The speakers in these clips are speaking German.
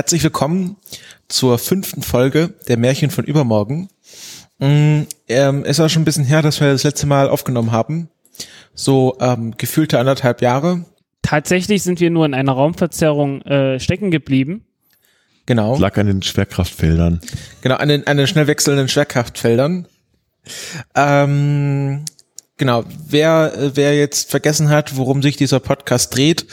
Herzlich willkommen zur fünften Folge der Märchen von übermorgen. Mm, ähm, es war schon ein bisschen her, dass wir das letzte Mal aufgenommen haben. So ähm, gefühlte anderthalb Jahre. Tatsächlich sind wir nur in einer Raumverzerrung äh, stecken geblieben. Genau. Lag an den Schwerkraftfeldern. Genau, an den, an den schnell wechselnden Schwerkraftfeldern. Ähm, Genau, wer, äh, wer jetzt vergessen hat, worum sich dieser Podcast dreht,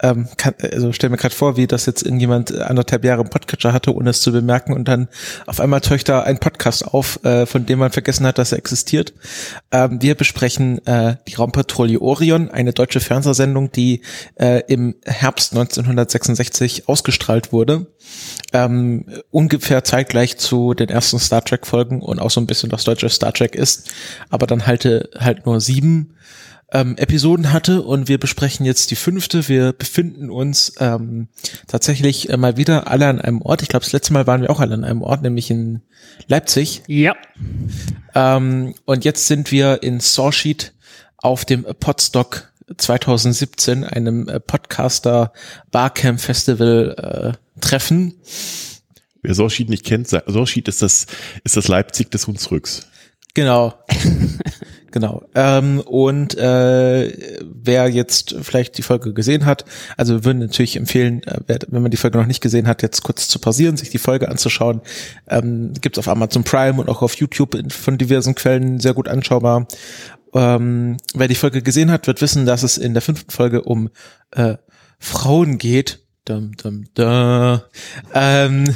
ähm, kann, also stell mir gerade vor, wie das jetzt irgendjemand anderthalb Jahre im Podcatcher hatte, ohne es zu bemerken und dann auf einmal taucht da ein Podcast auf, äh, von dem man vergessen hat, dass er existiert. Ähm, wir besprechen äh, die Raumpatrouille Orion, eine deutsche Fernsehsendung, die äh, im Herbst 1966 ausgestrahlt wurde. Ähm, ungefähr zeitgleich zu den ersten Star Trek Folgen und auch so ein bisschen das deutsche Star Trek ist, aber dann halt, halt nur sieben ähm, Episoden hatte und wir besprechen jetzt die fünfte. Wir befinden uns ähm, tatsächlich äh, mal wieder alle an einem Ort. Ich glaube, das letzte Mal waren wir auch alle an einem Ort, nämlich in Leipzig. Ja. Ähm, und jetzt sind wir in Sawsheet auf dem Podstock 2017, einem äh, Podcaster Barcamp Festival äh, Treffen. Wer Sorschied nicht kennt, Sorschied ist das, ist das Leipzig des Hunsrücks. Genau. genau. Ähm, und äh, wer jetzt vielleicht die Folge gesehen hat, also wir würden natürlich empfehlen, äh, wenn man die Folge noch nicht gesehen hat, jetzt kurz zu pausieren, sich die Folge anzuschauen. Ähm, Gibt auf Amazon Prime und auch auf YouTube von diversen Quellen sehr gut anschaubar. Ähm, wer die Folge gesehen hat, wird wissen, dass es in der fünften Folge um äh, Frauen geht. Dum, dum, dum. Ähm,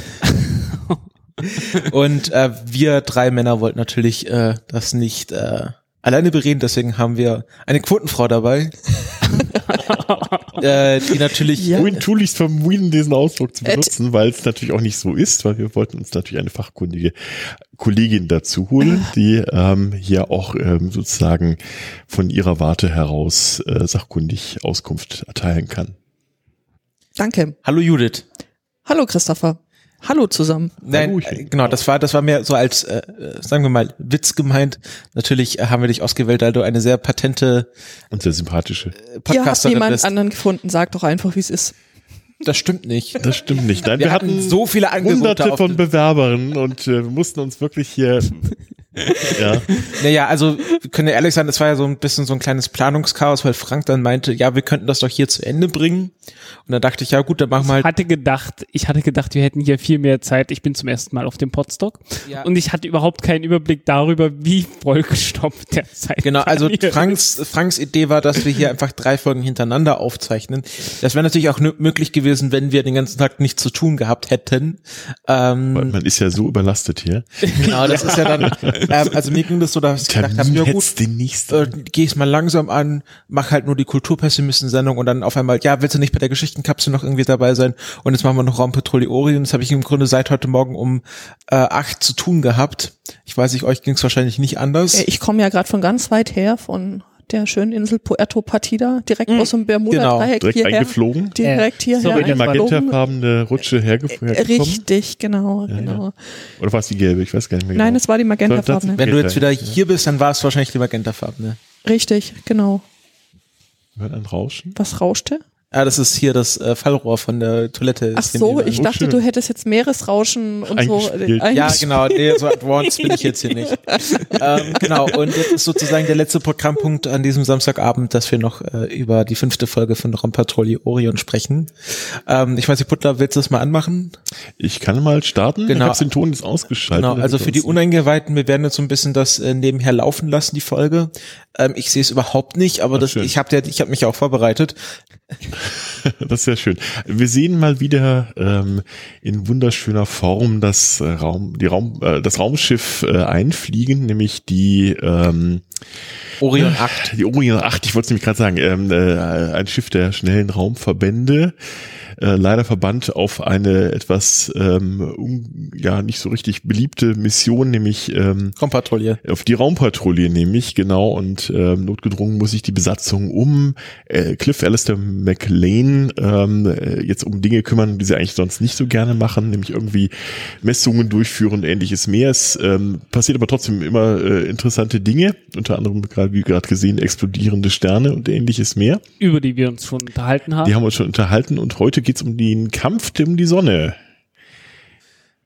und äh, wir drei Männer wollten natürlich äh, das nicht äh, alleine bereden, deswegen haben wir eine Quotenfrau dabei. äh, die natürlich. Ja. Wohin tunlichst vermieden, diesen Ausdruck zu benutzen, weil es natürlich auch nicht so ist, weil wir wollten uns natürlich eine fachkundige Kollegin dazu holen, die ähm, hier auch ähm, sozusagen von ihrer Warte heraus äh, sachkundig Auskunft erteilen kann. Danke. Hallo Judith. Hallo Christopher. Hallo zusammen. Nein, äh, genau, das war, das war mehr so als, äh, sagen wir mal, Witz gemeint. Natürlich äh, haben wir dich ausgewählt, weil du eine sehr patente und sehr sympathische Podcasterin Ihr habt niemand anderen gefunden, sag doch einfach, wie es ist. Das stimmt nicht. Das stimmt nicht. Nein, wir, wir hatten, hatten, so viele Angebote hunderte von Bewerbern und äh, wir mussten uns wirklich hier ja. Naja, also wir können ja ehrlich sein, das war ja so ein bisschen so ein kleines Planungschaos, weil Frank dann meinte, ja, wir könnten das doch hier zu Ende bringen. Und dann dachte ich, ja gut, dann machen wir halt. Ich hatte gedacht, ich hatte gedacht, wir hätten hier viel mehr Zeit. Ich bin zum ersten Mal auf dem Podstock ja. und ich hatte überhaupt keinen Überblick darüber, wie vollgestopft der Zeit. Genau, also Franks, Franks Idee war, dass wir hier einfach drei Folgen hintereinander aufzeichnen. Das wäre natürlich auch möglich gewesen, wenn wir den ganzen Tag nichts zu tun gehabt hätten. Ähm, Man ist ja so überlastet hier. Genau, das ist ja dann ähm, also mir ging das so, dass ich gedacht habe, ja gut, äh, geh ich mal langsam an, mach halt nur die Kulturpessimisten-Sendung und dann auf einmal, ja, willst du nicht bei der Geschichtenkapsel noch irgendwie dabei sein? Und jetzt machen wir noch Raumpatrouille Orion. Das habe ich im Grunde seit heute Morgen um äh, acht zu tun gehabt. Ich weiß nicht, euch ging es wahrscheinlich nicht anders. Ich komme ja gerade von ganz weit her, von der schönen Insel Puerto Partida, direkt mhm. aus dem Bermuda-Dreieck genau. direkt hierher. eingeflogen. Direkt hierher. So die magentafarbene Rutsche herge hergekommen. Richtig, genau, ja, genau. Ja. Oder war es die gelbe? Ich weiß gar nicht mehr genau. Nein, es war die magentafarbene. Wenn du jetzt wieder hier bist, dann war es wahrscheinlich die magentafarbene. Richtig, genau. Hört ein Rauschen? Was rauschte? Ah, das ist hier das äh, Fallrohr von der Toilette. Ach so, ich dachte, du hättest jetzt Meeresrauschen und so. Ja, genau, nee, so advanced bin ich jetzt hier nicht. ähm, genau, und jetzt ist sozusagen der letzte Programmpunkt an diesem Samstagabend, dass wir noch äh, über die fünfte Folge von Raumpatrouille Orion sprechen. Ähm, ich weiß nicht, Butler, willst du das mal anmachen? Ich kann mal starten. Genau. Ich habe den Ton jetzt ausgeschaltet. Genau, also für die Uneingeweihten, wir werden jetzt so ein bisschen das äh, nebenher laufen lassen, die Folge. Ähm, ich sehe es überhaupt nicht, aber Ach, das, ich habe ich hab mich auch vorbereitet. das ist sehr schön. Wir sehen mal wieder ähm, in wunderschöner Form das äh, Raum, die Raum, äh, das Raumschiff äh, einfliegen, nämlich die ähm, Orion 8. Die Orion 8, ich wollte es nämlich gerade sagen, ähm, äh, ein Schiff der schnellen Raumverbände äh, leider verbannt auf eine etwas ähm, um, ja nicht so richtig beliebte Mission, nämlich ähm, Raumpatrouille. Auf die Raumpatrouille nämlich, genau. Und ähm, notgedrungen muss sich die Besatzung um äh, Cliff Alistair McLean ähm, äh, jetzt um Dinge kümmern, die sie eigentlich sonst nicht so gerne machen, nämlich irgendwie Messungen durchführen und ähnliches mehr. Es ähm, passiert aber trotzdem immer äh, interessante Dinge, unter anderem gerade wie gerade gesehen explodierende Sterne und ähnliches mehr. Über die wir uns schon unterhalten haben. Die haben wir uns schon unterhalten und heute geht geht es um den Kampf um die Sonne.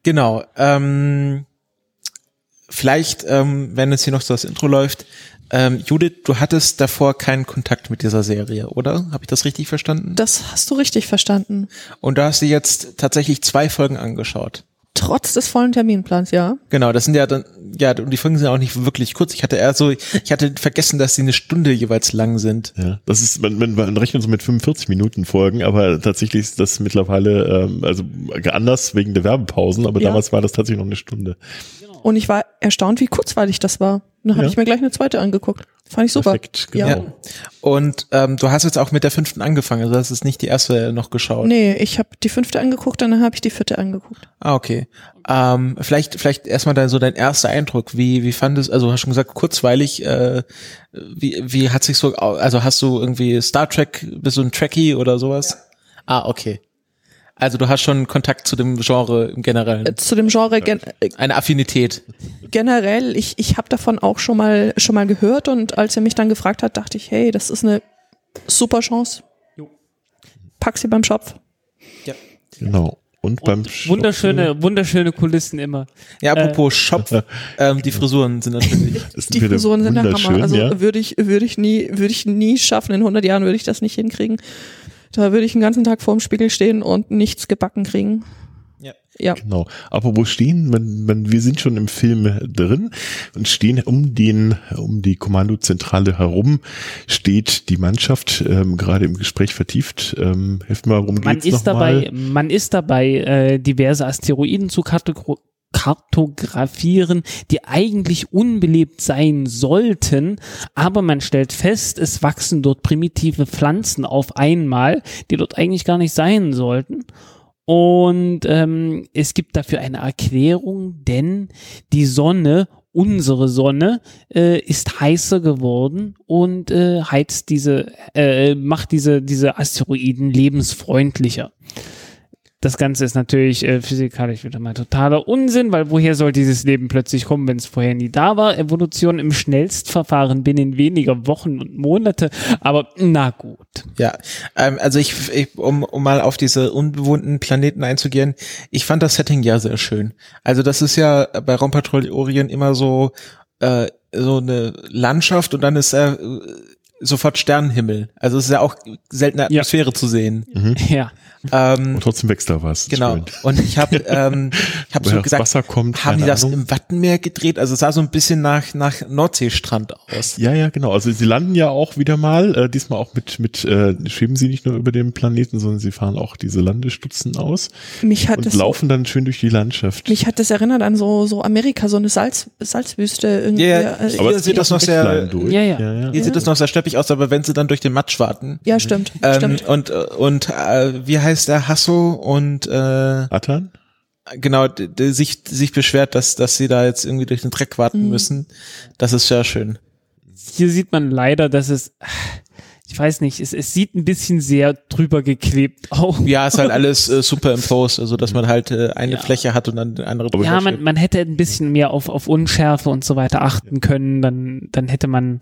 Genau. Ähm, vielleicht, ähm, wenn es hier noch so das Intro läuft, ähm, Judith, du hattest davor keinen Kontakt mit dieser Serie, oder? Habe ich das richtig verstanden? Das hast du richtig verstanden. Und da hast du jetzt tatsächlich zwei Folgen angeschaut. Trotz des vollen Terminplans, ja. Genau, das sind ja dann, ja, und die Folgen sind auch nicht wirklich kurz. Ich hatte eher so, ich hatte vergessen, dass sie eine Stunde jeweils lang sind. Ja, das ist, man, man, man rechnet so mit 45 Minuten Folgen, aber tatsächlich ist das mittlerweile, ähm, also anders wegen der Werbepausen, aber Ja. damals war das tatsächlich noch eine Stunde. Und ich war erstaunt, wie kurzweilig das war. Dann habe Ja. ich mir gleich eine zweite angeguckt. Fand ich super. Perfekt, genau. Ja. Und ähm, du hast jetzt auch mit der fünften angefangen, also das ist nicht die erste noch geschaut. Nee, ich habe die fünfte angeguckt, dann habe ich die vierte angeguckt. Ah, okay. Ähm, vielleicht, vielleicht erstmal dein, so dein erster Eindruck. Wie, wie fandest, also hast schon gesagt, kurzweilig, äh, wie, wie hat sich so, also hast du irgendwie Star Trek, bist du ein Trekkie oder sowas? Ah, okay. Also du hast schon Kontakt zu dem Genre im Generellen. Äh, Zu dem Genre gen äh, Eine Affinität. generell, ich, ich habe davon auch schon mal schon mal gehört und als er mich dann gefragt hat, dachte ich, hey, das ist eine super Chance. Pack sie beim Schopf. Genau. Und, beim Shoppen- Wunderschöne, wunderschöne Kulissen immer. Ja, apropos Shop, ähm, die Frisuren sind natürlich. ist Die Frisuren sind der Hammer. wunderschön, Also ja. würde ich, würde ich nie, würde ich nie schaffen. In 100 Jahren würde ich das nicht hinkriegen. Da würde ich den ganzen Tag vorm Spiegel stehen und nichts gebacken kriegen. Ja. Ja. Genau. Apropos stehen, man, man, wir sind schon im Film drin und stehen um den, um die Kommandozentrale herum steht die Mannschaft ähm, gerade im Gespräch vertieft. Ähm, helft mal, worum Man geht's ist noch dabei, mal? man ist dabei, äh, diverse Asteroiden zu kartogro- kartografieren, die eigentlich unbelebt sein sollten, aber man stellt fest, es wachsen dort primitive Pflanzen auf einmal, die dort eigentlich gar nicht sein sollten. Und ähm, es gibt dafür eine Erklärung, denn die Sonne, unsere Sonne, äh, ist heißer geworden und äh, heizt diese, äh, macht diese, diese Asteroiden lebensfreundlicher. Das Ganze ist natürlich äh, physikalisch wieder mal totaler Unsinn, weil woher soll dieses Leben plötzlich kommen, wenn es vorher nie da war? Evolution im Schnellstverfahren binnen weniger Wochen und Monate, aber na gut. Ja, ähm, also ich, ich um, um mal auf diese unbewohnten Planeten einzugehen, ich fand das Setting ja sehr schön. Also das ist ja bei Raumpatrouille Orient immer so äh, so eine Landschaft und dann ist er äh, sofort Sternenhimmel. Also es ist ja auch seltene Ja. Atmosphäre zu sehen. Ja. Ähm, Und trotzdem wächst da was. genau. Schön. Und ich habe ähm, ich habe Woher so das gesagt, Wasser kommt, haben die das Ahnung. im Wattenmeer gedreht? Also es sah so ein bisschen nach nach Nordseestrand aus. Ja, ja, genau. Also sie landen ja auch wieder mal, äh, diesmal auch mit, mit äh, schweben sie nicht nur über den Planeten, sondern sie fahren auch diese Landestutzen aus Mich hat und das laufen dann schön durch die Landschaft. Mich hat das erinnert an so, so Amerika, so eine Salz, Salzwüste irgendwie. Ja, Äh, aber- hier sieht das noch sehr-. Ja, ja. ja, ja. Hier sieht es noch sehr steppig aus, aber wenn sie dann durch den Matsch warten. ja, stimmt. Ähm, stimmt. und äh, und äh, wie heißt der Hasso und äh, Atan? genau sich sich beschwert, dass dass sie da jetzt irgendwie durch den Dreck warten müssen. Das ist sehr schön. Hier sieht man leider, dass es, ich weiß nicht, es, es sieht ein bisschen sehr drüber geklebt aus. Ja, ist halt alles äh, superimposed, also dass man halt äh, eine Ja. Fläche hat und dann eine andere. Ja, Fläche. man, man hätte ein bisschen mehr auf, auf Unschärfe und so weiter achten können, dann, dann hätte man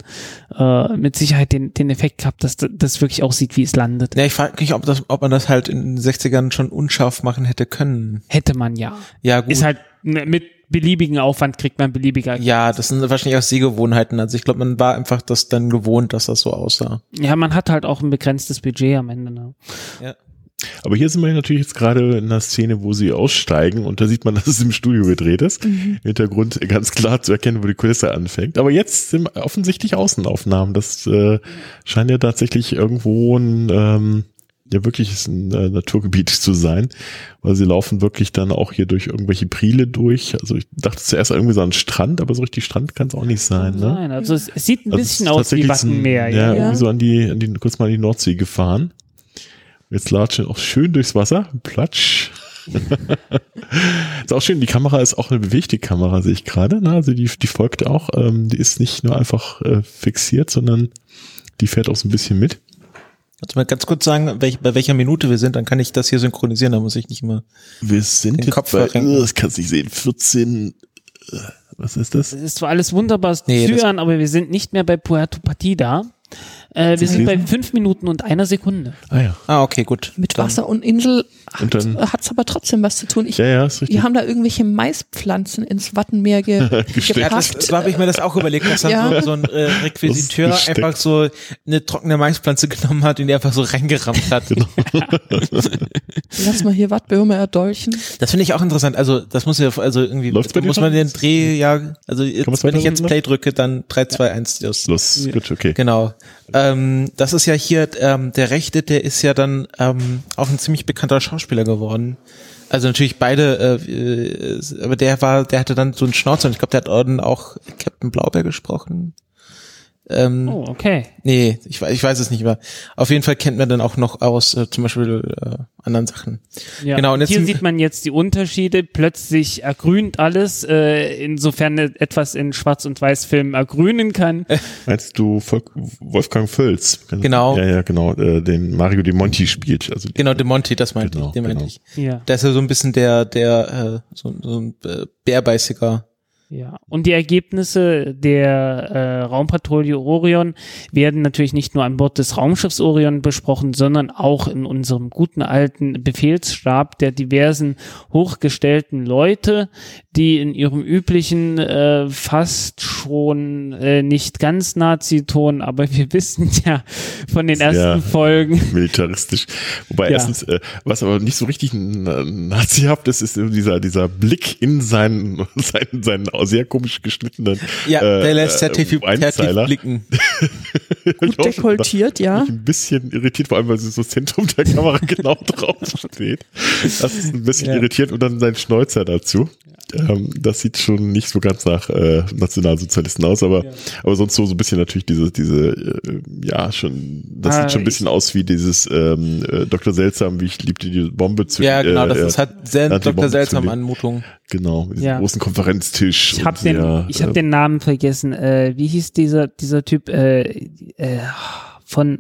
äh, mit Sicherheit den, den Effekt gehabt, dass das wirklich aussieht, wie es landet. Ja, ich frage mich, ob das, ob man das halt in den 60ern schon unscharf machen hätte können. Hätte man ja. Ja, gut. Ist halt mit beliebigen Aufwand kriegt man beliebiger. ja, das sind wahrscheinlich auch Sehgewohnheiten. Also ich glaube, man war einfach das dann gewohnt, dass das so aussah. Ja, man hat halt auch ein begrenztes Budget am Ende. Ne? Ja. Aber hier sind wir natürlich jetzt gerade in einer Szene, wo sie aussteigen und da sieht man, dass es im Studio gedreht ist. Im Hintergrund ganz klar zu erkennen, wo die Kulisse anfängt. Aber jetzt sind offensichtlich Außenaufnahmen. Das äh, scheint ja tatsächlich irgendwo ein ähm, ja wirkliches ein, äh, Naturgebiet zu sein, weil sie laufen wirklich dann auch hier durch irgendwelche Priele durch. Also ich dachte zuerst irgendwie so an Strand, aber so richtig Strand kann es auch nicht sein. Ne? Nein, also es, sieht ein Also bisschen aus wie so ein- Wattenmeer. Ja, Ja. irgendwie so an die, an die, kurz mal an die Nordsee gefahren. Jetzt latschen auch schön durchs Wasser. Platsch. ist auch schön, die Kamera ist auch eine bewegte Kamera, sehe ich gerade. Ne? Also die, die folgt auch. Ähm, die ist nicht nur einfach äh, fixiert, sondern die fährt auch so ein bisschen mit. Du mal ganz kurz sagen, welch, bei welcher Minute wir sind? Dann kann ich das hier synchronisieren, da muss ich nicht mehr. Wir sind Den jetzt Kopf bei, verrenken. äh, das kannst du nicht sehen, 14, äh, was ist das? Es ist zwar alles wunderbar Nee, aber wir sind nicht mehr bei Puerto Partida. Äh, wir sind bei fünf Minuten und einer Sekunde. Ah ja. Ah, okay, gut. Mit Dann- Wasser und Insel hat dann- es aber trotzdem was zu tun. Ich, Ja, ja, ist richtig. die haben da irgendwelche Maispflanzen ins Wattenmeer ge Gesteckt. Ja, das, gepackt. so habe ich mir das auch überlegt, dass dann Ja. so, so ein äh, Requisiteur einfach so eine trockene Maispflanze genommen hat und die einfach so reingerammt hat. Genau. Lass mal hier Wattbirne erdolchen. Das finde ich auch interessant. Also das muss ja, also irgendwie Läuft's muss man den Dreh ja, also jetzt, wenn ich jetzt? Play drücke, dann 3, 2, 1, los. Los, gut, okay. Genau. Ähm, das ist ja hier, ähm, der Rechte, der ist ja dann ähm, auch ein ziemlich bekannter Schauspieler geworden. Also natürlich beide, äh, äh, aber der war, der hatte dann so einen Schnauzer und ich glaube, der hat dann auch Captain Blaubeer gesprochen. Ähm, Oh, okay. Nee, ich, ich weiß es nicht mehr. Auf jeden Fall kennt man dann auch noch aus äh, zum Beispiel äh, anderen Sachen. Ja. Genau, und jetzt Hier sieht man jetzt die Unterschiede. Plötzlich ergrünt alles, äh, insofern etwas in Schwarz- und Weiß-Filmen ergrünen kann. Meinst du Volk, Wolfgang Völz? Genau. Ja, ja, genau, äh, den Mario De Monti spielt. Also Genau, De Monti, das meinte Genau, ich, den meinte genau. ich. Ja. Der ist ja so ein bisschen der, der, äh, so, so ein äh, bärbeißiger. Ja, und die Ergebnisse der äh, Raumpatrouille Orion werden natürlich nicht nur an Bord des Raumschiffs Orion besprochen, sondern auch in unserem guten alten Befehlsstab der diversen hochgestellten Leute, die in ihrem üblichen äh, fast schon äh, nicht ganz Nazi-Ton, aber wir wissen ja von den ersten Folgen. militaristisch. Wobei Ja. erstens, äh, was aber nicht so richtig nazihaft ist, ist dieser, dieser Blick in seinen, seinen, seinen sehr komisch geschnittenen Ja, äh, der lässt äh, zertifiziert Einzeiler. blicken. Gut dekoltiert, ja. Ein bisschen irritiert, vor allem, weil sie so Zentrum der Kamera genau drauf steht. Das ist ein bisschen Ja. irritierend und dann sein Schnäuzer dazu. Ähm, das sieht schon nicht so ganz nach äh, Nationalsozialisten aus, aber, aber sonst so, so ein bisschen natürlich diese, diese, äh, ja, schon, das Ah, sieht schon ein bisschen aus wie dieses ähm, äh, Dr. Seltsam, wie ich liebte die Bombe zu Ja, genau, das äh, ist halt sehr hat die Dr. Bombe Seltsam Anmutung. Genau, mit diesem Ja. großen Konferenztisch. Ich habe den, sehr, ich hab äh, den Namen vergessen. Äh, wie hieß dieser dieser Typ äh, äh, von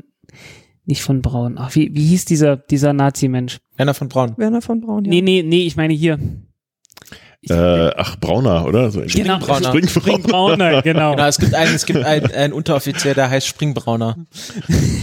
nicht von Braun. Ach, wie, wie hieß dieser dieser Nazi-Mensch? Einer von Braun. Werner von Braun, ja. Nee, nee, nee, ich meine hier. Äh, ach, Brauner, oder? So Genau, Springbrauner. Springbrauner, genau. Genau, es gibt einen, es gibt einen, einen Unteroffizier, der heißt Springbrauner.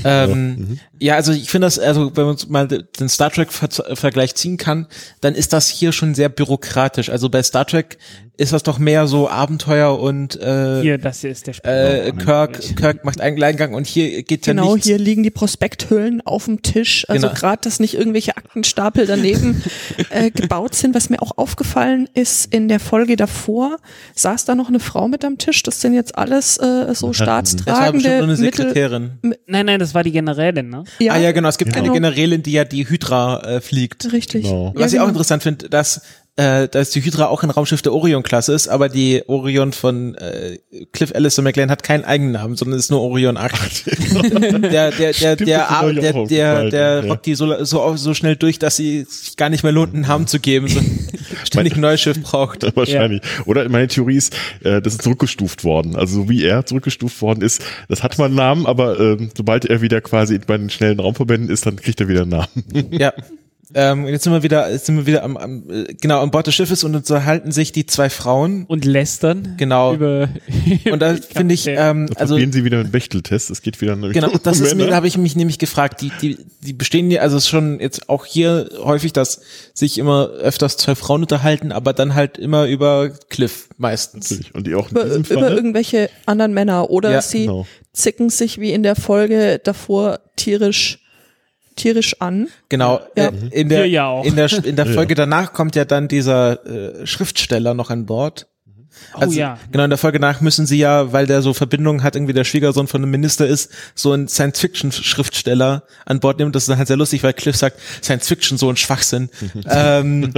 ähm, ja, also ich finde das, also wenn man mal den Star Trek Ver- Vergleich ziehen kann, dann ist das hier schon sehr bürokratisch. Also bei Star Trek ist das doch mehr so Abenteuer und äh, Hier, das hier ist der äh, Springbrauner. Kirk, Kirk macht einen Alleingang und hier geht ja Genau, nichts. hier liegen die Prospekthüllen auf dem Tisch. Also Genau. gerade, dass nicht irgendwelche Aktenstapel daneben äh, gebaut sind. Was mir auch aufgefallen ist, in der Folge davor saß da noch eine Frau mit am Tisch. Das sind jetzt alles äh, so das war bestimmt nur staatstragende eine Mittel. Sekretärin. Nein, nein, das war die Generälin, ne? Ja, ah ja, genau, es gibt Genau. eine Generälin, die ja die Hydra äh, fliegt. richtig. Genau. Was ja, ich auch genau. interessant finde, dass äh, dass die Hydra auch ein Raumschiff der Orion-Klasse ist, aber die Orion von äh, Cliff Alistair McLean hat keinen eigenen Namen, sondern ist nur Orion 8. der der der Stimmt, der der, der, der, der ja. rockt die so, so so schnell durch, dass sie sich gar nicht mehr lohnt, einen Namen zu geben, so ständig ein neues Schiff braucht. Wahrscheinlich. Oder meine Theorie ist, äh, das ist zurückgestuft worden. Also so wie er zurückgestuft worden ist, das hat mal einen Namen, aber ähm, sobald er wieder quasi bei den schnellen Raumverbänden ist, dann kriegt er wieder einen Namen. Ja. Ähm, jetzt sind wir wieder, jetzt sind wir wieder am, am äh, genau an Bord des Schiffes und unterhalten sich die zwei Frauen. Und lästern. Genau. Über, Und da finde ich, ähm, Dann also probieren sie wieder einen Bechteltest. Es geht wieder nämlich Genau, um das ist mir, da habe ich mich nämlich gefragt, die, die, die bestehen ja, also es ist schon jetzt auch hier häufig, dass sich immer öfters zwei Frauen unterhalten, aber dann halt immer über Cliff meistens. Natürlich. Und die auch in Über, über Fall. irgendwelche anderen Männer oder Ja, sie genau. zicken sich wie in der Folge davor tierisch tierisch an. Genau. Ja. Äh, in der, Hier ja auch. in der, in der Ja. Folge danach kommt ja dann dieser äh, Schriftsteller noch an Bord. Oh Also, ja. Genau, in der Folge nach müssen sie ja, weil der so Verbindungen hat, irgendwie der Schwiegersohn von einem Minister ist, so ein Science-Fiction-Schriftsteller an Bord nehmen. Das ist dann halt sehr lustig, weil Cliff sagt, Science-Fiction, so ein Schwachsinn. ähm,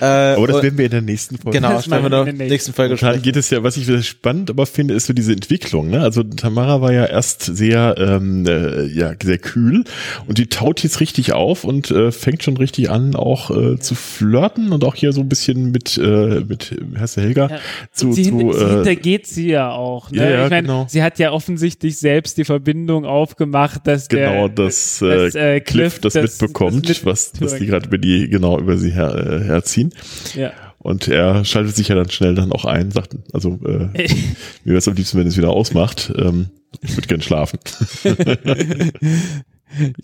äh, Aber das werden wir in der nächsten Folge. Genau, Das werden wir in der der nächsten Folge sprechen. geht es ja, was ich wieder spannend aber finde, ist so diese Entwicklung. Ne? Also Tamara war ja erst sehr, ähm, äh, ja, sehr kühl und die taut jetzt richtig auf und äh, fängt schon richtig an, auch äh, zu flirten und auch hier so ein bisschen mit, äh, mit wie heißt der Helga, Ja. zu, sie, zu sie äh, hintergeht sie ja auch. Ne? Ja, ja, ich meine, genau. sie hat ja offensichtlich selbst die Verbindung aufgemacht, dass genau, der, dass, äh, dass, äh, Cliff das, das- mitbekommt, das was, dass die gerade über die, genau, über sie her, äh, herziehen. ja. Und er schaltet sich ja dann schnell dann auch ein, sagt, also äh, mir wäre es am liebsten, wenn es wieder ausmacht. Ähm, ich würde gern schlafen.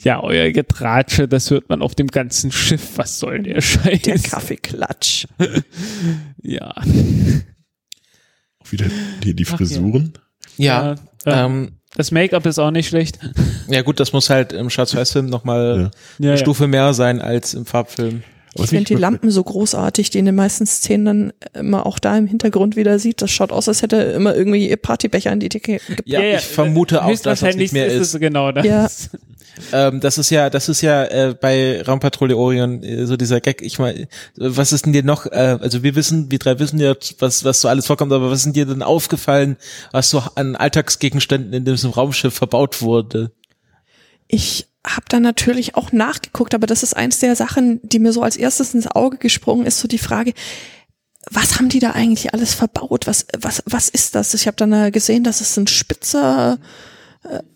ja, euer Getratsche, das hört man auf dem ganzen Schiff. Was soll der Scheiß? Der Kaffeeklatsch. ja. Wieder die, die ja. Frisuren. Ja, Ja, ähm, Das Make-up ist auch nicht schlecht. ja gut, das muss halt im Schwarz-Weiß-Film nochmal Ja, eine Stufe mehr sein als im Farbfilm. Was Ich finde die Lampen so großartig, die in den meisten Szenen dann immer auch da im Hintergrund wieder sieht. Das schaut aus, als hätte er immer irgendwie Partybecher in die Decke gepackt. Ja, ich vermute auch, dass das nicht mehr ist ist. genau das. Ja. Ähm, das ist ja, das ist ja äh, bei Raumpatrouille Orion äh, so dieser Gag. Ich meine, was ist denn dir noch? Äh, also wir wissen, wir drei wissen ja, was was so alles vorkommt, aber was ist denn dir denn aufgefallen, was so an Alltagsgegenständen in diesem Raumschiff verbaut wurde? Ich habe da natürlich auch nachgeguckt, aber das ist eins der Sachen, die mir so als erstes ins Auge gesprungen ist, so die Frage, was haben die da eigentlich alles verbaut? Was, was, was ist das? Ich habe dann äh, gesehen, dass es ein Spitzer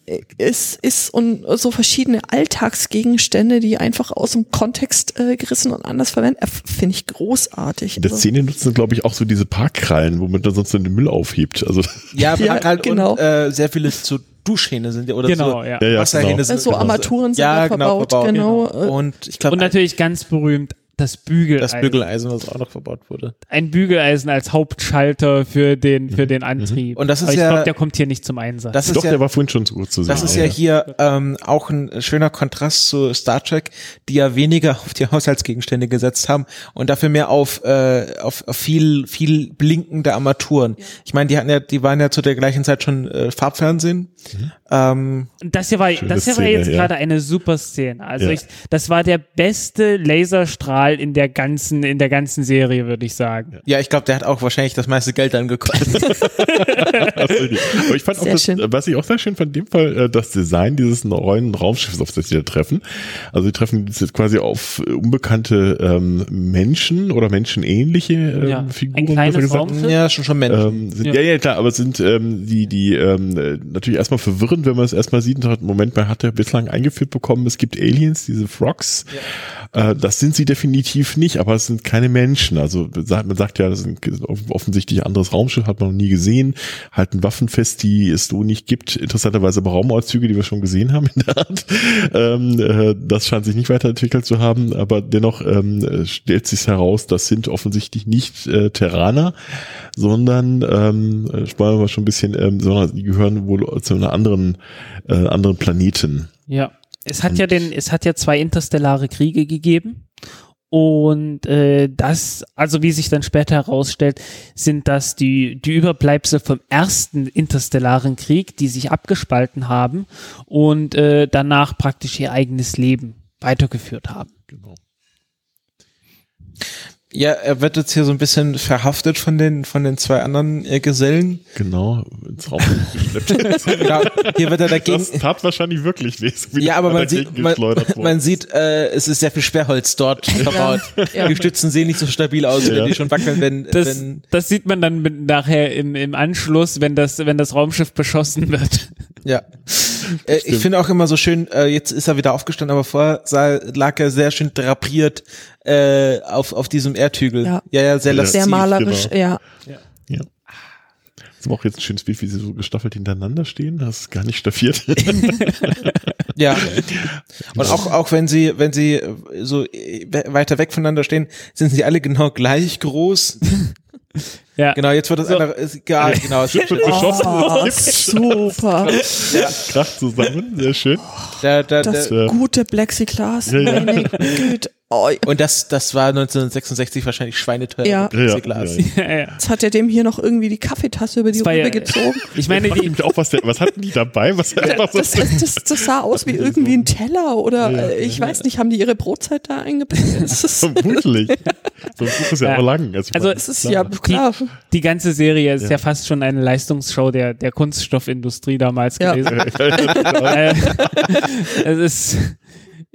äh, ist, ist und so verschiedene Alltagsgegenstände, die einfach aus dem Kontext äh, gerissen und anders verwendet. Äh, Finde ich großartig. In der Also- Szene nutzen glaube ich auch so diese Parkkrallen, womit man sonst den Müll aufhebt. Also Ja, Ja, ja genau. und äh, sehr viele so Duschhähne sind ja oder Genau, so ja. Ja, ja, Wasserhähne genau. sind so genau. Armaturen sind ja, da verbaut, genau. Äh, Und ich glaube, Und natürlich ganz berühmt das Bügeleisen. das Bügeleisen, was auch noch verbaut wurde. Ein Bügeleisen als Hauptschalter für den, für den Antrieb. Und das ist Aber ich ja- glaube, der kommt hier nicht zum Einsatz. Das ist doch, ja, der war vorhin schon so gut zu sehen. Das ist ja hier ähm, auch ein schöner Kontrast zu Star Trek, die ja weniger auf die Haushaltsgegenstände gesetzt haben und dafür mehr auf, äh, auf, auf viel, viel blinkende Armaturen. Ich meine, die hatten ja, die waren ja zu der gleichen Zeit schon äh, Farbfernsehen. Ähm, Das hier war, Schöne das hier war Szene, jetzt ja. gerade eine super Szene. Also Ja. ich, das war der beste Laserstrahl in der ganzen, in der ganzen Serie, würde ich sagen. ja, ich glaube, der hat auch wahrscheinlich das meiste Geld dann gekostet. Aber ich fand auch, Sehr das, schön. was ich auch sehr schön fand, in dem Fall, äh, das Design dieses neuen Raumschiffs, auf das sie da treffen. Also die treffen jetzt quasi auf unbekannte ähm, Menschen oder menschenähnliche ähm, Ja, ein Figuren. kleines besser gesagt. Raumschiff. ja, schon schon Menschen. Ähm, sind, Ja. ja. ja, klar, aber es sind ähm, die, die ähm, äh, natürlich erstmal verwirrend, wenn man es erstmal sieht und Moment, man hat ja bislang eingeführt bekommen, es gibt Aliens, diese Frogs. Äh, das sind sie definitiv nicht, aber es sind keine Menschen. Also man sagt ja, das ist ein offensichtlich anderes Raumschiff, hat man noch nie gesehen, halten Waffen fest, die es so nicht gibt. Interessanterweise aber Raumanzüge, die wir schon gesehen haben in der Art. Ähm, äh, das scheint sich nicht weiterentwickelt zu haben, aber dennoch ähm, äh, stellt sich heraus, das sind offensichtlich nicht äh, Terraner, sondern ähm, äh, sparen wir schon ein bisschen, ähm, sondern die gehören wohl zu einer anderen, äh, anderen Planeten. Ja. Es hat Und- ja den, es hat ja zwei interstellare Kriege gegeben. Und äh, das, also wie sich dann später herausstellt, sind das die, die Überbleibsel vom ersten interstellaren Krieg, die sich abgespalten haben und äh, danach praktisch ihr eigenes Leben weitergeführt haben. Genau. Ja, er wird jetzt hier so ein bisschen verhaftet von den, von den zwei anderen äh, Gesellen. Genau, ins Raum geschleppt. Genau, hier wird er dagegen, Das tat wahrscheinlich wirklich weh. so Ja, aber man dagegen sieht, man, man sieht, äh, es ist sehr viel Sperrholz dort verbaut. ja. Die Stützen sehen nicht so stabil aus, Ja. wenn die schon wackeln, wenn, Das, wenn das sieht man dann mit, nachher im, im Anschluss, wenn das, wenn das Raumschiff beschossen wird. ja. Äh, ich finde auch immer so schön, äh, jetzt ist er wieder aufgestanden, aber vorher sah, lag er sehr schön drapiert äh, auf, auf diesem Erdhügel. Ja. ja, ja sehr Ja. lasziv. Sehr malerisch, genau. ja. Ja. Das war auch jetzt ein schönes Bild, wie sie so gestaffelt hintereinander stehen. Das ist gar nicht staffiert. Ja. Und auch, auch wenn sie, wenn sie äh, so äh, we- weiter weg voneinander stehen, sind sie alle genau gleich groß. Ja. Genau, jetzt wird das andere, ist, ja, genau. es wird- beschossen. Oh, es super. kracht zusammen. Sehr schön. Da, da, Das da, gute Plexiglas. Ja, ja. Meine Güte. Oh, und das, das war 1966 wahrscheinlich schweineteuer. Ja. Plexiglas. Ja, ja, Ja, ja. Jetzt hat er dem hier noch irgendwie die Kaffeetasse über die Das war ja- Rübe gezogen. Ich meine, Fragt die, mich auch, was, der, was hatten die dabei? Was einfach so Das, das, das, das sah aus wie irgendwie ein Teller oder Ja. äh, ich weiß nicht, haben die ihre Brotzeit da eingepackt? Das ist, vermutlich. So ein Buch ist ja, Ja. auch lang. Also, ich Also, meine, das ist ja klar. die ganze Serie ist ja, Ja. fast schon eine Leistungsshow der, der Kunststoffindustrie damals Ja. gewesen. äh, es ist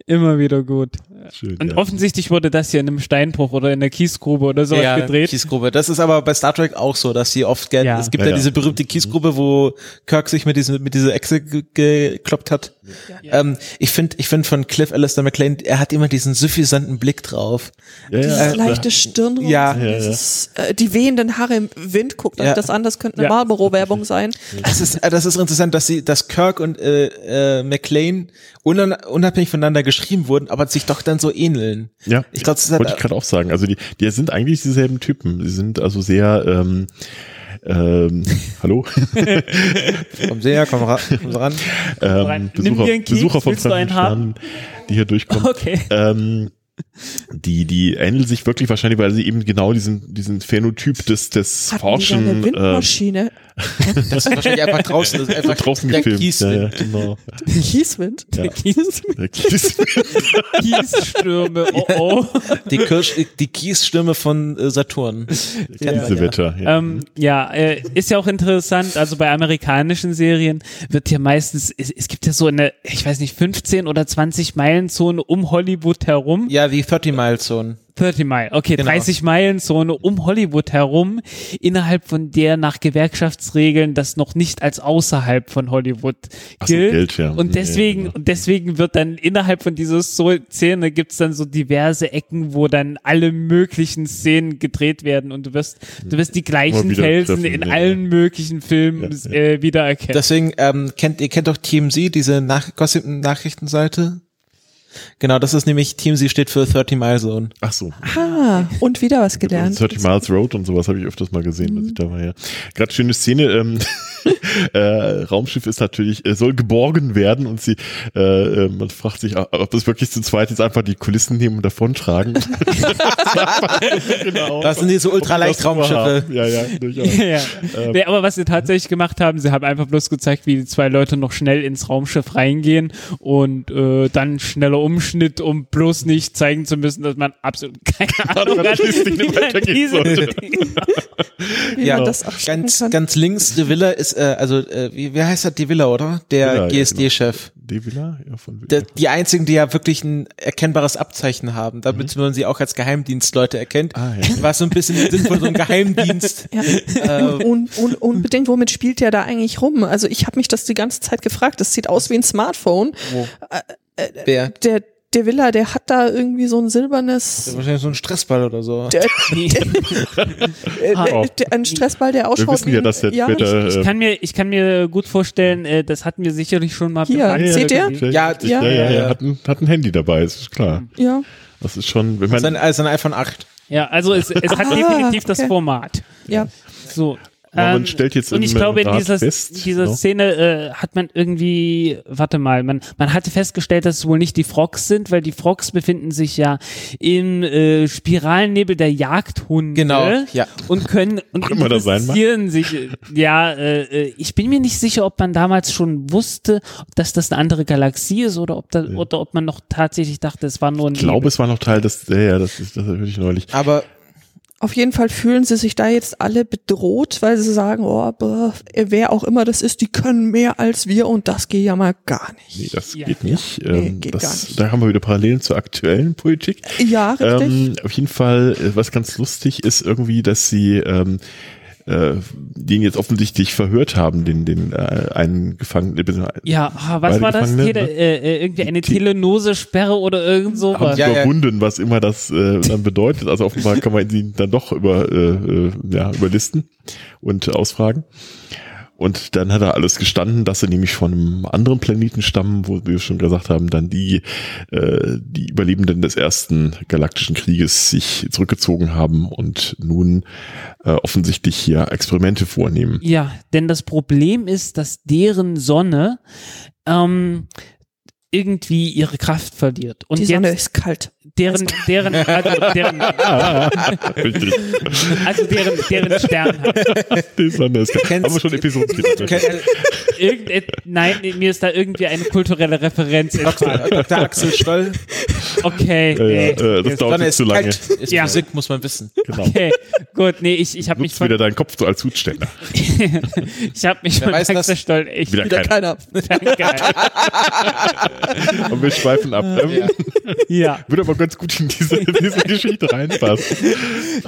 immer wieder gut. Schön, Und ja. offensichtlich wurde das hier in einem Steinbruch oder in einer Kiesgrube oder sowas ja, gedreht. Kiesgrube. Das ist aber bei Star Trek auch so, dass sie oft gerne, Ja. es gibt Ja, ja, diese berühmte Kiesgrube, wo Kirk sich mit, diesem, mit dieser Echse ge- gekloppt hat. Ähm, ich finde, ich finde von Cliff Alistair McLean, er hat immer diesen suffisanten Blick drauf. Ja, Dieses ja, leichte Stirnrunzeln, Ja. Ja, ja. dieses, äh, die wehenden Haare im Wind, guckt euch Ja. das an, das könnte eine Ja. Marlboro-Werbung sein. Das ist, äh, das ist interessant, dass sie, dass Kirk und äh, äh, McLean unabhängig voneinander geschrieben wurden, aber sich doch dann so ähneln. Ja, Ich glaub, das hat- wollte ich gerade auch sagen. Also die, die sind eigentlich dieselben Typen. Sie sind also sehr, ähm, ähm, hallo, Komm sehr, komm, ra komm ran. ähm, Nimm Besucher, dir einen Keks, Besucher von fremden Sternen, die hier durchkommen. Okay. Ähm, die, die ähneln sich wirklich wahrscheinlich, weil sie eben genau diesen, diesen Phänotyp des, des Hatten die da eine Forschen äh, Windmaschine? Das ist wahrscheinlich einfach draußen, das ist einfach draußen der gefilmt. Kieswind. Ja, ja, genau. Kieswind? Ja. Kies, Der Kieswind. Kiesstürme, oh oh. Die, Kirsch, die Kiesstürme von äh, Saturn. Diese Wetter. Ja. Ähm, ja, äh, ist ja auch interessant, also bei amerikanischen Serien wird ja meistens, es, es gibt ja so eine, ich weiß nicht, 15 oder 20 Meilenzone um Hollywood herum. Ja, wie 30 Mile Zone. 30 Mile, okay, Genau. 30 Meilenzone um Hollywood herum, innerhalb von der nach Gewerkschaftsregeln das noch nicht als außerhalb von Hollywood Ach so, gilt. gilt, ja. Und Ja, deswegen, genau. und deswegen wird dann innerhalb von dieser Szene gibt's dann so diverse Ecken, wo dann alle möglichen Szenen gedreht werden und du wirst, du wirst die gleichen Felsen in ja, allen möglichen Filmen Ja, ja. Äh, wiedererkennen. Deswegen, ähm, kennt, ihr kennt doch TMZ, diese Nach Gossip-Nachrichtenseite? Genau, das ist nämlich, TMZ steht für 30 Mile Zone. Ach so. Ah, und wieder was gelernt. 30 Miles Road und sowas habe ich öfters mal gesehen, als ich da war, ja. Gerade schöne Szene, ähm, äh, Raumschiff ist natürlich, äh, soll geborgen werden und sie, äh, äh, man fragt sich, ob das wirklich zu zweit jetzt einfach die Kulissen nehmen und davontragen. genau. Das sind diese Ultraleichtraumschiffe. Ja, ja, durchaus. ja. nee, aber was sie tatsächlich gemacht haben, sie haben einfach bloß gezeigt, wie die zwei Leute noch schnell ins Raumschiff reingehen und äh, dann schneller Umschnitt, um bloß nicht zeigen zu müssen, dass man absolut keine Ahnung man hat, wie weitergehen diese- Ja, man das abstecken Ganz, ganz links, De Villa ist, äh, also, äh, wie, wie heißt das, De Villa, oder? Der Villa, ja, GSD-Chef. De Villa? Ja, von Der, die einzigen, die ja wirklich ein erkennbares Abzeichen haben, damit man sie auch als Geheimdienstleute erkennt. Ah, ja. Was so ein bisschen im Sinn von so einem Geheimdienst. Ja. Äh, Un, un, unbedingt, womit spielt der da eigentlich rum? Also ich habe mich das die ganze Zeit gefragt. Das sieht aus wie ein Smartphone. wo? Wer? Der, der Villa, der hat da irgendwie so ein silbernes, Wahrscheinlich so ein Stressball oder so. der, äh, Oh. der, ein Stressball, der Wir ausschaut wissen wie ja, ein- dass jetzt ja, später, Ich äh, kann mir, ich kann mir gut vorstellen, äh, das hatten wir sicherlich schon mal Hier, bekannt seht ihr? Ja, ja, ja, ja, ja, ja, ja. Hat, ein, hat ein Handy dabei, ist klar. ja. Das ist schon, wenn man, Sein, also ein iPhone 8. Ja, also es, es hat Ah, definitiv das okay. Format. Ja, So. Aber man Ähm, stellt jetzt und ich glaube, in dieser, fest, dieser ne? Szene äh, hat man irgendwie, warte mal, man, man hatte festgestellt, dass es wohl nicht die Frogs sind, weil die Frogs befinden sich ja im äh, Spiralnebel der Jagdhunde Genau, ja. und können und mag. interessieren sich. Ja, äh, äh, ich bin mir nicht sicher, ob man damals schon wusste, dass das eine andere Galaxie ist oder ob da, oder ob man noch tatsächlich dachte, es war nur ein ich glaube, es war noch Teil des, ja, ja, das ist, das höre ich neulich. Aber auf jeden Fall fühlen sie sich da jetzt alle bedroht, weil sie sagen, oh, boah, wer auch immer das ist, die können mehr als wir und das geht ja mal gar Nee, nicht. das Ja, geht nicht. Nee, Ähm, geht das, gar nicht. Da haben wir wieder Parallelen zur aktuellen Politik. Ja, richtig. Ähm, auf jeden Fall, äh, was ganz lustig ist irgendwie, dass sie ähm, äh, den jetzt offensichtlich verhört haben, den, den äh, einen Gefangenen. äh, Ja, ah, was war das? Tele, ne? äh, äh, irgendwie eine Te- Telenose-Sperre oder irgend haben sowas. sie Ja, ja. überwunden, was immer das äh, dann bedeutet. Also offenbar kann man ihn dann doch über, äh, äh, ja, überlisten und ausfragen. Und dann hat er alles gestanden, dass sie nämlich von einem anderen Planeten stammen, wo wir schon gesagt haben, dann die, äh, die Überlebenden des ersten galaktischen Krieges sich zurückgezogen haben und nun äh, offensichtlich hier Experimente vornehmen. Ja, denn das Problem ist, dass deren Sonne ähm, irgendwie ihre Kraft verliert. Und Die Sonne jetzt ist kalt. Deren, deren, also deren, Richtig. also deren, deren Stern hat. Ist Kennst- haben wir schon Episoden Ke- äh, Irgend, nein, mir ist da irgendwie eine kulturelle Referenz entfallen. Dr. Axel Stoll. Okay, ja, nee. äh, das dauert ist zu lange. kalt. Ist Ja. Physik, muss man wissen. Genau. Okay, gut, nee, ich, ich habe mich von, wieder deinen Kopf so als Hutständer. ich habe mich Wer von weiß das? Axel Stoll echt Wieder Wieder keiner. keiner. Geil. Und wir schweifen ab. Ähm, Ja, Würde aber ganz gut in diese, diese Geschichte reinpassen.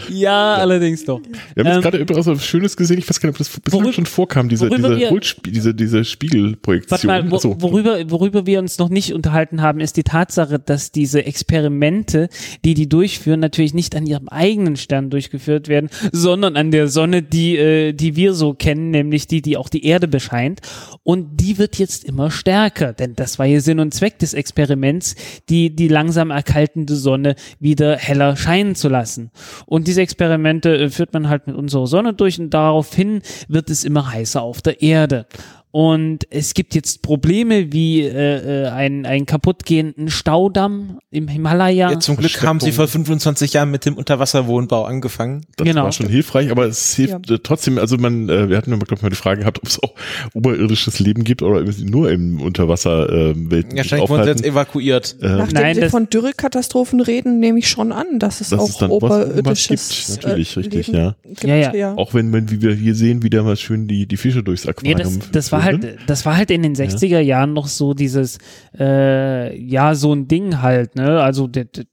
ja, allerdings doch. Wir haben jetzt Ähm, gerade übrigens was Schönes gesehen. Ich weiß gar nicht, ob das bislang worüber- schon vorkam, diese, diese, wir- diese, diese Warte Spiegelprojektion. mal, wo, Achso. worüber, worüber wir uns noch nicht unterhalten haben, ist die Tatsache, dass diese Experimente, die die durchführen, natürlich nicht an ihrem eigenen Stern durchgeführt werden, sondern an der Sonne, die, äh, die wir so kennen, nämlich die, die auch die Erde bescheint. Und die wird jetzt immer stärker, denn das war ja Sinn und Zweck des Experiments, die, die langsam erkaltende Sonne wieder heller scheinen zu lassen. Und diese Experimente äh, führt man halt mit unserer Sonne durch und daraufhin wird es immer heißer auf der Erde. Und es gibt jetzt Probleme wie äh, äh, einen, einen kaputtgehenden Staudamm im Himalaya. Ja, zum Glück haben sie vor 25 Jahren mit dem Unterwasserwohnbau angefangen. Das Genau. war schon hilfreich, aber es hilft äh, trotzdem, also man, äh, wir hatten ja, glaube ich, mal die Frage gehabt, ob es auch oberirdisches Leben gibt oder nur im Unterwasserwelt äh, Wahrscheinlich wurden sie jetzt evakuiert. Äh, Nachdem Nein, wir von Dürrekatastrophen reden, nehme ich schon an, dass es Dass auch es oberirdisches gibt, natürlich, äh, richtig, Leben ja. Gibt, Ja, ja. Auch wenn, wenn, wie wir hier sehen, wieder mal schön die, die Fische durchs Nee, Aquarium das, das war halt, das war halt in den 60er Jahren noch so dieses, äh, ja, so ein Ding halt, ne? Also der, der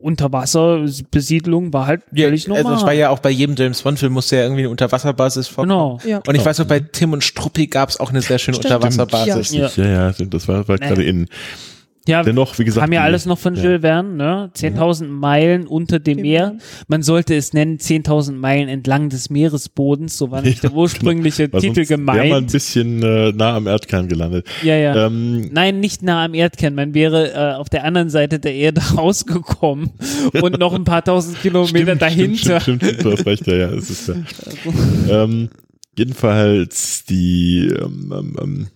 Unterwasserbesiedlung war halt völlig normal. Also es war ja auch bei jedem James Bond Film musste ja irgendwie eine Unterwasserbasis vorkommen. genau. Ja. Und ich weiß noch, bei Tim und Struppi gab es auch eine sehr schöne Stimmt. Unterwasserbasis. Ja. Ja, ja, das war, war gerade in. Ja, Dennoch, wie gesagt. kam ja alles noch von ja. Jules Verne, ne? 10.000 Meilen unter dem Meer. Man sollte es nennen 10.000 Meilen entlang des Meeresbodens, so war nicht der ursprüngliche Weil Titel sonst Wäre man ein gemeint. bisschen äh, nah am Erdkern gelandet. Ja, ja. Ähm, Nein, nicht nah am Erdkern. Man wäre äh, auf der anderen Seite der Erde rausgekommen und noch ein paar tausend Kilometer stimmt, dahinter. Stimmt, stimmt, stimmt, du hast recht, ja, ja, es ist ja. ähm, jedenfalls die ähm, ähm, ähm,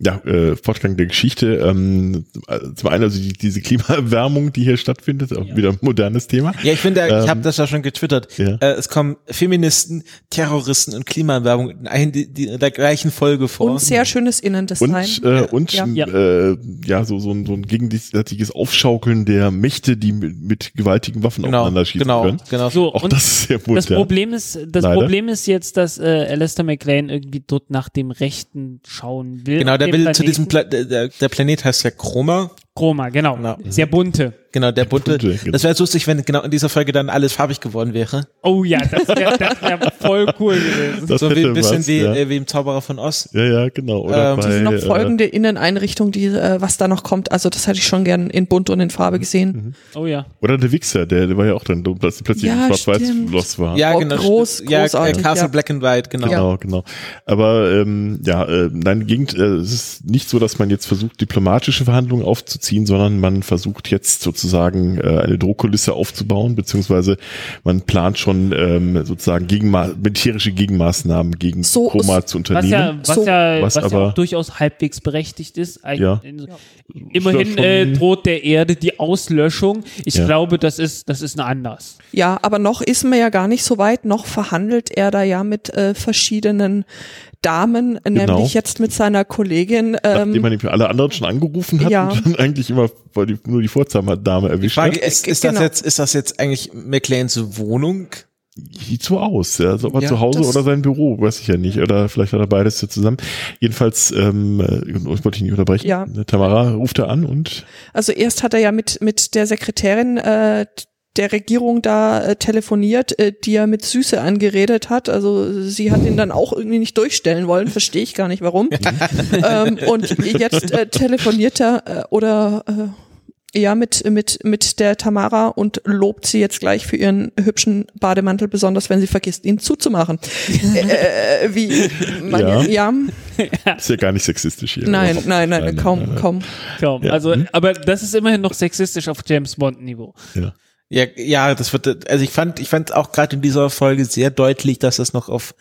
ja, äh, Fortgang der Geschichte. Ähm, zum einen also die, diese Klimaerwärmung, die hier stattfindet, auch wieder ein modernes Thema. Ja, ich finde, ich Ähm, habe das ja schon getwittert. ja. Äh, es kommen Feministen, Terroristen und Klimaerwärmung in, ein, die, die, in der gleichen Folge vor. Und sehr schönes Innendesign. Und, äh, und Ja. ja, Äh, ja so, so, ein, so ein gegenseitiges Aufschaukeln der Mächte, die mit, mit gewaltigen Waffen genau, aufeinander schießen genau, können. genau. So, Auch und das ist sehr das modern. Problem ist, das Leider. Problem ist jetzt, dass äh, Alistair McLean irgendwie dort nach dem Rechten schauen will. Genau, auf der will zu diesem Planeten. Pla der, der Planet heißt ja Chroma. Chroma, genau. Genau. Sehr bunte. Genau, der bunte. bunte, genau. Das wäre lustig, wenn genau in dieser Folge dann alles farbig geworden wäre. Oh ja, das wäre das wär voll cool gewesen. Das so wie ein bisschen was, wie, ja. äh, wie im Zauberer von Oz. Ja, ja, genau. Oder Ähm, bei, die Es sind noch äh, folgende Inneneinrichtungen, die, äh, was da noch kommt. Also das hätte ich schon gern in bunt und in Farbe gesehen. Oh ja. Oder der Wichser, der, der war ja auch dann, dass sie plötzlich Ja, schwarz-weiß. Schloss war. Ja, Oh, genau. groß, ja, äh, großartig, Castle ja. Black and White, genau. Genau, genau. Aber ähm, ja, äh, nein, Gegend, äh, es ist nicht so, dass man jetzt versucht, diplomatische Verhandlungen aufzuziehen, sondern man versucht jetzt sozusagen äh, eine Drohkulisse aufzubauen, beziehungsweise man plant schon ähm, sozusagen Gegenma militärische Gegenmaßnahmen gegen So ist- zu Was unternehmen. ja, was So. ja, Was was, ja aber- auch durchaus halbwegs berechtigt ist. Eig- Ja. in- Ist Immerhin ja äh, droht der Erde die Auslöschung. Ich Ja. glaube, das ist, das ist eine anders. Ja, aber noch ist man ja gar nicht so weit. Noch verhandelt er da ja mit äh, verschiedenen Damen, Genau. nämlich jetzt mit seiner Kollegin. Nachdem Ähm, man nämlich alle anderen schon angerufen hat ja. und dann eigentlich immer weil die, nur die Vorzahndame erwischt Frage hat. ist, ist Genau. das jetzt, ist das jetzt eigentlich McLeans Wohnung? Sieht so aus, ja. Also ob er Ja, zu Hause oder sein Büro, weiß ich ja nicht. Oder vielleicht hat er beides so zusammen. Jedenfalls, ähm, äh, ich wollte ich nicht unterbrechen. Ja. Tamara ruft er an und also erst hat er ja mit, mit der Sekretärin äh, der Regierung da äh, telefoniert, äh, die er mit Süße angeredet hat. Also sie hat ihn dann auch irgendwie nicht durchstellen wollen, verstehe ich gar nicht warum. ähm, und jetzt äh, telefoniert er äh, oder äh, ja mit mit mit der Tamara und lobt sie jetzt gleich für ihren hübschen Bademantel, besonders wenn sie vergisst, ihn zuzumachen. äh, wie man, Ja. ja. ist ja gar nicht sexistisch hier. nein, Überhaupt nein, nein, Nein, nein, kaum, nein, nein. kaum. Kaum. Ja. Also, Hm? aber das ist immerhin noch sexistisch auf James Bond Niveau. Ja. Ja, ja, das wird, also ich fand, ich fand auch gerade in dieser Folge sehr deutlich, dass das noch auf,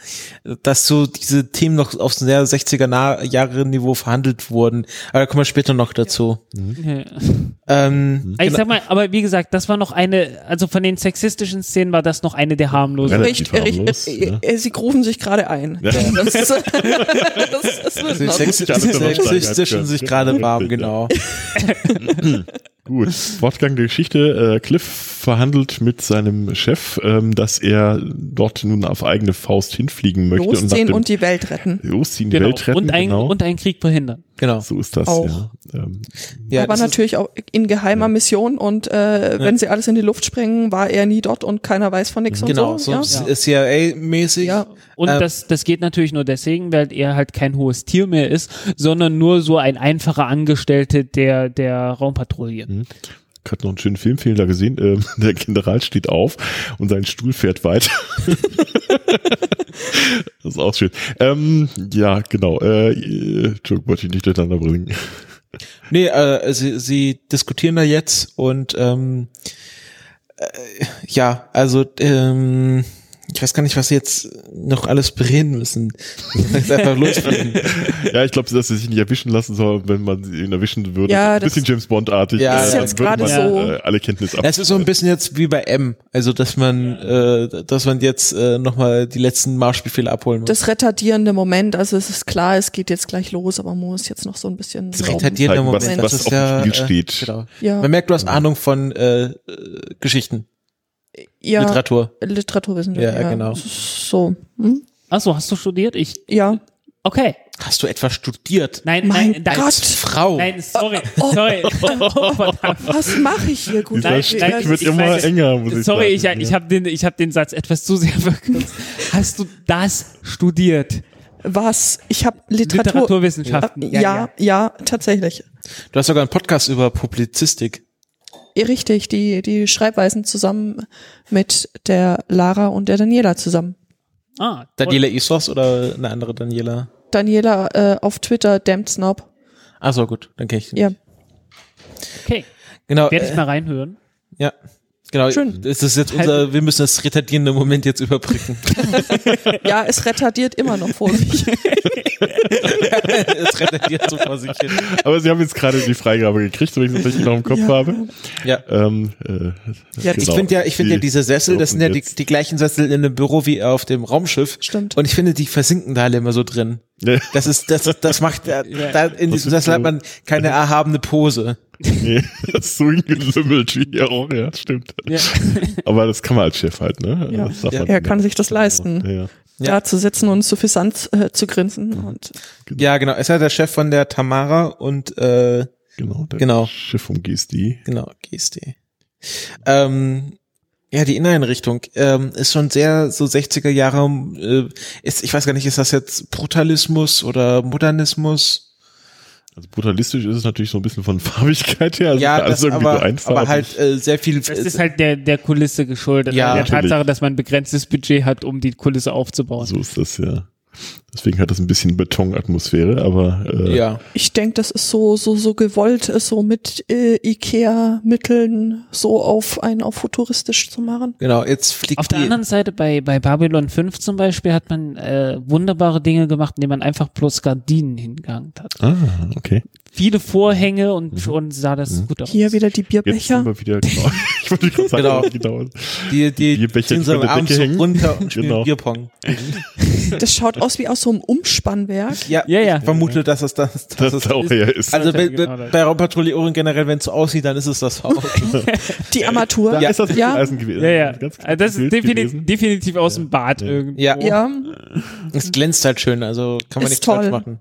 dass so diese Themen noch auf sehr 60er Jahre Niveau verhandelt wurden. Aber da kommen wir später noch dazu. Ja. Ähm, Ich genau. sag mal, aber wie gesagt, das war noch eine, also von den sexistischen Szenen war das noch eine der harmlosen. Richtig, harmlos, richtig, ja. äh, äh, sie grufen sich gerade ein. Ja. Das, das, das noch sexistischen sich gerade warm, genau. Gut, Fortgang der Geschichte. Äh, Cliff verhandelt mit seinem Chef, ähm, dass er dort nun auf eigene Faust hinfliegen möchte und Losziehen dem und die Welt retten. losziehen, die Genau. Welt retten. und, ein, genau. und einen Krieg verhindern. Genau. So ist das, Auch. ja. Ähm, Ja, aber natürlich auch in geheimer Mission und äh, wenn sie alles in die Luft sprengen, war er nie dort und keiner weiß von nichts Genau, und so so. ja. CIA-mäßig. Ja. Und Ähm, das, das geht natürlich nur deswegen, weil er halt kein hohes Tier mehr ist, sondern nur so ein einfacher Angestellte der, der Raumpatrouille. Ich hatte noch einen schönen Filmfehler gesehen. Ähm, der General steht auf und sein Stuhl fährt weiter. das ist auch schön. Ähm, ja, genau. Äh, Entschuldigung, wollte ich nicht durcheinander bringen. Nee, äh, sie, sie diskutieren da jetzt und ähm, äh, ja, also ähm, ich weiß gar nicht, was sie jetzt noch alles bereden müssen. Jetzt einfach loslegen. ja, ich glaube, dass sie sich nicht erwischen lassen soll, wenn man ihn erwischen würde. Ja, ein bisschen das- James Bond-artig. Ja, äh, das ist jetzt gerade man, so- Äh, alle Kenntnis ab. Es ist so ein bisschen jetzt wie bei M, also dass man, äh, dass man jetzt äh, nochmal die letzten Marschbefehle abholen muss. Das retardierende Moment, also es ist klar, es geht jetzt gleich los, aber man muss jetzt noch so ein bisschen Das retardierende zeigen, was- Moment, was das ist auf dem ja, Spiel äh, steht. Genau. Ja, Man merkt, du hast Ahnung von äh, äh, Geschichten, ja Literatur. Literaturwissenschaft. Ja, genau. So. Hm? Achso, hast du studiert? Ich, Ja. okay. Hast du etwas studiert? Nein, Mein nein, nein, Gott. Frau. nein, sorry, Oh. sorry. Oh, verdammt. Was mache ich hier? Gut, Nein, Strick nein, wird ich immer weiß- enger, muss ich Sorry, ich, sagen. ich habe den, ich hab den Satz etwas zu sehr verkürzt. Hast du das studiert? was? Ich habe Literatur. Literaturwissenschaften. Äh, ja, ja, tatsächlich. Du hast sogar einen Podcast über Publizistik. Ja, Richtig, die, die Schreibweisen zusammen mit der Lara und der Daniela zusammen. Ah, toll. Daniela Isos oder eine andere Daniela? Daniela äh, auf Twitter, Damned Snob. Ach so, gut, dann kenne ich den. Ja, Okay, Genau. werde ich äh, mal reinhören. Ja. Genau. Schön. Das ist jetzt unser, wir müssen das retardierende Moment jetzt überbrücken. ja, es retardiert immer noch vor sich. es retardiert so vor sich hin. Aber sie haben jetzt gerade die Freigabe gekriegt, wenn ich es richtig noch im Kopf Ja. habe. Ja. Ähm, äh, Ja, Ich genau. finde ja, ich finde ja Die- diese Sessel, das sind ja die, die gleichen Sessel in einem Büro wie auf dem Raumschiff. Stimmt. Und ich finde, die versinken da alle immer so drin. Nee, Das ist, das, das macht, da, da in diesem Sessel hat man keine erhabene Pose. Nee, das ist so hingelümmelt wie hier auch, ja, stimmt. Ja. Aber das kann man als Chef halt, ne? Ja. Ja. Er kann sich das leisten. Ja. Da zu sitzen und suffisant äh, zu grinsen. Und Ja, genau. Er ist ja der Chef von der Tamara und, äh, Genau, der Genau. Chef vom GSD. Genau, GSD. Ähm, ja, die Inneneinrichtung ähm, ist schon sehr so 60er Jahre, äh, ist, ich weiß gar nicht, ist das jetzt Brutalismus oder Modernismus? Also brutalistisch ist es natürlich so ein bisschen von Farbigkeit her. Also ja, alles das, irgendwie aber, so einfarbig. aber halt äh, sehr viel. Das ist halt der, der Kulisse geschuldet. Ja, der natürlich. Tatsache, dass man ein begrenztes Budget hat, um die Kulisse aufzubauen. so ist das, ja. Deswegen hat das ein bisschen Betonatmosphäre, aber äh, ja, ich denke, das ist so, so, so gewollt, es so mit äh, Ikea-Mitteln so auf einen auf futuristisch zu machen. genau. Jetzt fliegt Auf der anderen Seite, bei, bei Babylon 5 zum Beispiel, hat man äh, wunderbare Dinge gemacht, indem man einfach bloß Gardinen hingehangen hat. Ah, okay. Viele Vorhänge und Mhm. schon sah das gut aus. Hier wieder die Jetzt Bierbecher. sind wir wieder, genau. Ich wollte gerade sagen, Genau. genau. die, die Bierbecher, ziehen die so abends so runter und spielen Genau. Bierpong. Das schaut aus wie aus so einem Umspannwerk. Ja, Ja, ja. ich vermute, dass es das, dass Das es ist auch her ist. Also bei, Genau bei, das. bei Raumpatrouille Ohren generell, wenn es so aussieht, dann ist es das auch. Die Armatur. da ist das ja. Eisen gewesen. Ja, ja. Ganz Also das ist Bild defini gewesen. definitiv aus dem Bad Ja. irgendwo. Ja. ja. es glänzt halt schön, also kann man Ist nichts falsch machen.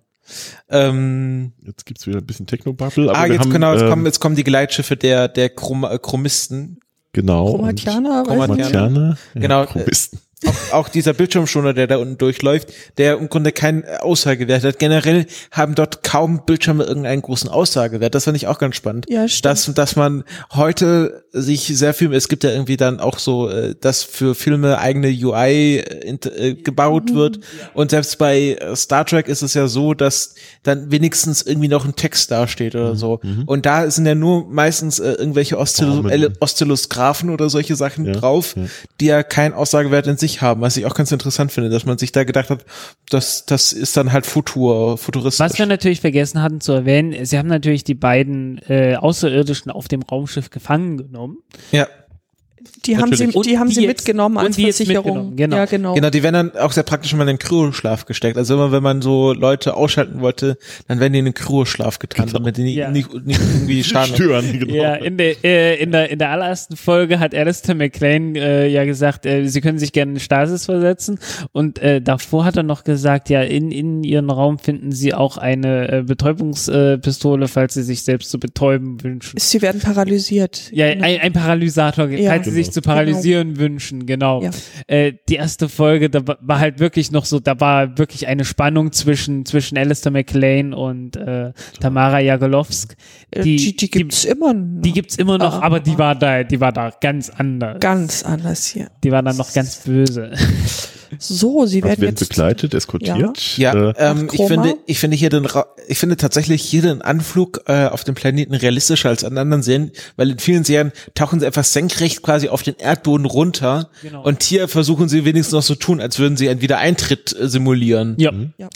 Ähm, Jetzt gibt's wieder ein bisschen Technobubble. aber ah, jetzt haben, genau, jetzt ähm, kommen, jetzt kommen die Geleitschiffe der, der Chrom äh, Chromisten. genau. Chromatianer. Chromatianer. Genau. Ja, Chromisten. Auch, auch dieser Bildschirmschoner, der da unten durchläuft, der im Grunde keinen Aussagewert hat. Generell haben dort kaum Bildschirme irgendeinen großen Aussagewert. Das fand ich auch ganz spannend. Ja, stimmt. dass, dass man heute sich sehr viel, es gibt ja irgendwie dann auch so, äh, dass für Filme eigene UI äh, äh, gebaut wird. Und selbst bei Star Trek ist es ja so, dass dann wenigstens irgendwie noch ein Text dasteht oder so. Und da sind ja nur meistens äh, irgendwelche Oszillo Oszillosgraphen oder solche Sachen Ja, drauf, ja. die ja keinen Aussagewert in sich haben, was ich auch ganz interessant finde, dass man sich da gedacht hat, das, das ist dann halt Futur, futuristisch. Was wir natürlich vergessen hatten zu erwähnen, sie haben natürlich die beiden äh, Außerirdischen auf dem Raumschiff gefangen genommen. Ja, Die haben sie, die haben sie die jetzt- mitgenommen als Versicherung. mitgenommen, genau. Ja, genau. Genau, die werden dann auch sehr praktisch immer in den Kryoschlaf gesteckt. Also immer, wenn man so Leute ausschalten wollte, dann werden die in den Kryoschlaf getan, damit die nicht, Ja. nicht, nicht irgendwie schaden. Stören, genau. Ja, in der, äh, in der, in der allerersten Folge hat Alistair McLean äh, ja gesagt, äh, sie können sich gerne in Stasis versetzen. Und äh, davor hat er noch gesagt, ja, in, in ihren Raum finden sie auch eine äh, Betäubungspistole, falls sie sich selbst zu betäuben wünschen. Sie werden paralysiert. Ja, Genau. ein, ein Paralysator, Ja. falls sie sich Genau. Zu paralysieren wünschen, genau. Ja. Äh, die erste Folge, da wa- war halt wirklich noch so, da war wirklich eine Spannung zwischen, zwischen Alistair McLean und äh, Tamara Jagelowsk. Äh, Die, die, die gibt's immer noch. die gibt's immer noch, Ah, aber die ah. war da, die war da ganz anders. ganz anders hier. Die war dann noch ganz böse. So, sie werden werden jetzt begleitet, eskortiert. Ja, Äh, ähm, Ach, ich finde, ich finde hier den, Ra ich finde tatsächlich hier den Anflug äh, auf dem Planeten realistischer als an anderen Serien, weil in vielen Serien tauchen sie einfach senkrecht quasi auf den Erdboden runter Genau. und hier versuchen sie wenigstens noch so tun, als würden sie einen Wiedereintritt äh, simulieren. Ja. Ja.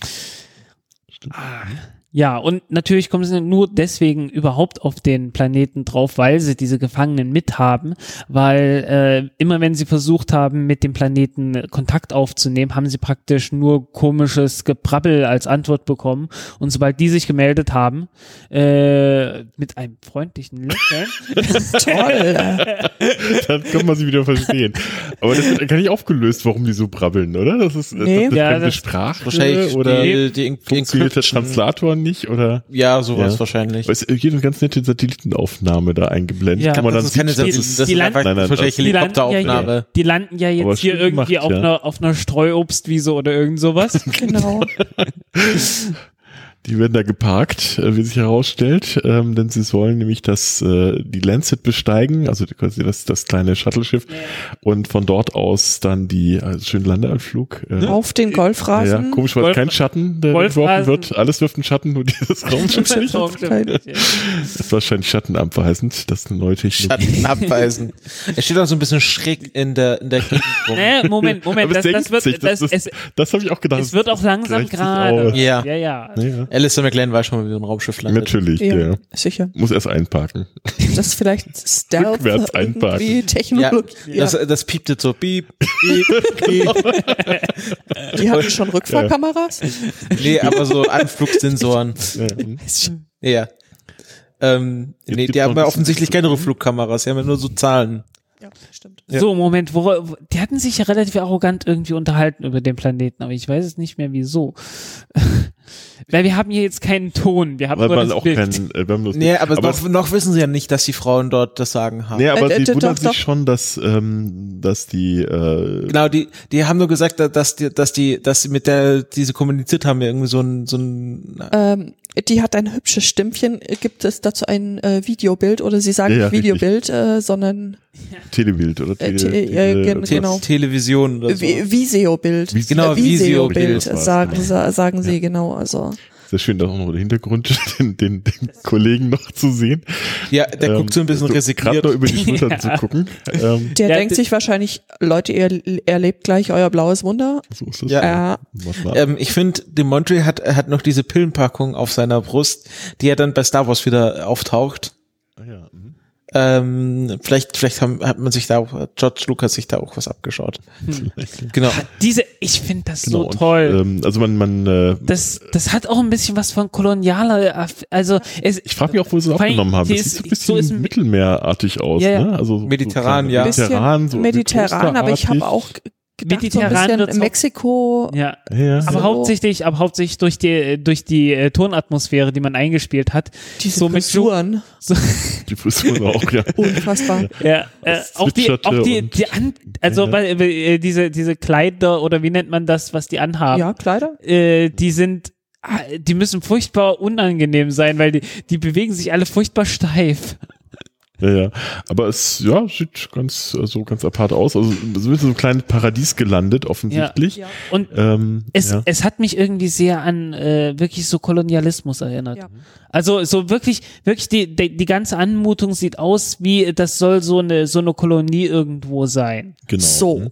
Ja, und natürlich kommen sie nur deswegen überhaupt auf den Planeten drauf, weil sie diese Gefangenen mithaben, weil äh, immer wenn sie versucht haben, mit dem Planeten Kontakt aufzunehmen, haben sie praktisch nur komisches Gebrabbel als Antwort bekommen. Und sobald die sich gemeldet haben, äh, mit einem freundlichen Lächeln, toll. dann kann man sie wieder verstehen. Aber das wird gar nicht aufgelöst, warum die so brabbeln, oder? Das ist, Nee. das ist Ja, das- Sprache Wahrscheinlich oder die, die, funktioniert der Encryption. Nicht oder Ja, sowas Ja. wahrscheinlich. weil es hier eine ganz nette Satellitenaufnahme da eingeblendet, Ja, wo man das dann ist keine sieht, Satellit- dass es das die ist einfach Nein, nein, wahrscheinlich die landen, ja Helikopteraufnahme. hier, die landen ja Aber jetzt hier irgendwie gemacht, auf, ja. einer, auf einer Streuobstwiese oder irgend sowas. genau. Die werden da geparkt, äh, wie sich herausstellt, ähm, denn sie sollen nämlich das, äh, die Lancet besteigen, also quasi das, das kleine Shuttleschiff und von dort aus dann die, also schönen Landeanflug. Äh, Auf den ja, Golfrasen. komisch, weil Golf- kein Schatten der geworfen wird. Alles wirft einen Schatten, nur dieses Raumschiff nicht. Das ist wahrscheinlich schattenabweisend, das ist eine neue Technologie. Schatten abweisen. Er steht auch so ein bisschen schräg in der, in der Gegend rum. Nee, Moment, Moment, das, es das wird, sich, das, das, es, das, das habe ich auch gedacht. es wird auch langsam gerade. Ja. ja, ja. Ja, Alistair McLean weiß schon mal, wie so ein Raumschiff landet. natürlich, Ja, ja. sicher. Muss erst einparken. Das ist vielleicht Stealth Rückwärts einparken. irgendwie Ja, Technologie. Ja, das, das piept jetzt so, piep, piep, piep. die hatten schon Rückfahrkameras. Nee, aber so Anflugsensoren. Ja. Ja. Ähm, Jetzt nee, die haben ja offensichtlich keine Rückflugkameras, die haben ja nur so Zahlen. Ja, stimmt. Ja. So, Moment, wo, wo- die hatten sich ja relativ arrogant irgendwie unterhalten über den Planeten, aber ich weiß es nicht mehr wieso. Weil wir haben hier jetzt keinen Ton, wir haben Weil nur man das auch Bild. kein, äh, wir haben Nee, Bild. aber, noch, noch wissen sie ja nicht, dass die Frauen dort das Sagen haben. Nee, aber Äh, sie äh, wundern doch, sich doch. schon, dass, ähm, dass die, äh, Genau, die, die haben nur gesagt, dass die, dass die, dass sie mit der, die sie kommuniziert haben, irgendwie so ein, so ein, Ähm, die hat ein hübsches Stimmchen. Gibt es dazu ein äh, Videobild oder sie sagen Ja, ja, nicht Videobild, äh, sondern Telebild oder Äh, Tele, te- ja, gen- Te genau. Television oder so. Vi- Viseobild. Vis- Genau, Äh, Viseobild war's, sagen, genau. sa- sagen sie genau. Also Sehr schön, da auch noch der Hintergrund, den, den, den Kollegen noch zu sehen. Ja, der guckt so ein bisschen Gerade resigniert. noch über die Schultern zu gucken. Ähm, der Ja, denkt sich wahrscheinlich, Leute, ihr erlebt gleich euer blaues Wunder. so ist das. Ja. Mal. Ähm, ich finde, Demontre hat, hat noch diese Pillenpackung auf seiner Brust, die ja dann bei Star Wars wieder auftaucht. Ähm, vielleicht, vielleicht haben, hat man sich da auch, George Lucas sich da auch was abgeschaut. Genau. Diese, ich finde das Genau, so und, toll. Ähm, also man, man äh, das, das hat auch ein bisschen was von kolonialer, also es, ich frage mich auch, wo sie es aufgenommen haben. die Das ist- sieht so ein bisschen so ist ein- mittelmeerartig aus, Ja, ja. ne? Also so- Mediterran, so ja. Mediterran, so mediterran, aber ich habe auch gedacht, Mediterran so ein bisschen Mexiko. ja. Ja. Aber So. hauptsächlich, aber hauptsächlich durch die, durch die äh, Tonatmosphäre, die man eingespielt hat. Diese so Frisuren. so, die Frisur auch, ja. Unfassbar. ja, äh, auch die, auch die, die an, also Ja. weil, äh, diese, diese Kleider oder wie nennt man das, was die anhaben, Ja, Kleider. äh, die sind, ah, die müssen furchtbar unangenehm sein, weil die, die bewegen sich alle furchtbar steif. Ja, ja. Aber es, ja, sieht ganz, so ganz apart aus. Also, es wird so ein kleines Paradies gelandet, offensichtlich. Ja. Und Ähm, es, ja. es hat mich irgendwie sehr an äh, wirklich so Kolonialismus erinnert. Ja. Also so wirklich, wirklich die, die, die ganze Anmutung sieht aus wie, das soll so eine, so eine Kolonie irgendwo sein. Genau. So.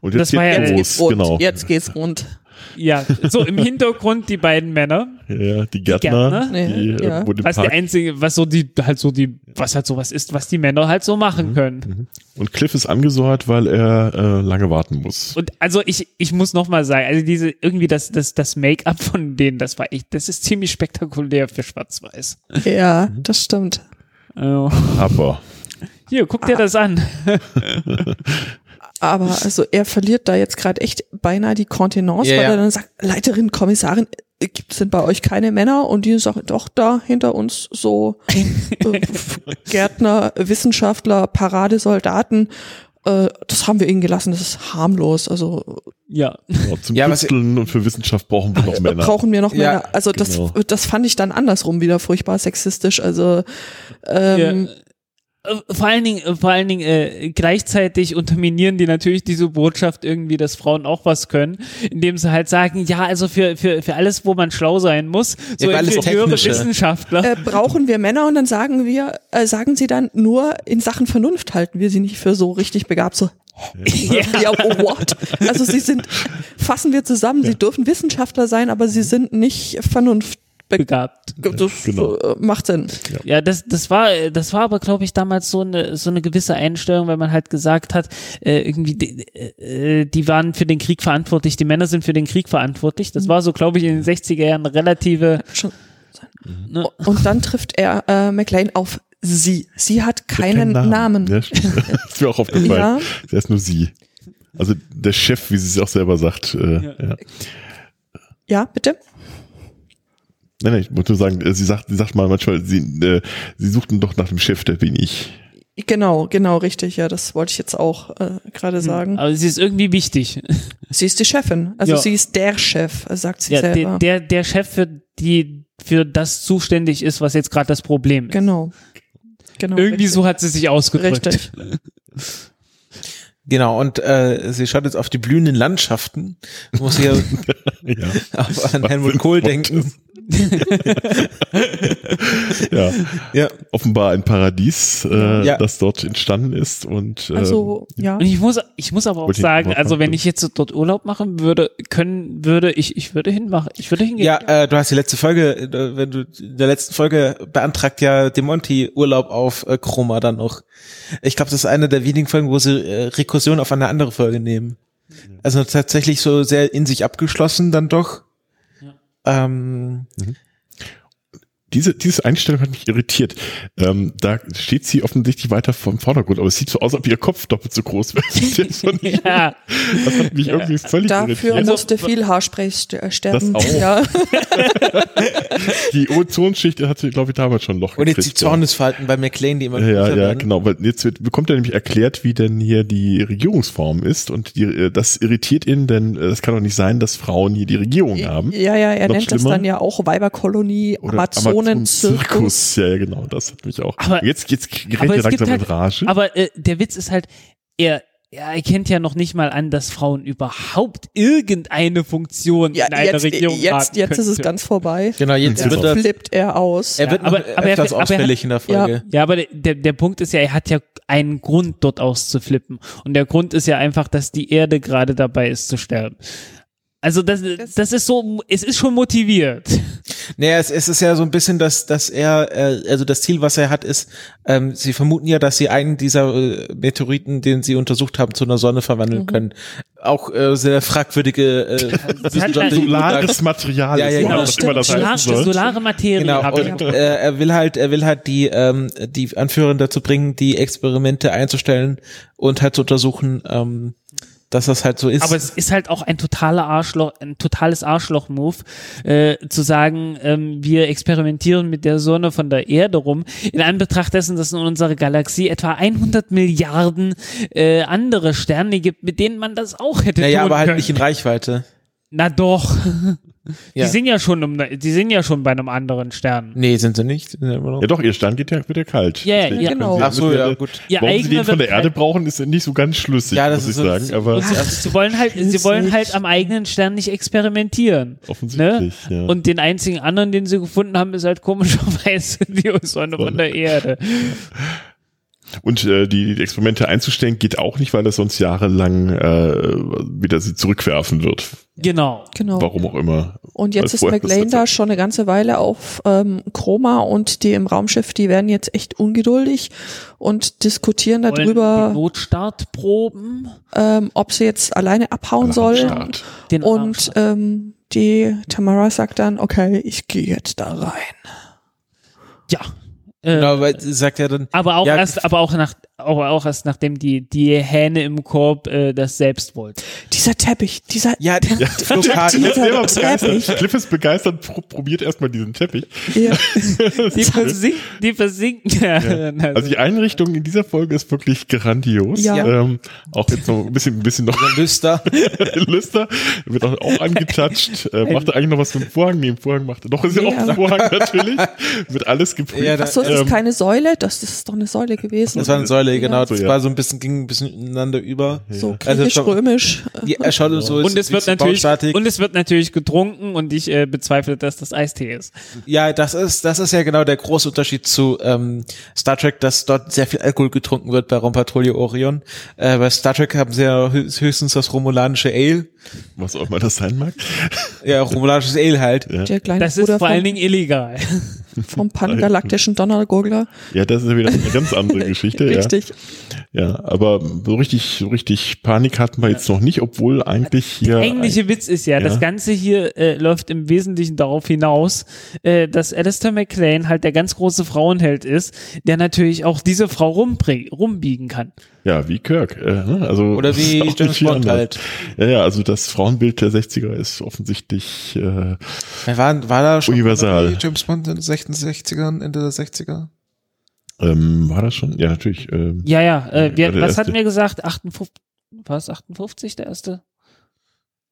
Und jetzt Das war ja- geht's Jetzt Geht's los, rund. genau. Jetzt geht's rund. Ja, so im Hintergrund die beiden Männer. Ja, die Gärtner, Gärtner? Nee, die ja. den Was die Park. einzige, was so die, halt so die, was halt sowas ist, was die Männer halt so machen können. Und Cliff ist angesäuert, weil er äh, lange warten muss. Und also ich, ich muss noch mal sagen, also diese, irgendwie das, das, das Make-up von denen, das war echt, das ist ziemlich spektakulär für Schwarz-Weiß. Ja, das stimmt. Also, Aber hier, guck dir das an. Aber also er verliert da jetzt gerade echt beinahe die Kontenance, Ja, weil er dann sagt, Leiterin, Kommissarin, gibt sind bei euch keine Männer? Und die sagen, doch, da hinter uns so äh, Gärtner, Wissenschaftler, Paradesoldaten. Äh, das haben wir ihnen gelassen, das ist harmlos. Also Ja. zum Ja, Tüfteln und für Wissenschaft brauchen wir noch äh, Männer. brauchen wir noch Ja, Männer. Also das, genau. das fand ich dann andersrum wieder furchtbar sexistisch. Also ähm, Ja. Äh, Vor allen Dingen, äh, vor allen Dingen äh, gleichzeitig unterminieren die natürlich diese Botschaft irgendwie, dass Frauen auch was können, indem sie halt sagen, ja, also für für für alles, wo man schlau sein muss, so Ingenieure, Technische. Wissenschaftler. äh, brauchen wir Männer und dann sagen wir, äh, sagen sie dann nur in Sachen Vernunft halten wir sie nicht für so richtig begabt. So, ja. ja, oh, what? Also sie sind, fassen wir zusammen, sie dürfen Wissenschaftler sein, aber sie sind nicht Vernunft. Begabt. Das Genau. äh, macht Sinn. Ja, das, das war, das war aber, glaube ich, damals so eine, so eine gewisse Einstellung, weil man halt gesagt hat, äh, irgendwie, die, äh, die waren für den Krieg verantwortlich, die Männer sind für den Krieg verantwortlich. Das war so, glaube ich, in den 60er Jahren relative, Schon. ne, Und dann trifft er äh, McLean auf sie. Sie hat keinen Kein Namen. Ja, ist mir auch aufgefallen. Ja. Der ist nur sie. Also der Chef, wie sie es auch selber sagt. Äh, ja. Ja. Ja, bitte? Nein, nein, ich wollte nur sagen, äh, sie sagt, sie sagt mal manchmal, sie, äh, sie suchten doch nach dem Chef, der bin ich. Genau, genau, richtig. Ja, das wollte ich jetzt auch äh, Hm. gerade sagen. aber sie ist irgendwie wichtig. Sie ist die Chefin. Also Ja. sie ist der Chef, äh, sagt sie Ja, selber. der, der, der Chef für die, für das zuständig ist, was jetzt gerade das Problem ist. genau. Genau. Irgendwie richtig. so hat sie sich ausgedrückt. Richtig. Genau, und äh, sie schaut jetzt auf die blühenden Landschaften. Muss hier Ja. auf, an Helmut Kohl denken. ja. Ja. Offenbar ein Paradies, äh, Ja. das dort entstanden ist und ähm, Also, ja. Und ich muss, ich muss aber auch sagen, also wenn ich jetzt dort Urlaub machen würde, können, würde ich, ich würde hinmachen, ich würde hingehen. Ja, äh, du hast die letzte Folge, äh, wenn du in der letzten Folge beantragt ja Demonti Urlaub auf äh, Chroma dann noch. Ich glaube, das ist eine der wenigen Folgen, wo sie äh, Rekursion auf eine andere Folge nehmen. Also tatsächlich so sehr in sich abgeschlossen dann doch. Ähm, diese, diese Einstellung hat mich irritiert. Ähm, da steht sie offensichtlich weiter vom Vordergrund, aber es sieht so aus, als ob ihr Kopf doppelt so groß wäre. Das hat mich- Ja. das hat mich irgendwie völlig Dafür irritiert. musste viel Haarspray äh, sterben. Das auch. Ja. Die Ozonschicht hatte, glaube ich, damals schon ein Loch und jetzt die gekriegt, ja. Zornesfalten bei McLean, die immer Ja, ja, werden. genau, weil jetzt wird, bekommt er nämlich erklärt, wie denn hier die Regierungsform ist und die, äh, das irritiert ihn, denn äh, es kann doch nicht sein, dass Frauen hier die Regierung haben. ja, ja, er Noch nennt das schlimmer. dann ja auch Weiberkolonie, Oder Amazonen-Zirkus. Ja, ja, genau, das hat mich auch. Aber- jetzt jetzt aber er langsam halt, in Rage. aber äh, der Witz ist halt, er, er erkennt ja noch nicht mal an, dass Frauen überhaupt irgendeine Funktion Ja, in einer jetzt, Regierung jetzt, haben jetzt ist es ganz vorbei. Genau, jetzt Ja. wird er, Flippt er aus. er wird Ja, aber- aber er- öfters aber er hat- ausfällig in der Folge. Ja, aber der, der, der Punkt ist ja, er hat ja einen Grund, dort auszuflippen. Und der Grund ist ja einfach, dass die Erde gerade dabei ist zu sterben. Also das, das ist so, es ist schon motiviert. Naja, es, es ist ja so ein bisschen, dass, dass er, äh, also das Ziel, was er hat, ist, ähm, sie vermuten ja, dass sie einen dieser äh, Meteoriten, den sie untersucht haben, zu einer Sonne verwandeln können. Auch äh, sehr fragwürdige äh, wissenschaftliche Solares Material Ja, ja, ist, genau. immer das soll. solare Materie Genau, und äh, er will halt, er will halt die, ähm, die Anführerin dazu bringen, die Experimente einzustellen und halt zu untersuchen, ähm, dass das halt so ist. Aber es ist halt auch ein totaler Arschloch, ein totales Arschloch-Move, äh, zu sagen, ähm, wir experimentieren mit der Sonne von der Erde rum, in Anbetracht dessen, dass es in unserer Galaxie etwa 100 Milliarden äh, andere Sterne gibt, mit denen man das auch hätte naja, tun aber halt können. nicht in Reichweite. Na doch. Ja. Die sind ja schon um, die sind ja schon bei einem anderen Stern. Nee, sind sie nicht. Sind ja immer noch- Ja doch, ihr Stern geht ja, wird ja kalt. Ja, ja, ja. Genau. sie- Ach so, ja, gut. Ihr Warum sie den von der Erde brauchen, ist nicht so ganz schlüssig, Ja, das muss ich ist so- sagen. Aber Ja, sie wollen halt, sie wollen halt am eigenen Stern nicht experimentieren. offensichtlich, ja. Ne? Und den einzigen anderen, den sie gefunden haben, ist halt komischerweise die Sonne von der Erde. Und äh, die, die Experimente einzustellen geht auch nicht, weil das sonst jahrelang äh, wieder sie zurückwerfen wird. Genau. Genau. Warum auch immer. Und jetzt ist McLean da schon eine ganze Weile auf ähm, Chroma und die im Raumschiff, die werden jetzt echt ungeduldig und diskutieren darüber, Notstartproben. ähm, ob sie jetzt alleine abhauen sollen. Und ähm, die Tamara sagt dann, okay, ich gehe jetzt da rein. ja. Äh, Genau, weil sagt ja dann, aber auch Ja, erst, aber auch nach, auch, auch erst nachdem die, die Hähne im Korb äh, das selbst wollten. Dieser Teppich, dieser ja, der Ja, ist selber Teppich. begeistert. Cliff ist begeistert, pro probiert erstmal diesen Teppich. ja, Die versinken, die versinken. Ja. Also die Einrichtung in dieser Folge ist wirklich grandios. Ja. Ähm, auch jetzt noch ein bisschen, ein bisschen noch Lüster. Lüster, wird auch, auch angetatscht. Äh, macht er eigentlich noch was mit dem Vorhang? Nee, im Vorhang macht er. Doch, ist ja auch ein Vorhang natürlich. Wird alles geprüft. Ja, Achso, ist Ähm, das keine Säule? Das, das ist doch eine Säule gewesen. Das war eine Säule, genau. So, Das ja. war so ein bisschen, ging ein bisschen ineinander über. so Also griechisch-römisch. Er schaut so, und es wird natürlich und es wird natürlich getrunken und ich äh, bezweifle, dass das Eistee ist. Ja, das ist, das ist ja genau der große Unterschied zu ähm, Star Trek, dass dort sehr viel Alkohol getrunken wird bei Raumpatrouille Orion. Äh, bei Star Trek haben sie ja hö- höchstens das romulanische Ale. Was auch immer das sein mag. Ja, romulanisches Ale halt. Ja. Der kleine Das ist vor allen Dingen illegal. Vom pangalaktischen Donnergurgler. Ja, das ist ja wieder eine ganz andere Geschichte. ja. Richtig. Ja, aber so richtig, so richtig Panik hatten wir jetzt noch nicht, obwohl eigentlich hier. Der eigentliche Witz ist ja, Ja. das Ganze hier äh, läuft im Wesentlichen darauf hinaus, äh, dass Alistair McLean halt der ganz große Frauenheld ist, der natürlich auch diese Frau rumbring, rumbiegen kann. Ja, wie Kirk. Äh, ne? also, Oder wie James Bond halt. Ja, ja, also das Frauenbild der 60er ist offensichtlich äh, War, war da schon Universal. wie James Bond in den 60ern, Ende der 60er? ähm, war das schon? Ja, natürlich. Ähm, Ja, ja, äh, wir, was hatten wir gesagt? 58, was, 58 der erste?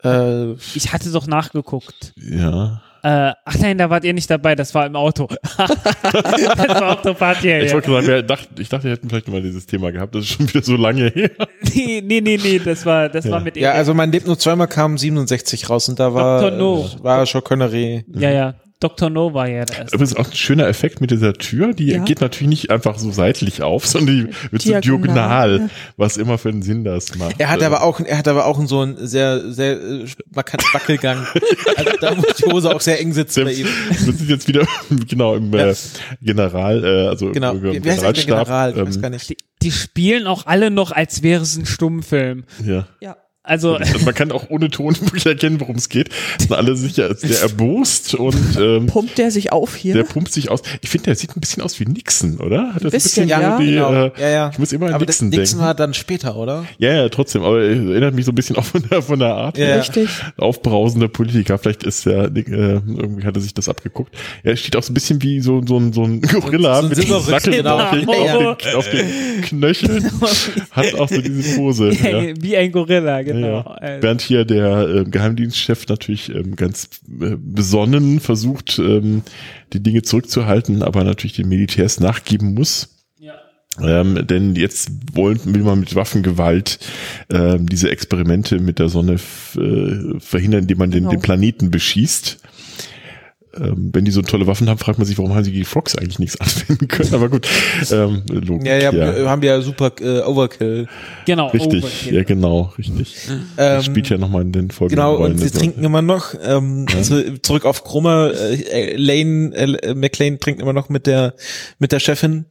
Äh, Ich hatte doch nachgeguckt. ja. Äh, ach nein, da wart ihr nicht dabei, das war im Auto. das war auf der Party. Ich Ja. wollte sagen, wir dachten, ich dachte, wir hätten vielleicht mal dieses Thema gehabt. Das ist schon wieder so lange her. Nee, nee, nee, nee, das war, das Ja. war mit ja, also man lebt nur zweimal kam 67 raus und da war, war Sean Connery. ja, ja, Dr. No war ja der erste. Übrigens auch ein schöner Effekt mit dieser Tür. Die Ja. geht natürlich nicht einfach so seitlich auf, sondern die wird so Diagonal, was immer für einen Sinn das macht. Er hat aber auch, er hat aber auch so einen sehr, sehr äh, markanten Wackelgang. also da muss die Hose auch sehr eng sitzen bei ihm. Wir sind jetzt wieder genau im äh, Ja. General, äh, also Genau. im der Generalstab. General? Ich weiß ähm, gar nicht. Die, die spielen auch alle noch, als wäre es ein Stummfilm. ja. Ja. Also, man kann auch ohne Ton wirklich erkennen, worum es geht. Sind alle sicher sehr erbost und ähm, Pumpt der sich auf hier? der pumpt sich aus. Ich finde, der sieht ein bisschen aus wie Nixon, oder? Hat das Bisschen, ein ja. so die, genau. äh, ja, ja. Ich muss immer an aber das Nixon Nixon denken. war dann später, oder? Ja, ja, trotzdem. Aber er erinnert mich so ein bisschen auch von der, von der Art. Ja. Richtig. Aufbrausender Politiker. Vielleicht ist er, äh, irgendwie hat er sich das abgeguckt. Er steht auch so ein bisschen wie so, so, ein, so ein Gorilla So ein mit Sackel genau. auf, den, Genau. auf, den, auf den Knöcheln. Hat auch so diese Pose. wie, ja. ein, wie ein Gorilla, genau. Ja. Äh, Während hier der äh, Geheimdienstchef natürlich ähm, ganz äh, besonnen versucht, ähm, die Dinge zurückzuhalten, aber natürlich den Militärs nachgeben muss. Ähm, denn jetzt wollen, will man mit Waffengewalt ähm, diese Experimente mit der Sonne äh, verhindern, indem man den, Genau. den Planeten beschießt. Ähm, wenn die so tolle Waffen haben, fragt man sich, warum haben sie gegen Frogs eigentlich nichts anwenden können. Aber gut, ähm, Logik, Ja, ja, ja. wir haben ja super äh, Overkill. Genau. Richtig, Overkill. ja genau, richtig. Ähm, spielt ja nochmal in den Folgen. Genau, Rollen, und sie also. trinken immer noch. Ähm, zu, zurück auf Chroma. Äh, Lane, äh, McLean trinkt immer noch mit der mit der Chefin.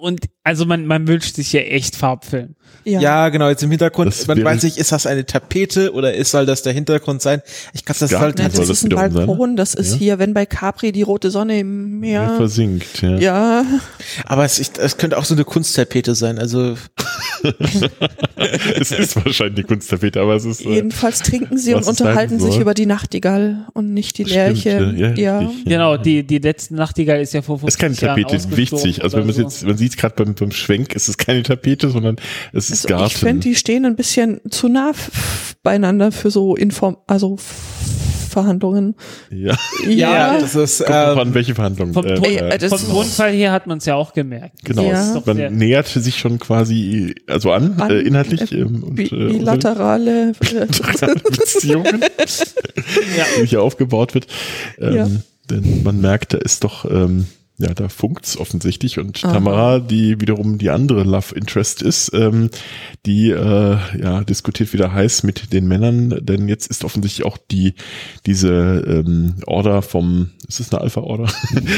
Und also man, man wünscht sich ja echt Farbfilm. Ja. Ja, genau, jetzt im Hintergrund. Das Man weiß nicht, ist das eine Tapete oder ist soll das der Hintergrund sein? Ich glaube, das Ja, soll Nein, das das ist ein? Balkon, das ist Ja. hier, wenn bei Capri die rote Sonne im Ja, Meer. versinkt, ja. Ja, Aber es, ich, es könnte auch so eine Kunsttapete sein. Also es ist wahrscheinlich eine Kunsttapete, aber es ist. Äh, jedenfalls trinken sie und es unterhalten sich über die Nachtigall und nicht die Lerche. ja, Ja, Genau, die, die letzte Nachtigall ist ja vor 50 ist keine Jahren Tapete, ausgestorben wichtig. Also wenn man es jetzt, man sieht es gerade beim, beim Schwenk, es ist keine Tapete, sondern es ist Also Garten. ich finde, die stehen ein bisschen zu nah beieinander für so Inform, also Verhandlungen. ja. Ja, das ist ähm, an, welche Verhandlungen. Vom, äh, äh, das vom Tonfall her hat man es ja auch gemerkt. Genau, Ja. Man nähert sich schon quasi also an, An- äh, inhaltlich äh, ähm, und bi äh, bilaterale. äh, Beziehungen, Ja. die hier aufgebaut wird. Ähm, Ja. Denn man merkt, da ist doch ähm, ja, da funkt's offensichtlich und Aha. Tamara, die wiederum die andere Love Interest ist, ähm, die äh, ja diskutiert wieder heiß mit den Männern, denn jetzt ist offensichtlich auch die diese ähm, Order vom, ist es eine Alpha Order?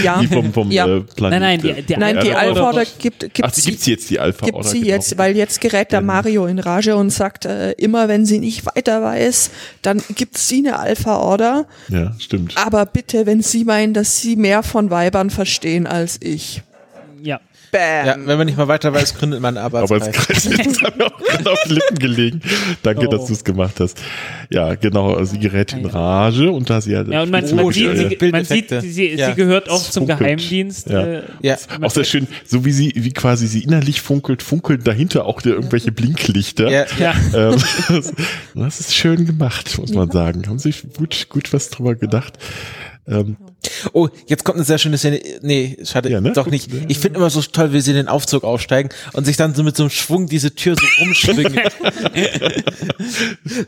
Ja. die vom vom Ja. äh, Planet. Nein, nein, die- die Nein, die Alpha Order- gibt, gibt Ach, die gibt's jetzt die Alpha gibt Order. sie genau. jetzt, weil jetzt gerät der Ähm. Mario in Rage und sagt, äh, immer wenn sie nicht weiter weiß, dann gibt sie eine Alpha Order. Ja, stimmt. Aber bitte, wenn sie meinen, dass sie mehr von Weibern verstehen als ich. Ja. Bam. Ja, wenn man nicht mal weiter weiß, gründet man Arbeitskreis. Arbeitskreis. Das hat mir auch gerade auf die Lippen gelegen. Danke, Oh. dass du es gemacht hast. Ja, genau. Sie gerät in Rage und da sie ja, Ja, und man, Oh, man sieht, sie, man sieht, sie, Ja. sie gehört auch zum funkelt. Geheimdienst. Ja. Äh, Ja. auch sehr schön, so wie sie, wie quasi sie innerlich funkelt, funkeln dahinter auch der irgendwelche Blinklichter. Ja, Ja. Ähm, das, das ist schön gemacht, muss man sagen. Haben sich gut, gut was drüber gedacht. Ähm, Oh, jetzt kommt eine sehr schöne Szene. Nee, schade, Ja, ne? doch nicht. Ich finde immer so toll, wie sie in den Aufzug aufsteigen und sich dann so mit so einem Schwung diese Tür so rumschwingen.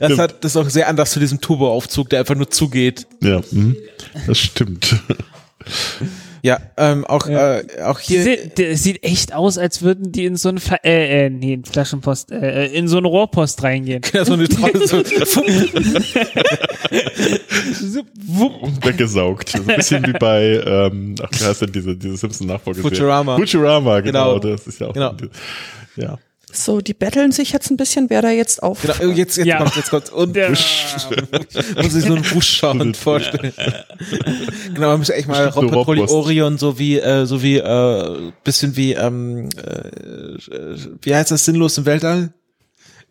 das hat das ist auch sehr anders zu diesem Turboaufzug, der einfach nur zugeht. ja, hm, das stimmt. Ja, ähm, auch Ja. Äh, auch hier. sieht, die sieht echt aus, als würden die in so eine Fla äh, äh, nee, in Flaschenpost, äh, äh, in so eine Rohrpost reingehen. Ja, so eine tolle, so, So. Und weggesaugt. So ein bisschen wie bei, ähm, ach, wie heißt denn diese, diese Simpson-Nachfolgeserie? Futurama. Futurama, genau. Genau. Das ist ja auch, Genau. ja. So, die betteln sich jetzt ein bisschen, wer da jetzt auf. genau, oh, jetzt, jetzt Ja. kommt, jetzt kommt. Und Der- muss sich so einen Wuschschauen vorstellen. genau, man muss echt mal Robotrolli Rohrpost. Orion so wie, äh, so wie, äh, bisschen wie, ähm, äh, wie heißt das, sinnlos im Weltall?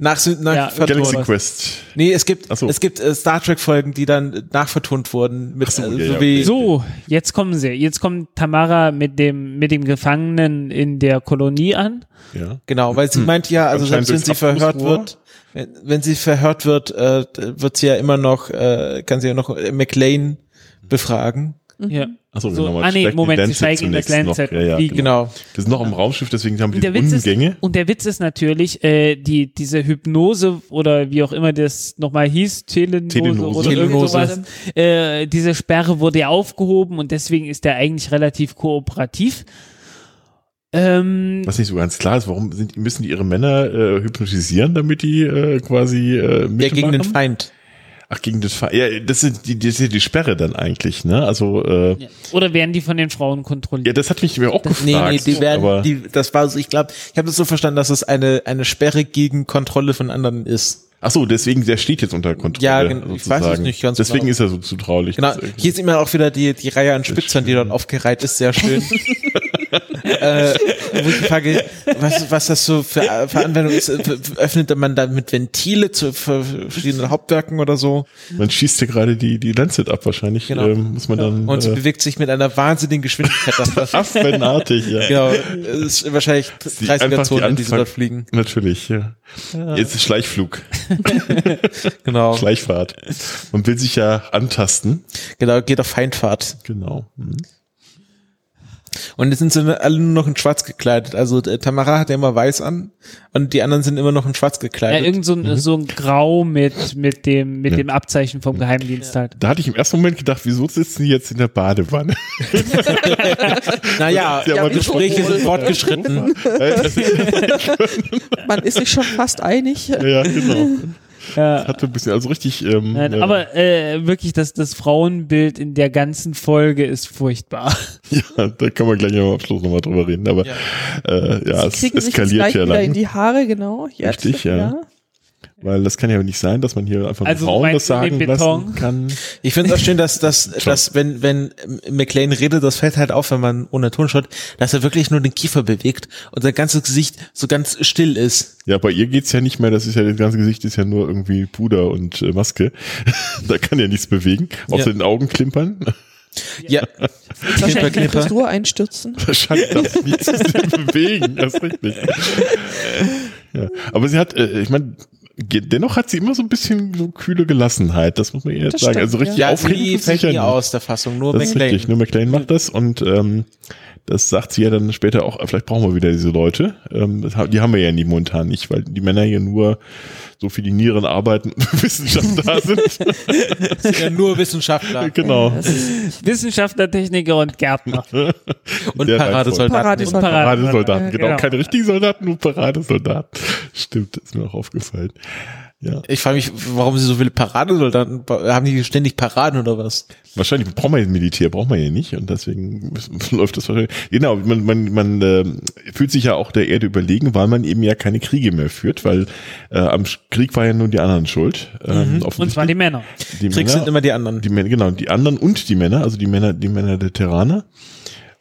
Nach, nach Ja, vertont. Galaxy Quest. Nee, es gibt, so. es gibt äh, Star Trek Folgen, die dann nachvertont wurden mit, so, äh, ja, so ja, wie, So, jetzt kommen sie. Jetzt kommt Tamara mit dem, mit dem Gefangenen in der Kolonie an. Ja. Genau, weil sie meint ja, also selbst wenn sie verhört wird, wenn, wenn sie verhört wird, äh, wird sie ja immer noch, äh, kann sie ja noch McLean befragen. Ja. Achso, So, genau. ah, nee, Moment, sie Lancet zeigen das noch. Lancet Ja, ja, genau. Genau. Wir sind noch im Raumschiff, deswegen haben der, die ist, Ungänge. und der Witz ist natürlich, äh, die, diese Hypnose oder wie auch immer das nochmal hieß, Telenose, Telenose. oder irgend Telenose. sowas, äh, diese Sperre wurde ja aufgehoben und deswegen ist der eigentlich relativ kooperativ. Ähm, Was nicht so ganz klar ist, warum sind, müssen die ihre Männer äh, hypnotisieren, damit die äh, quasi äh, Ja, mitmachen? gegen den Feind. Ach, gegen das Fe Ja, das sind die, das ist ja die Sperre dann eigentlich, ne? Also, äh, ja. oder werden die von den Frauen kontrolliert? das hat mich mir auch gefragt. Nee, nee, die werden, aber die, das war so, ich glaube, ich habe das so verstanden, dass es eine, eine Sperre gegen Kontrolle von anderen ist. Ach so, deswegen, der steht jetzt unter Kontrolle. Ja, gen- ich weiß es nicht ganz Deswegen genau. ist er so zutraulich. Genau, Das- hier sieht man auch wieder die, die Reihe an Spitzern, die dort aufgereiht ist, sehr schön. äh, wo ich Frage, was, was das so für, für Anwendung ist, öffnet man da mit Ventile zu verschiedenen Hauptwerken oder so? Man schießt ja gerade die, die Lancet ab wahrscheinlich. Genau. Ähm, muss man dann. Und sie äh, bewegt sich mit einer wahnsinnigen Geschwindigkeit. Affenartig, ja. genau, es ist wahrscheinlich Die- 30er einfach die Zonen, die sie dort fliegen. Natürlich, ja. Jetzt ist Schleichflug, Genau, Schleichfahrt. Man will sich ja antasten. genau, geht auf Feindfahrt. Genau. Mhm. Und jetzt sind sie alle nur noch in schwarz gekleidet. Also äh, Tamara hat ja immer weiß an und die anderen sind immer noch in schwarz Ja, gekleidet. irgend so ein, so ein Grau mit, mit dem, mit Ja. dem Abzeichen vom Geheimdienst halt. Da hatte ich im ersten Moment gedacht, wieso sitzen die jetzt in der Badewanne? naja, Ja, die Gespräche sind fortgeschritten. Man ist sich schon fast einig. ja, genau. Ja. Hatte ein bisschen, also richtig. Ähm, Nein, äh, aber äh, wirklich, das, das Frauenbild in der ganzen Folge ist furchtbar. ja, da kann man gleich am Abschluss nochmal drüber reden. Aber ja, äh, ja Sie es kriegen sich jetzt eskaliert gleich ja wieder in dann. die Haare, genau. Jetzt, Richtig, ja. Weil das kann ja nicht sein, dass man hier einfach Also Frauen das sagen lassen kann. Ich finde es auch schön, dass, dass, dass wenn, wenn McLean redet, das fällt halt auf, wenn man ohne Ton schaut, dass er wirklich nur den Kiefer bewegt und sein ganzes Gesicht so ganz still ist. Ja, bei ihr geht's ja nicht mehr, das ist ja, das ganze Gesicht ist ja nur irgendwie Puder und äh, Maske. da kann ja nichts bewegen, außer Ja. den Augen klimpern. Ja, Wahrscheinlich eine Knipper. Frisur einstürzen. Wahrscheinlich darf sie nichts bewegen, das ist richtig. Ja. Aber sie hat, äh, ich meine, dennoch hat sie immer so ein bisschen so kühle Gelassenheit, das muss man ihr jetzt Das sagen. stimmt, Also richtig ja. ja aufregend ist fällt nie nicht. aus der Fassung, nur Das ist McLean. richtig, nur McLean macht das und ähm, das sagt sie ja dann später auch, vielleicht brauchen wir wieder diese Leute. Ähm, das die haben wir ja nie momentan nicht, weil die Männer hier nur so für die Nieren arbeiten und Wissenschaft da sind. Das sind ja nur Wissenschaftler genau. Wissenschaftler, Techniker und Gärtner. und Der Paradesoldaten. Paradesoldaten. Paradesoldaten, Ja, genau. genau. Keine richtigen Soldaten, nur Paradesoldaten. Stimmt, ist mir auch aufgefallen. Ja. Ich frage mich, warum sie so viele Paradesoldaten haben die ständig Paraden oder was? Wahrscheinlich braucht man ja Militär, braucht man ja nicht und deswegen läuft das wahrscheinlich. Genau, man, man, man äh, fühlt sich ja auch der Erde überlegen, weil man eben ja keine Kriege mehr führt, weil äh, am Krieg war ja nur die anderen schuld. Ähm, Und zwar die Männer. die Krieg sind immer die anderen. die Männer, genau, die anderen und die Männer, also die Männer, die Männer der Terraner.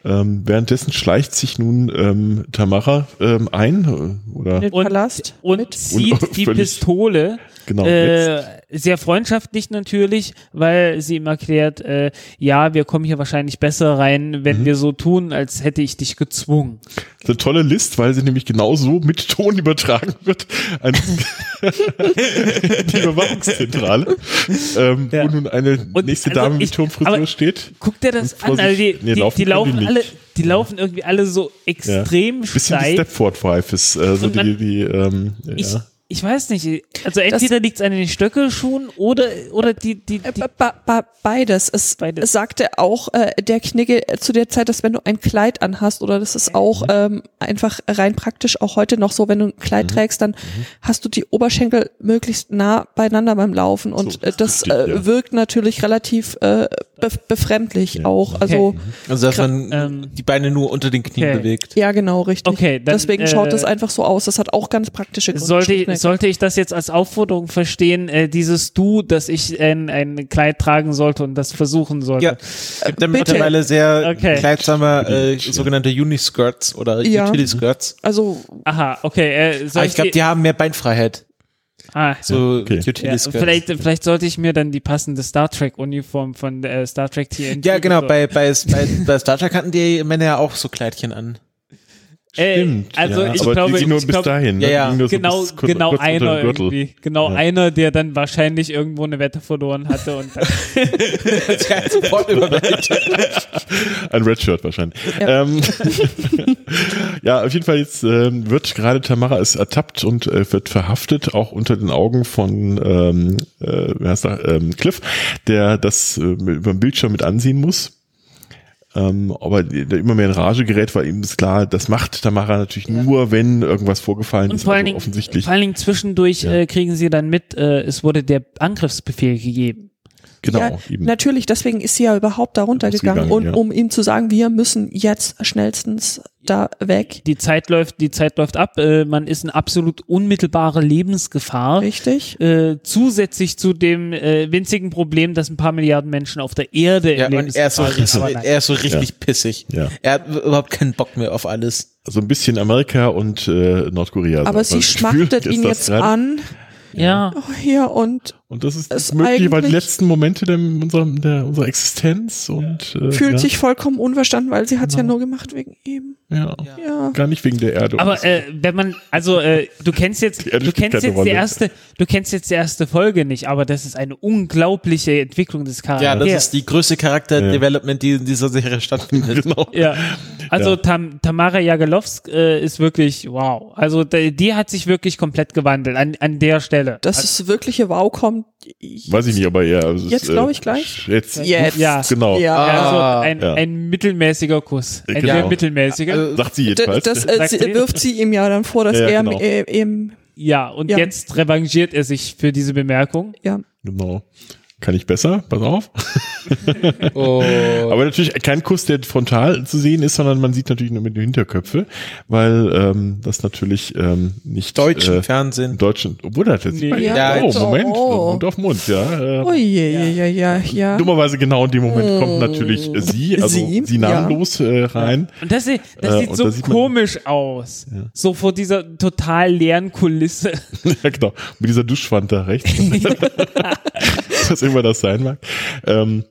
Ähm, währenddessen schleicht sich nun ähm, Tamara ähm, ein äh, oder in den Und- Palast. Und mit. zieht Und- die Pistole. genau Äh, sehr freundschaftlich natürlich, weil sie ihm erklärt, äh, ja, wir kommen hier wahrscheinlich besser rein, wenn Mhm. wir so tun, als hätte ich dich gezwungen. Das ist eine tolle List, weil sie nämlich genauso mit Ton übertragen wird an die Überwachungszentrale, ähm, Ja. wo nun eine Und nächste also Dame ich- mit Turmfrisur steht. Guck dir das an, also die, nee, die, laufen die laufen die alle, die laufen irgendwie alle so extrem Bisschen die steif. Stepford-Wife ist, äh, so man- die, die, ähm, Ich, ja. ich weiß nicht, also entweder liegt es an den Stöckelschuhen oder, oder die, die, Äh, die ba- ba- Beides. Es, Beides. es sagte auch äh, der Knigge zu der Zeit, dass wenn du ein Kleid anhast oder das ist auch ähm, einfach rein praktisch auch heute noch so, wenn du ein Kleid trägst, dann hast du die Oberschenkel möglichst nah beieinander beim Laufen und So, äh, das richtig, äh, ja. wirkt natürlich relativ äh, be befremdlich Ja. auch. Also Okay. Also dass man ähm, die Beine nur unter den Knien okay. bewegt. ja genau richtig. Okay, dann, Deswegen schaut äh, es einfach so aus. Das hat auch ganz praktische Gründe. sollte, ich, sollte ich das jetzt als Aufforderung verstehen, äh, dieses Du, dass ich ein, ein Kleid tragen sollte und das versuchen sollte? Ja, es gibt bitte. mittlerweile sehr Okay. kleidsame äh, sogenannte Uniskirts oder Ja. Utility-Skirts. Also Aha, okay. Äh, soll Aber ich glaube, die haben mehr Beinfreiheit. Ah, So okay. ja, vielleicht, vielleicht sollte ich mir dann die passende Star Trek-Uniform von äh, Star Trek TNT Ja, genau, so- bei, bei, bei, bei Star Trek hatten die Männer ja auch so Kleidchen an. Äh, Stimmt, also ja. ich aber glaube, die nur ich bis glaub, dahin. ne? Ja, ja. so Genau, bis kurz- genau kurz einer irgendwie. Genau Ja. einer, der dann wahrscheinlich irgendwo eine Wette verloren hatte und dann, sofort überwältigt. Ein Redshirt wahrscheinlich. Ja. Ähm, ja, auf jeden Fall jetzt ähm, wird gerade Tamara ist ertappt und äh, wird verhaftet, auch unter den Augen von ähm, äh, wie heißt er, ähm, Cliff, der das äh, über den Bildschirm mit ansehen muss. Ähm, aber der immer mehr in Rage gerät, weil ihm ist klar, das macht Tamara natürlich nur, wenn irgendwas vorgefallen und ist. vor allen also Dingen, offensichtlich. vor allen Dingen zwischendurch Ja. äh, kriegen sie dann mit, äh, es wurde der Angriffsbefehl gegeben. Genau, ja, eben. natürlich, deswegen ist sie ja überhaupt da runtergegangen, und ja. um ihm zu sagen, wir müssen jetzt schnellstens da weg. Die Zeit läuft, die Zeit läuft ab. Äh, man ist in absolut unmittelbare Lebensgefahr. Richtig? Äh, zusätzlich zu dem äh, winzigen Problem, dass ein paar Milliarden Menschen auf der Erde Ja, in und er ist so Lebensgefahr sind. richtig, er ist so richtig pissig. Ja. Er hat überhaupt keinen Bock mehr auf alles. So ein bisschen Amerika und äh, Nordkorea. Aber sie Gefühl schmachtet ihn jetzt gerade. an. Ja, Oh, hier und Und das ist, Es möglich, weil die letzten Momente der, unserer, der, unserer Existenz und äh, fühlt ja, sich vollkommen unverstanden, weil sie hat es ja Genau. nur gemacht wegen ihm. ja, Ja. gar nicht wegen der Erde. aber äh, wenn man, also äh, du kennst jetzt, du kennst jetzt die erste, du kennst jetzt die erste Folge nicht, aber das ist eine unglaubliche Entwicklung des Ja, Charakters. das ist die größte Charakterdevelopment, die in dieser Serie stattfindet. genau. Ja, also Ja. Tam, Tamara Jagelowsk äh, ist wirklich wow. Also die, die hat sich wirklich komplett gewandelt an, an der Stelle. Dass es wirkliche Wow kommt. Weiß ich nicht, aber ja. ist, Jetzt glaub ich gleich. Jetzt. Jetzt. Ja. Genau. Ja. also Ah, ein, ja. ein mittelmäßiger Kuss. Ein Genau. sehr mittelmäßiger. Also, Sagt sie jedenfalls. das äh, Sagt sie, sie. wirft sie ihm ja dann vor, dass Ja, er genau. äh, eben, ja, und Ja. jetzt revanchiert er sich für diese Bemerkung. ja. genau. Kann ich besser? Pass auf. oh. Aber natürlich kein Kuss, der frontal zu sehen ist, sondern man sieht natürlich nur mit den Hinterköpfe, weil ähm, das natürlich ähm, nicht Deutschen äh, Fernsehen. Deutschen, obwohl das jetzt Nee. Ja, oh, Moment, oh. Mund auf Mund, ja. Äh, Oh je, ja, ja, ja, ja. Dummerweise genau in dem Moment kommt natürlich äh, sie, also sie, Sie, namenlos äh, rein. Und das, sieht- das Äh, sieht und so sieht man- komisch aus. So vor dieser total leeren Kulisse. ja, genau. Mit dieser Duschwand da rechts. Was immer das sein mag. Ähm,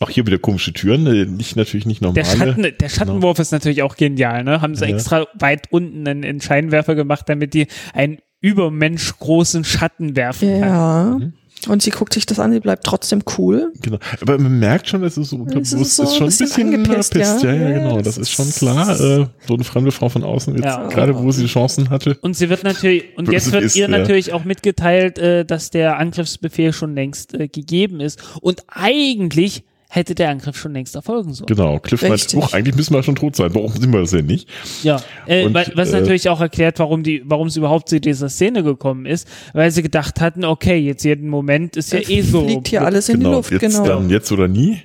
auch hier wieder komische Türen, äh, nicht natürlich nicht normale. Der, Schatten, der Schattenwurf ist natürlich auch genial, ne? Haben sie Ja. extra weit unten einen, einen Scheinwerfer gemacht, damit die einen übermenschgroßen Schatten werfen kann. Ja. Und sie guckt sich das an, sie bleibt trotzdem cool. Genau. Aber man merkt schon, dass es so unterbewusst ist ist, so schon ein bisschen, angepisst, angepisst. Ja, ja. ja, genau. Das, das ist schon ist- klar. Äh, so eine fremde Frau von außen, jetzt, Ja. gerade wo sie Chancen hatte. Und sie wird natürlich, und jetzt wird ist, ihr ja. natürlich auch mitgeteilt, äh, dass der Angriffsbefehl schon längst äh, gegeben ist. Und eigentlich hätte der Angriff schon längst erfolgen sollen. Genau. Cliff meint. "Huch, eigentlich müssen wir schon tot sein. Warum sind wir das denn nicht? Ja, äh, Und, wa- was äh, natürlich auch erklärt, warum die, warum es überhaupt zu dieser Szene gekommen ist, weil sie gedacht hatten, okay, jetzt jeden Moment ist ja eh so. Fliegt hier alles in genau. die Luft, jetzt genau. dann jetzt oder nie.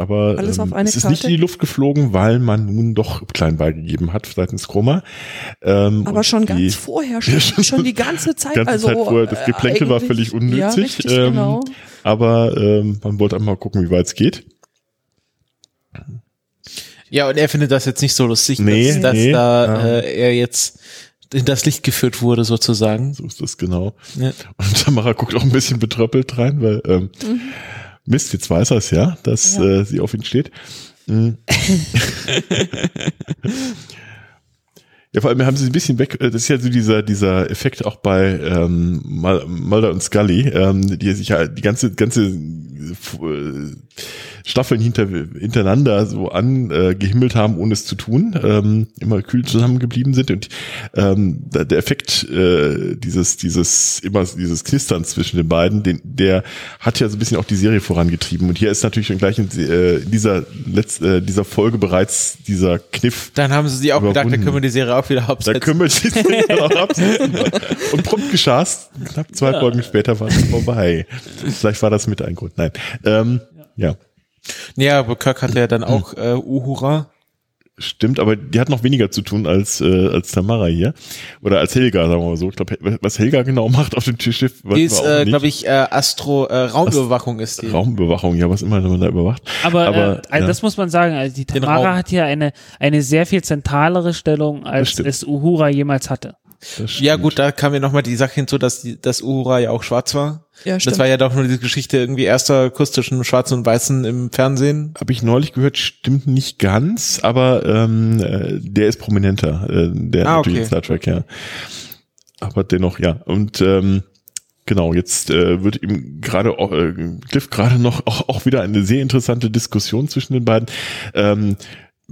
Aber Alles ähm, auf eine es ist nicht Karte. in die Luft geflogen, weil man nun doch klein beigegeben hat seitens Chroma. Ähm, Aber schon die ganz vorher, schon, Ja, schon- die ganze Zeit. ganze also, Zeit vorher, das äh, Geplänkel war eigentlich- völlig Ja, unnötig. richtig, ähm, genau. Aber ähm, man wollte einmal gucken, wie weit es geht. Ja, und er findet das jetzt nicht so lustig, Nee, dass, dass nee, da ja. äh, er jetzt in das Licht geführt wurde, sozusagen. So ist das genau. Ja. Und Tamara guckt auch ein bisschen betröppelt rein, weil ähm, Mist, jetzt weiß er es ja, dass. Ja. Äh, sie auf ihn steht. Ja, vor allem haben sie ein bisschen weg, äh, das ist ja so dieser, dieser Effekt auch bei ähm, Mulder und Scully, ähm, die sich ja die ganze, ganze äh, Staffeln hinter, hintereinander so angehimmelt haben, ohne es zu tun, ähm, immer kühl zusammengeblieben sind und ähm, der Effekt äh, dieses, dieses, immer dieses Knistern zwischen den beiden, den, der hat ja so ein bisschen auch die Serie vorangetrieben und hier ist natürlich schon gleich in äh, dieser, Letz-, äh, dieser Folge bereits dieser Kniff Dann haben sie sich auch gedacht, da Überwunden. können wir die Serie auch wieder da absetzen. kümmert sich auch absetzen. Und prompt geschah's. Knapp zwei Folgen später war es vorbei. Vielleicht war das mit ein Grund. Nein. Ähm, ja. Ja, aber Kirk hatte ja dann auch äh, Uhura. Stimmt, aber die hat noch weniger zu tun als, äh, als Tamara hier. Oder als Helga, sagen wir mal so. Ich glaube, was Helga genau macht auf dem Tischschiff, weiß Die ist, äh, glaube ich, äh, Astro, äh, Raumüberwachung ist die. Raumüberwachung, ja, was immer man da überwacht. Aber, Aber, äh, also ja. das muss man sagen, also die Tamara hat hier eine, eine sehr viel zentralere Stellung, als es Uhura jemals hatte. Das Ja gut, da kam ja nochmal die Sache hinzu, dass die, dass Uhura ja auch schwarz war. Ja, das stimmt. war ja doch nur diese Geschichte irgendwie erster Kuss zwischen Schwarzen und Weißen im Fernsehen. Habe ich neulich gehört, stimmt nicht ganz, aber ähm, äh, der ist prominenter, äh, der Ah, natürlich okay. in Star Trek, ja. Aber dennoch, ja. Und ähm, genau, jetzt äh, wird ihm gerade äh, Cliff gerade noch auch, auch wieder eine sehr interessante Diskussion zwischen den beiden. Ähm,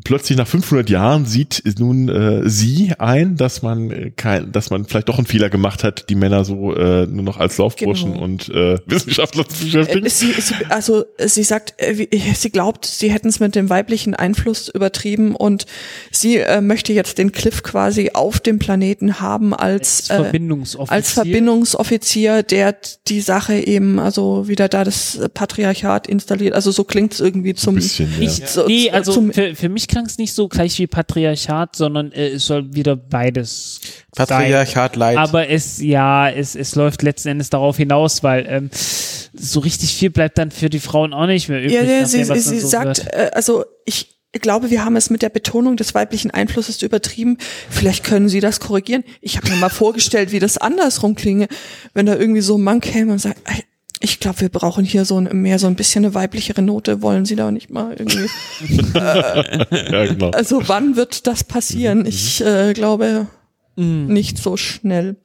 plötzlich nach 500 Jahren sieht nun äh, sie ein, dass man äh, kein, dass man vielleicht doch einen Fehler gemacht hat, die Männer so äh, nur noch als Laufburschen Genau. und äh, Wissenschaftler zu beschäftigen. Äh, Sie, sie, also sie sagt, äh, sie glaubt, sie hätten es mit dem weiblichen Einfluss übertrieben und sie äh, möchte jetzt den Cliff quasi auf dem Planeten haben als, Als äh, Verbindungsoffizier. als Verbindungsoffizier, der die Sache eben, also wieder da das Patriarchat installiert. Also so klingt es irgendwie zum bisschen, ja. Nicht, so- nee, also zum, für, für mich klang es nicht so gleich wie Patriarchat, sondern äh, es soll wieder beides Patriarchat sein. leid. Aber es, ja, es, es läuft letzten Endes darauf hinaus, weil ähm, so richtig viel bleibt dann für die Frauen auch nicht mehr übrig. Ja, ja, sie, sie dann so sagt, wird. äh, also ich glaube, wir haben es mit der Betonung des weiblichen Einflusses übertrieben. Vielleicht können Sie das korrigieren. Ich habe mir mal vorgestellt, wie das andersrum klinge, wenn da irgendwie so ein Mann käme und sagt, "Ey, ich glaube, wir brauchen hier so ein, mehr so ein bisschen eine weiblichere Note. Wollen Sie da nicht mal irgendwie? ja, genau. Also wann wird das passieren? Ich äh, glaube nicht so schnell.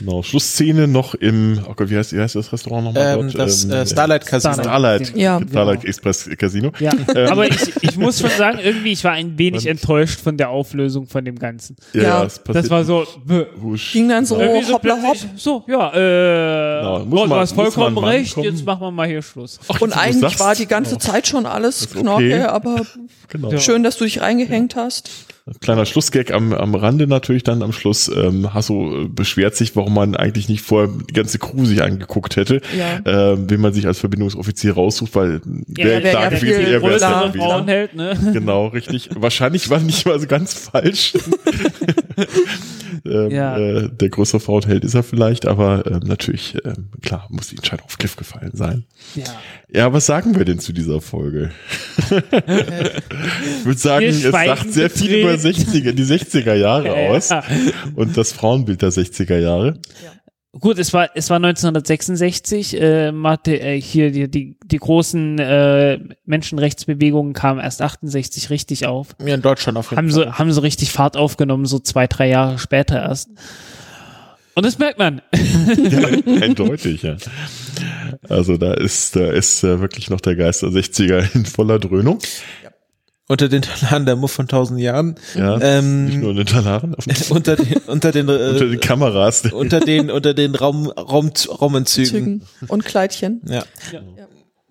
Genau, Schlussszene noch im, oh Gott, wie heißt, wie heißt das Restaurant nochmal ähm, das Ähm, äh, Starlight Casino. Starlight. Starlight, Ja. Starlight Express Casino. Ja, aber ich, ich muss schon sagen, irgendwie, ich war ein wenig Und- enttäuscht von der Auflösung von dem Ganzen. Ja, es passiert Das war so, bäh. Wusch. Ging dann so Irgendwie so hoppla hopp. So, ja, äh, Genau, muss Gott, du hast vollkommen man recht, rankommen. jetzt machen wir mal hier Schluss. Ach, Und eigentlich war die ganze oh, Zeit schon alles okay. Knorke, aber Genau. Ja. schön, dass du dich reingehängt hast. Kleiner Schlussgag am, am Rande natürlich dann am Schluss. Ähm, Hasso äh, beschwert sich, warum man eigentlich nicht vorher die ganze Crew sich angeguckt hätte, Ja. ähm, wenn man sich als Verbindungsoffizier raussucht, weil wäre wär klar ja gewesen, wäre es größere ja Größere gewesen. Frauenheld, ne? Genau, richtig. Wahrscheinlich war nicht mal so ganz falsch. ähm, Ja. äh, der größere Frauenheld ist er vielleicht, aber ähm, natürlich, ähm, klar, muss die Entscheidung auf Cliff gefallen sein. Ja. Ja, was sagen wir denn zu dieser Folge? ich würde sagen, es sagt sehr viel über gedreht. 60er, die 60er Jahre Ja. aus und das Frauenbild der 60er Jahre. Gut, es war, es war 1966, äh, Marte, äh, hier die, die, die großen äh, Menschenrechtsbewegungen kamen erst 68 richtig auf. Ja, in Deutschland auf jeden Haben Fall. sie, haben sie richtig Fahrt aufgenommen, so zwei, drei Jahre später erst. Und das merkt man. Ja, eindeutig, ja. Also da ist, da ist äh, wirklich noch der Geist der 60er in voller Dröhnung. Unter den Talaren der Muff von tausend Jahren. Ja, Ähm, nicht nur in den Talaren, auf den, unter den, unter den, äh, unter den Kameras. unter den, unter den Raum, Raum, Raumanzügen. Zügen und Kleidchen. Ja. Ja. Ja,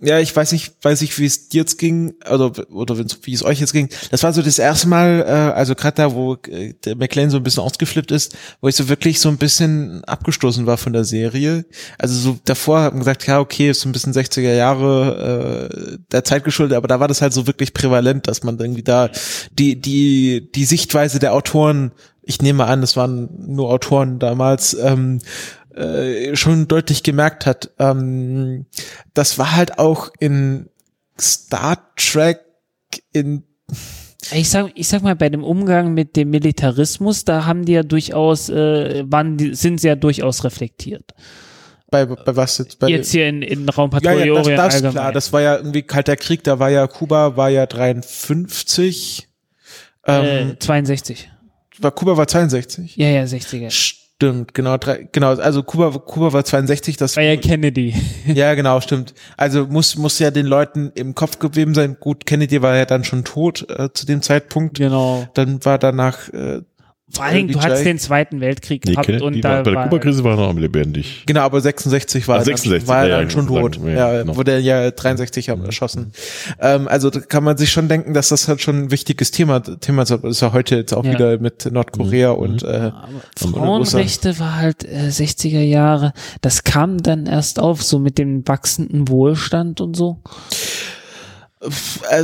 ich weiß nicht, weiß nicht, wie es dir jetzt ging, oder wenn's- wie es euch jetzt ging. Das war so das erste Mal, äh, also gerade da, wo äh, der McLean so ein bisschen ausgeflippt ist, wo ich so wirklich so ein bisschen abgestoßen war von der Serie. Also so davor haben gesagt, ja, okay, ist so ein bisschen 60er Jahre äh, der Zeit geschuldet, aber da war das halt so wirklich prävalent, dass man irgendwie da die die die Sichtweise der Autoren, ich nehme an, es waren nur Autoren damals, ähm, äh, schon deutlich gemerkt hat. Ähm, das war halt auch in Star Trek in Ich sag, ich sag mal, bei dem Umgang mit dem Militarismus, da haben die ja durchaus, äh, waren die, sind sie ja durchaus reflektiert. bei, bei was jetzt bei Jetzt hier in, in ja, Raumpatrouille ja, das, Orient das allgemein. klar, das war ja irgendwie kalter Krieg, da war ja Kuba war ja 53 ähm, äh, 62. war Kuba war 62. Ja, ja, 60er. Stimmt, genau, drei, genau, also Kuba Kuba war 62, das War ja Kennedy. Ja, genau, stimmt. Also muss muss ja den Leuten im Kopf geblieben sein. Gut, Kennedy war ja dann schon tot äh, zu dem Zeitpunkt. genau. Dann war danach äh, Vor allen Dingen, du hattest den Zweiten Weltkrieg Nee, gehabt und war, da bei der war, Kuba-Krise war er noch am lebendig. genau, aber 66 war Ah, er 66, dann, war er dann ja, schon tot. Ja, ja, genau. wurde er ja 63 haben erschossen. Ähm, also da kann man sich schon denken, dass das halt schon ein wichtiges Thema Thema ist. Das ist ja heute jetzt auch Ja. wieder mit Nordkorea Mhm. und äh, Aber Frauenrechte war halt äh, 60er Jahre. Das kam dann erst auf, so mit dem wachsenden Wohlstand und so,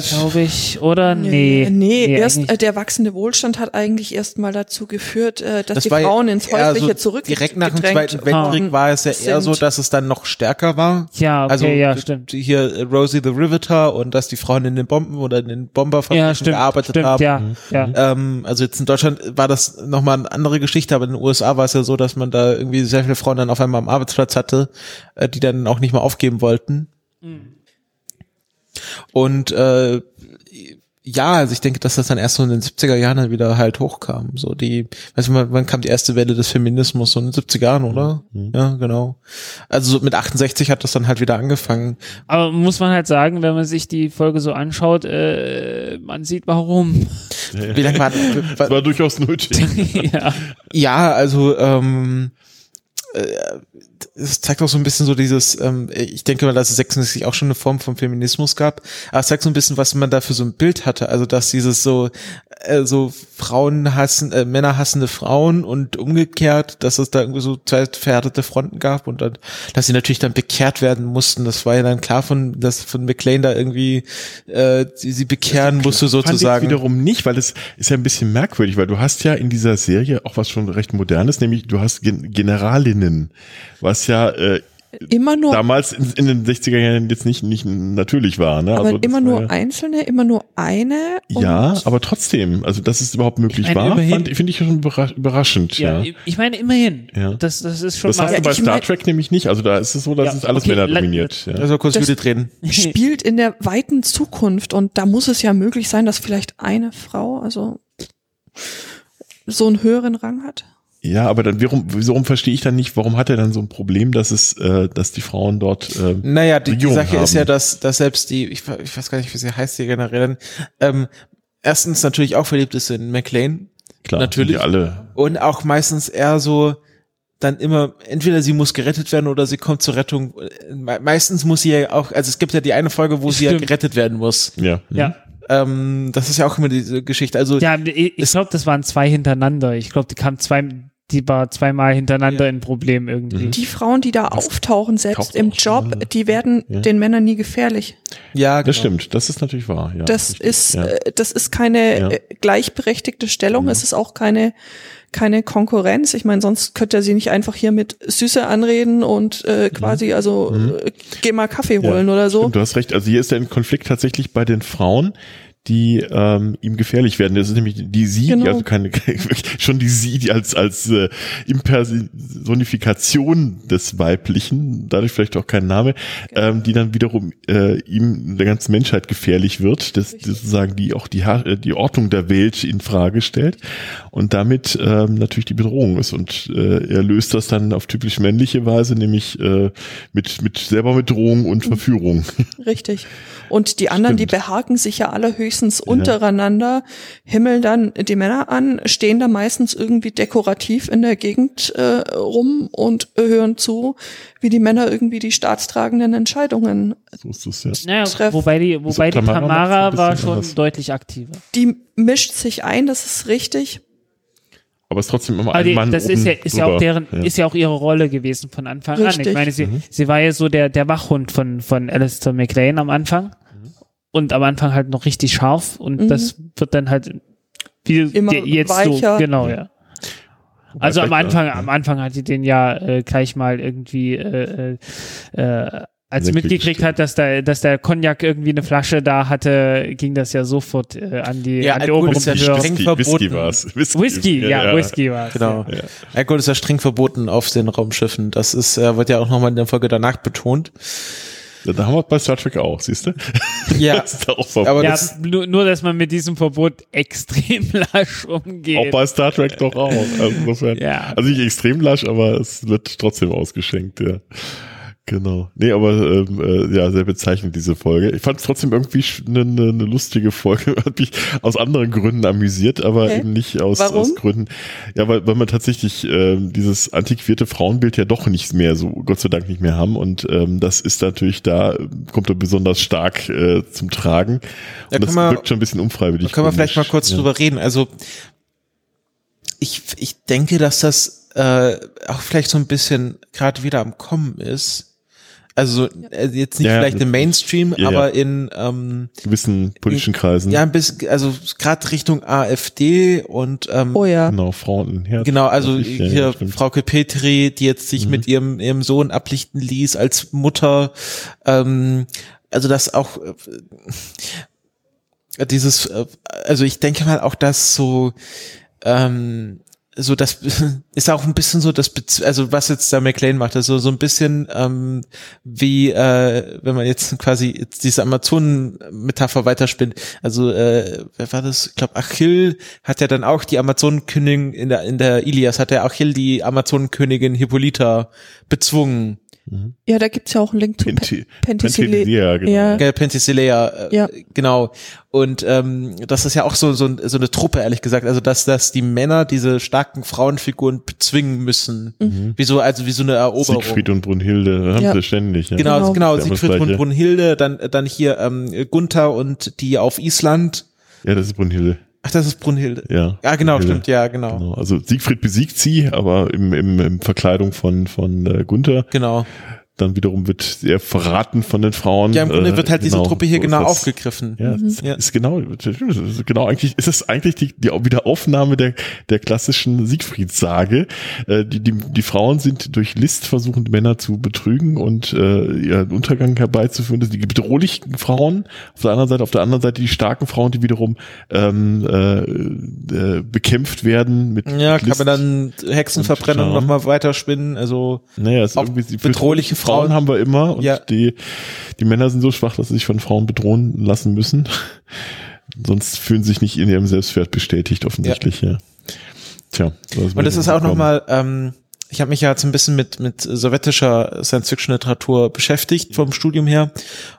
glaube ich. Oder? Nee. nee, erst eigentlich- äh, der wachsende Wohlstand hat eigentlich erst mal dazu geführt, äh, dass das die Frauen ins Häusliche so zurück Direkt nach dem Zweiten Weltkrieg war es ja eher so, dass es dann noch stärker war. ja, okay, also ja, stimmt. hier äh, Rosie the Riveter und dass die Frauen in den Bomben oder in den Bomberfabriken Ja, stimmt. gearbeitet stimmt, haben. ja, ja. Ähm, also jetzt in Deutschland war das nochmal eine andere Geschichte, aber in den USA war es ja so, dass man da irgendwie sehr viele Frauen dann auf einmal am Arbeitsplatz hatte, äh, die dann auch nicht mehr aufgeben wollten. Und äh, ja, also ich denke, dass das dann erst so in den 70er Jahren dann wieder halt hochkam. So die, weißt du, wann wann kam die erste Welle des Feminismus? So in den 70er Jahren, oder? Ja, genau. Also so mit 68 hat das dann halt wieder angefangen. Aber muss man halt sagen, wenn man sich die Folge so anschaut, äh, man sieht warum. Wie lange war, Das war war durchaus nötig. ja. Ja, also ähm, äh, es zeigt auch so ein bisschen so dieses, ähm, ich denke mal, dass es 66 auch schon eine Form von Feminismus gab, aber es zeigt so ein bisschen, was man da für so ein Bild hatte, also dass dieses so, äh, so Frauen hassen, äh, Männer hassende Frauen und umgekehrt, dass es da irgendwie so zwei verhärtete Fronten gab und dann, dass sie natürlich dann bekehrt werden mussten, das war ja dann klar von, dass von McLean da irgendwie äh, sie, sie bekehren musste Fand ich sozusagen. wiederum nicht, weil es ist ja ein bisschen merkwürdig, weil du hast ja in dieser Serie auch was schon recht modernes, nämlich du hast Gen Generalinnen, was ja äh, immer nur damals in, in den 60er Jahren jetzt nicht, nicht natürlich war. Ne? aber also immer nur ja, einzelne, immer nur eine. Ja, aber trotzdem, also dass es überhaupt möglich Ich meine, war, finde ich schon überra- überraschend. ja. Ja, Ich meine, immerhin. Ja. Das, das ist schon Das mal. hast du bei Star mein- Trek nämlich nicht. Also da ist es so, dass Ja, es alles okay, Männer dominiert. Ja. also kurz Das- Judith reden. spielt in der weiten Zukunft und da muss es ja möglich sein, dass vielleicht eine Frau, also so einen höheren Rang hat. Ja, aber dann warum, warum verstehe ich dann nicht, warum hat er dann so ein Problem, dass es, äh, dass die Frauen dort äh, Naja, die, die Sache ist haben. ja, dass, dass selbst die, ich, ich weiß gar nicht, wie sie heißt, die Generälin, ähm, erstens natürlich auch verliebt ist in McLean klar natürlich. die alle und auch meistens eher so dann immer, entweder sie muss gerettet werden oder sie kommt zur Rettung. Me meistens muss sie ja auch, also es gibt ja die eine Folge, wo sie ja Stimmt. gerettet werden muss. ja ja. Ähm, das ist ja auch immer diese Geschichte. Also Ja, ich, ich glaube, das waren zwei hintereinander. Ich glaube, die kamen zwei, die war zweimal hintereinander Ja. in Problem irgendwie. Die Frauen, die da auftauchen, selbst im Job, mal. die werden Ja. den Männern nie gefährlich. ja, das genau. stimmt, das ist natürlich wahr. Ja, Das richtig, ist, ja. äh, das ist keine Ja. äh, gleichberechtigte Stellung. Es ist auch keine, keine Konkurrenz. Ich meine, sonst könnte er sie nicht einfach hier mit Süße anreden und äh, quasi, also äh, geh mal Kaffee holen oder so. Mhm. Stimmt, du hast recht. Also hier ist der Konflikt tatsächlich bei den Frauen, die ähm, ihm gefährlich werden. Das ist nämlich die sie, Genau. die also keine schon die sie, die als als äh, Impersonifikation des Weiblichen, dadurch vielleicht auch kein Name, ähm, die dann wiederum äh, ihm der ganzen Menschheit gefährlich wird, das sozusagen die auch die Ha- äh, die Ordnung der Welt in Frage stellt und damit ähm, natürlich die Bedrohung ist und äh, er löst das dann auf typisch männliche Weise, nämlich äh, mit mit selber mit Drohung und Verführung. Richtig. Und die anderen, die Stimmt. behaken sich ja alle höchstens untereinander, himmeln dann die Männer an, stehen da meistens irgendwie dekorativ in der Gegend äh, rum und hören zu, wie die Männer irgendwie die staatstragenden Entscheidungen. So ja. Naja, Treff. wobei die, wobei die Tamara war schon anders. deutlich aktiver. Die mischt sich ein, das ist richtig. Aber es ist trotzdem immer Aber ein die, Mann das ist ja, ist ja auch deren, Ja. ist ja auch ihre Rolle gewesen von Anfang an. Richtig. Ich meine, sie, Mhm. sie war ja so der, der Wachhund von, von Alistair McLean am Anfang. Mhm. Und am Anfang halt noch richtig scharf und Mhm. das wird dann halt wie Immer jetzt weicher. so, genau, ja. Also am Anfang, ja. am Anfang hat sie den ja äh, gleich mal irgendwie äh, äh, äh, als sie Leck mitgekriegt hat, dass der, dass der Cognac irgendwie eine Flasche da hatte, ging das ja sofort äh, an die, Ja, an die Alkohol oberen ist ja streng Whisky, verboten. Whisky war's. Whisky, Whisky, ja, Whisky war es. Genau. Ja. Alkohol ist ja streng verboten auf den Raumschiffen. Das ist, äh, wird ja auch nochmal in der Folge danach betont. Ja, da haben wir bei Star Trek auch, siehst du? Ja, Das ist da aber Ja, das, nur, nur, dass man mit diesem Verbot extrem lasch umgeht. Auch bei Star Trek doch auch. Also, insofern, Ja. also nicht extrem lasch, aber es wird trotzdem ausgeschenkt, ja. Genau. Nee, aber ähm, äh, ja, sehr bezeichnend diese Folge. Ich fand es trotzdem irgendwie eine ne, ne lustige Folge. Hat mich aus anderen Gründen amüsiert, aber Okay. eben nicht aus, Warum? aus Gründen. Ja, weil, weil man tatsächlich ähm, dieses antiquierte Frauenbild ja doch nicht mehr so, Gott sei Dank nicht mehr haben. Und ähm, das ist natürlich da, kommt da besonders stark äh, zum Tragen. Ja, Und das wir- wirkt schon ein bisschen unfreiwillig. Da können wir vielleicht mal kurz ja. drüber reden. Also ich, ich denke, dass das äh, auch vielleicht so ein bisschen gerade wieder am Kommen ist. Also so, äh, jetzt nicht Ja, vielleicht im Mainstream, Ja, ja. aber in ähm, gewissen politischen Kreisen. ja ein bisschen, also gerade Richtung AfD und ähm, Oh ja. Genau, Frauen. Ja, Genau, also ja, hier. Frauke Petri, die jetzt sich mit ihrem, ihrem Sohn ablichten ließ als Mutter. Ähm, also das auch äh, dieses, äh, also ich denke mal auch, dass so ähm, so das ist auch ein bisschen so das also was jetzt da McLean macht also so ein bisschen ähm, wie äh, wenn man jetzt quasi jetzt diese Amazonen Metapher weiterspinnt. Also äh, wer war das? Ich glaube Achill hat ja dann auch die Amazonenkönigin in der in der Ilias hat ja Achill die Amazonenkönigin Hippolyta bezwungen Ja, da gibt's ja auch einen Link zu Penti- Penthesilea. Penthesilea, genau. Ja. Penthesilea, äh, Ja. genau. Und ähm, das ist ja auch so, so, so eine Truppe, ehrlich gesagt. Also dass, dass die Männer diese starken Frauenfiguren bezwingen müssen. Wie so, also wie so eine Eroberung. Siegfried und Brunhilde, haben Ja. sie ständig. Ja. Genau, Genau. genau, Siegfried und. Brunhilde, dann, dann hier ähm, Gunther und die auf Island. Ja, das ist Brunhilde. Ach, das ist Brunhilde. Ja, Ja, genau, Brunhilde. stimmt, ja, genau. Genau. Also Siegfried besiegt sie, aber im, im, im Verkleidung von, von äh, Gunther. Genau. Dann wiederum wird er verraten von den Frauen. Ja, im Grunde Äh, wird halt diese genau, Truppe hier so ist genau das. aufgegriffen. Ja, das Ja. ist genau, das ist genau eigentlich, ist es eigentlich die, die Wiederaufnahme der, der klassischen Siegfriedssage. Äh, die, die, die Frauen sind durch List versuchen, Männer zu betrügen und äh, ihren Untergang herbeizuführen. Das sind die bedrohlichen Frauen auf der anderen Seite, auf der anderen Seite die starken Frauen, die wiederum ähm, äh, äh, bekämpft werden mit Ja, kann List. man dann Hexenverbrennung Und, noch ja. nochmal weiterspinnen. Also Naja, ist irgendwie die bedrohliche Frauen Frauen. haben wir immer und Ja. die, die Männer sind so schwach, dass sie sich von Frauen bedrohen lassen müssen. Sonst fühlen sie sich nicht in ihrem Selbstwert bestätigt, offensichtlich, ja. Tja. was Und das ist auch nochmal, ähm, ich habe mich ja jetzt ein bisschen mit, mit sowjetischer Science-Fiction-Literatur beschäftigt vom Studium her.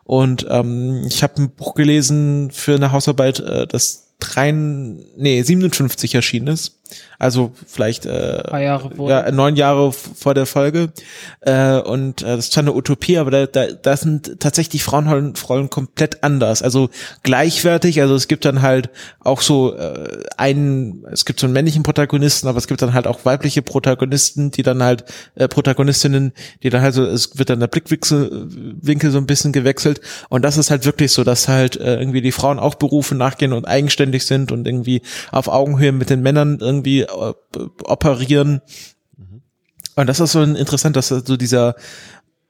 Und ähm, ich habe ein Buch gelesen für eine Hausarbeit, äh, das drei, nee, 57 erschienen ist. Also vielleicht äh, ja, neun Jahre vor der Folge. Äh, und äh, das ist zwar eine Utopie, aber da, da, da sind tatsächlich Frauenrollen Rollen komplett anders. Also gleichwertig. Also es gibt dann halt auch so äh, einen, es gibt so einen männlichen Protagonisten, aber es gibt dann halt auch weibliche Protagonisten, die dann halt, äh, Protagonistinnen, die dann halt so, es wird dann der Blickwinkel Winkel so ein bisschen gewechselt. Und das ist halt wirklich so, dass halt äh, irgendwie die Frauen auch Berufe nachgehen und eigenständig sind und irgendwie auf Augenhöhe mit den Männern irgendwie äh, operieren. Und das ist so interessant, dass so dieser,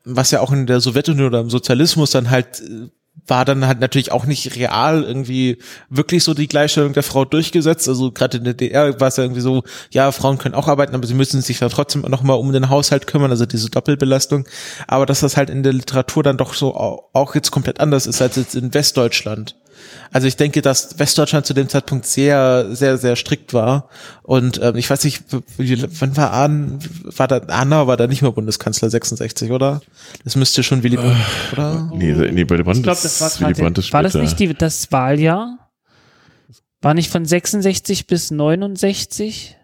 was ja auch in der Sowjetunion oder im Sozialismus dann halt äh, war dann halt natürlich auch nicht real irgendwie wirklich so die Gleichstellung der Frau durchgesetzt. Also gerade in der DDR war es ja irgendwie so, ja, Frauen können auch arbeiten, aber sie müssen sich dann trotzdem noch mal um den Haushalt kümmern, also diese Doppelbelastung. Aber dass das halt in der Literatur dann doch so auch jetzt komplett anders ist als jetzt in Westdeutschland. Also ich denke, dass Westdeutschland zu dem Zeitpunkt sehr, sehr, sehr strikt war. Und ähm, ich weiß nicht, wann war Ahn, war da, Anna war da nicht mehr Bundeskanzler 66, oder? Das müsste schon Willy Brandt, äh, oder? Nee, nee, bei der Brandt Ich glaube, das war ist Willy gerade, Brandt ist war das nicht die, das Wahljahr? War nicht von 66 bis 69?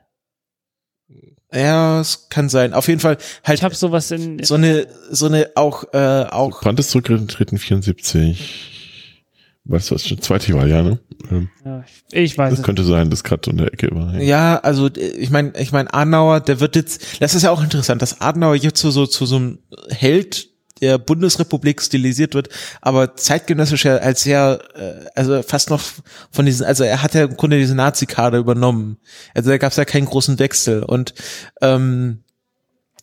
Ja, es kann sein. Auf jeden Fall halt Ich habe sowas in, so eine, so eine auch, äh, auch Brandt ist zurückgetreten 74. Weißt du, was das zweite Wahljahr, ne? Ähm, ja, ich weiß Das es. könnte sein, das gerade in der Ecke war. Ja. Ja, also ich meine, ich meine Adenauer, der wird jetzt, das ist ja auch interessant, dass Adenauer jetzt so, so zu so einem Held der Bundesrepublik stilisiert wird, aber zeitgenössisch ja als sehr, äh, also fast noch von diesen, also er hat ja im Grunde diese Nazi-Kader übernommen. Also da gab es ja keinen großen Wechsel und ähm,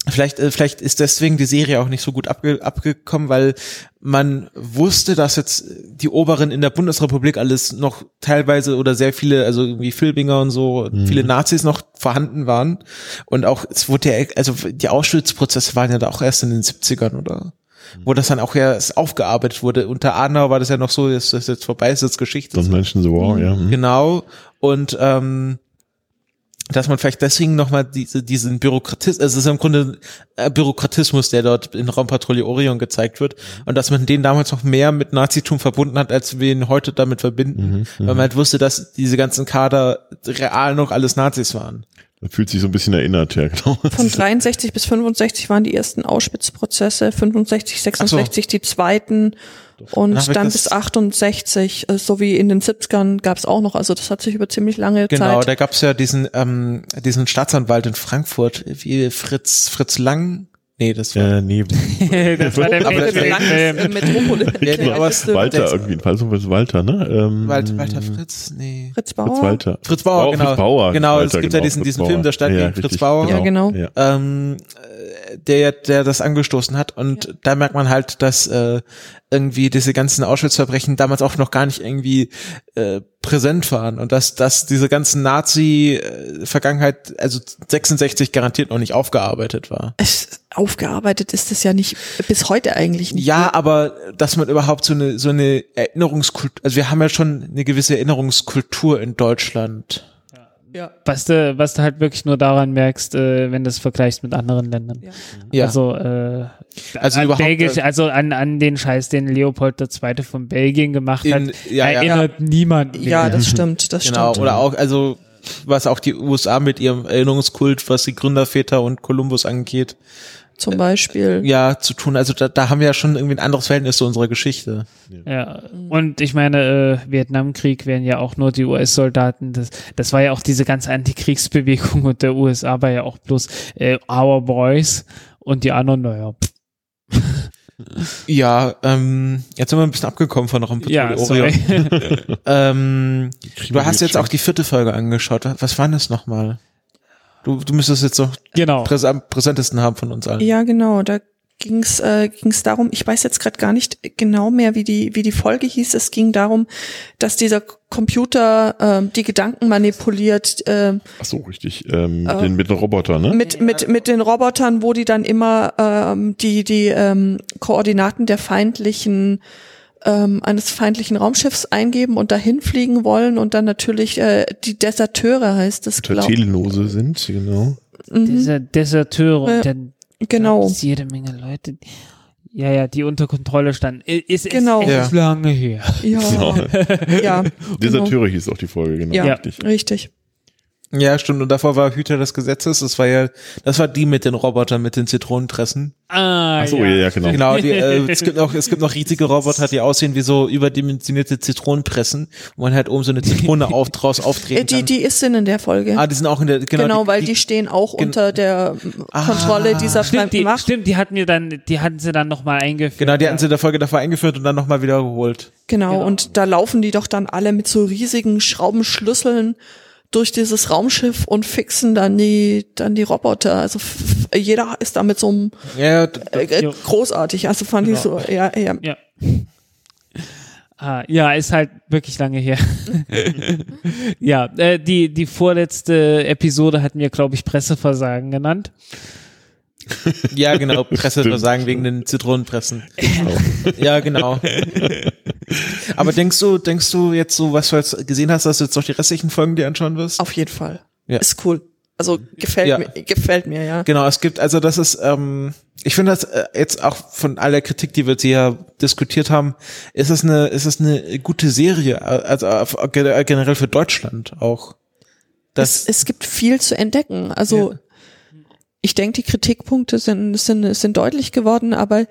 Vielleicht, äh, vielleicht ist deswegen die Serie auch nicht so gut abge abgekommen, weil man wusste, dass jetzt die Oberen in der Bundesrepublik alles noch teilweise oder sehr viele, also irgendwie Filbinger und so, viele Nazis noch vorhanden waren. Und auch, es wurde ja, also die Auschwitz-Prozesse waren ja da auch erst in den 70ern, oder? Wo das dann auch erst aufgearbeitet wurde. Unter Adenauer war das ja noch so, dass das jetzt vorbei ist, jetzt Geschichte. Some Menschen so wow, ja. hm. Genau. Und ähm, dass man vielleicht deswegen nochmal diese, diesen Bürokratismus, also es ist im Grunde äh, Bürokratismus, der dort in Raumpatrouille Orion gezeigt wird. Und dass man den damals noch mehr mit Nazitum verbunden hat, als wir ihn heute damit verbinden, weil man halt wusste, dass diese ganzen Kader real noch alles Nazis waren. Man fühlt sich so ein bisschen erinnert, ja, genau. Von 63 bis 65 waren die ersten Auschwitz-Prozesse, 65, 66 die zweiten und Dann dann bis 68, äh, so wie in den 70ern gab es auch noch. Also das hat sich über ziemlich lange Genau, Zeit. da gab's ja diesen ähm, diesen Staatsanwalt in Frankfurt, wie Fritz Fritz Lang. Nee, das war Äh, nee, das war der Aber das Film. äh, Metropole. Ja, nee, aber es- Walter irgendwie, also was Walter, ne? Ähm, Walter, Walter Fritz, nee. Fritz Fritz Bauer. Walter. Fritz Bauer, genau. Fritz Bauer. genau, Walter, es gibt genau, ja diesen, Fritz diesen Bauer. Film, der stand ja, gegen richtig, Fritz Bauer. Ja, genau. Ja. ähm, äh, der, der das angestoßen hat. Und da merkt man halt, dass äh, irgendwie diese ganzen Auschwitz-Verbrechen damals auch noch gar nicht irgendwie äh, präsent waren und dass, dass diese ganzen Nazi-Vergangenheit, also 66 garantiert noch nicht aufgearbeitet war. Es, aufgearbeitet ist es ja nicht, bis heute eigentlich nicht. Ja, aber dass man überhaupt so eine so eine Erinnerungskultur, also wir haben ja schon eine gewisse Erinnerungskultur in Deutschland. Ja. Was du, was du halt wirklich nur daran merkst, äh, wenn du es vergleichst mit anderen Ländern. Ja. Ja. Also, äh, Also an überhaupt, Belgisch, äh, also an, an den Scheiß, den Leopold II. von Belgien gemacht In- hat, ja, ja. erinnert niemand mehr. Ja, das stimmt, das Genau, stimmt. oder auch, also was auch die USA mit ihrem Erinnerungskult, was die Gründerväter und Kolumbus angeht, Zum Beispiel. ja, zu tun. Also da, da haben wir ja schon irgendwie ein anderes Verhältnis zu unserer Geschichte. Ja, und ich meine, äh, Vietnamkrieg wären ja auch nur die US-Soldaten. Das, das war ja auch diese ganze Antikriegsbewegung und der USA war ja auch bloß äh, Our Boys und die anderen, naja, Ja, ähm, jetzt sind wir ein bisschen abgekommen von Raum ja, Orion. sorry. Ähm, du hast jetzt schon. auch die vierte Folge angeschaut. Was war das nochmal? Du, du müsstest jetzt noch genau. präs am präsentesten haben von uns allen. Ja, genau. Da ging's äh, ging's darum, ich weiß jetzt gerade gar nicht genau mehr, wie die, wie die Folge hieß. Es ging darum, dass dieser Computer ähm, die Gedanken manipuliert äh, Ach so, richtig. Ähm, mit, Äh, den, mit den Robotern, ne? mit, mit, mit den Robotern, wo die dann immer ähm, die, die ähm, Koordinaten der feindlichen ähm, eines feindlichen Raumschiffs eingeben und dahin fliegen wollen und dann natürlich äh, die Deserteure heißt es, Unter glaube Telenose sind, genau. Diese Deserteure Ja, und dann Genau. jede Menge Leute. Ja, ja, die unter Kontrolle standen. Ist, Genau. ist, ist Ja. lange her. Ja, Genau. ja, genau. Deserteure hieß auch die Folge, genau. Ja, Richtig. richtig. Ja, stimmt. Und davor war Hüter des Gesetzes. Das war ja, das war die mit den Robotern, mit den Zitronentressen. Ah, Ach so, ja, ja, genau. Genau, die, äh, es gibt noch, es gibt noch riesige Roboter, die aussehen wie so überdimensionierte Zitronenpressen, wo man halt oben so eine Zitrone auf, draus Äh, aufdrehen die, kann. die ist in der Folge. ah, die sind auch in der, genau, Genau, weil die, stehen auch unter der Ah. Kontrolle dieser Stimmt, fremden die, Macht. stimmt, die hatten wir dann, die hatten sie dann nochmal eingeführt. Genau, die hatten sie in der Folge davor eingeführt und dann nochmal wiederholt. Genau, Genau. und da laufen die doch dann alle mit so riesigen Schraubenschlüsseln durch dieses Raumschiff und fixen dann die, dann die Roboter. Also jeder ist da mit so einem Ja, äh, äh, großartig. Also fand ich so, ja, ja. Ja. Ah, ja, ist halt wirklich lange her. ja, äh, die, die vorletzte Episode hatten wir, glaube ich, Presseversagen genannt. Ja, genau, Presseversagen wegen den Zitronenpressen. Ja, genau. Aber denkst du, denkst du jetzt so, was du jetzt gesehen hast, dass du jetzt noch die restlichen Folgen dir anschauen wirst? Auf jeden Fall. Ja. Ist cool. Also gefällt Ja. mir, gefällt mir, ja. Genau, es gibt, also das ist, ähm, ich finde das äh, jetzt auch von aller Kritik, die wir jetzt hier diskutiert haben, ist es eine, ist es eine gute Serie, also auf- generell für Deutschland auch. Das, es, es gibt viel zu entdecken. Also Ja. ich denke, die Kritikpunkte sind, sind, sind deutlich geworden, aber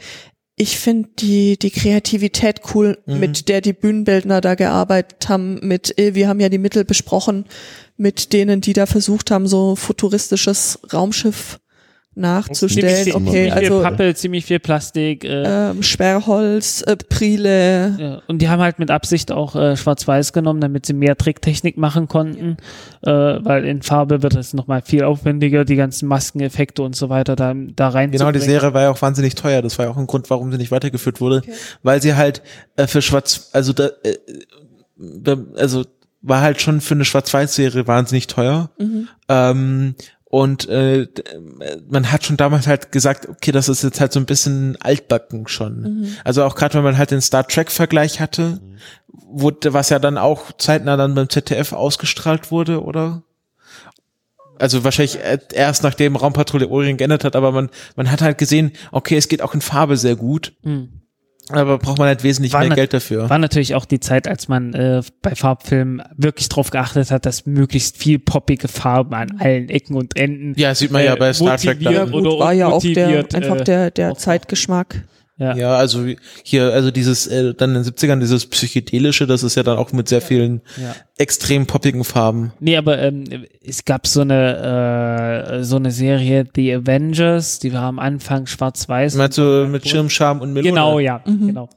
ich finde die, die Kreativität cool, Mhm. mit der die Bühnenbildner da gearbeitet haben, mit, äh, wir haben ja die Mittel besprochen, mit denen, die da versucht haben, so futuristisches Raumschiff nachzustellen. viel, Okay, ziemlich viel also Pappe, ziemlich viel Plastik. Äh, ähm, Sperrholz, äh, Prile, ja. Und die haben halt mit Absicht auch äh, Schwarz-Weiß genommen, damit sie mehr Tricktechnik machen konnten, äh, weil in Farbe wird es nochmal viel aufwendiger, die ganzen Maskeneffekte und so weiter da, da rein Genau, die Serie war ja auch wahnsinnig teuer. Das war ja auch ein Grund, warum sie nicht weitergeführt wurde, weil sie halt äh, für Schwarz, also da, äh, da, also war halt schon für eine Schwarz-Weiß-Serie wahnsinnig teuer. Ähm, und äh, äh, man hat schon damals halt gesagt, okay, das ist jetzt halt so ein bisschen altbacken schon. Also auch gerade wenn man halt den Star Trek-Vergleich hatte, wurde, was ja dann auch zeitnah dann beim ZDF ausgestrahlt wurde, oder? Also wahrscheinlich erst nachdem Raumpatrouille Orient geändert hat, aber man, man hat halt gesehen, okay, es geht auch in Farbe sehr gut, Mhm. Aber braucht man halt wesentlich War mehr Geld dafür. War natürlich auch die Zeit, als man äh, bei Farbfilmen wirklich drauf geachtet hat, dass möglichst viel poppige Farben an allen Ecken und Enden. Ja, sieht man äh, ja bei Star Trek motivieren dann. oder gut, war ja auch der, einfach äh, der, der auch- Zeitgeschmack. Ja. Ja, also hier, also dieses, äh, dann in den 70ern, dieses psychedelische, das ist ja dann auch mit sehr vielen Ja. extrem poppigen Farben. Nee, aber ähm, es gab so eine äh, so eine Serie, The Avengers, die war am Anfang schwarz-weiß. Meinst du mit Schirm, Charme und Melone? Genau, ja, genau.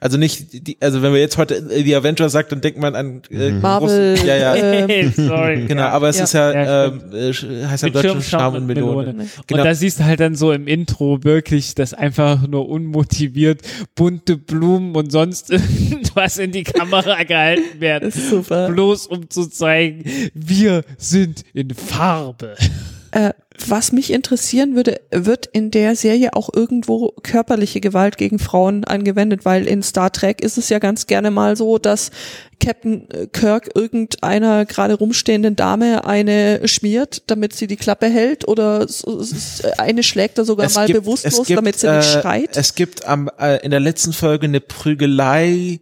Also nicht, die, also wenn wir jetzt heute äh, die Avengers sagt, dann denkt man an äh, Marvel, großen- ja, ja, ähm, Sorry. genau, aber es Ja. ist ja, Ja, ähm, äh, heißt ja Schirm, Charme und Melone. Melone. Genau. Und da siehst du halt dann so im Intro wirklich, dass einfach nur unmotiviert bunte Blumen und sonst irgendwas in die Kamera gehalten werden. ist super. Bloß um zu zeigen, wir sind in Farbe. Äh, was mich interessieren würde, wird in der Serie auch irgendwo körperliche Gewalt gegen Frauen angewendet, weil in Star Trek ist es ja ganz gerne mal so, dass Captain äh, Kirk irgendeiner gerade rumstehenden Dame eine schmiert, damit sie die Klappe hält oder eine schlägt er sogar mal bewusstlos, damit sie nicht äh, schreit. Es gibt am, äh, in der letzten Folge eine Prügelei,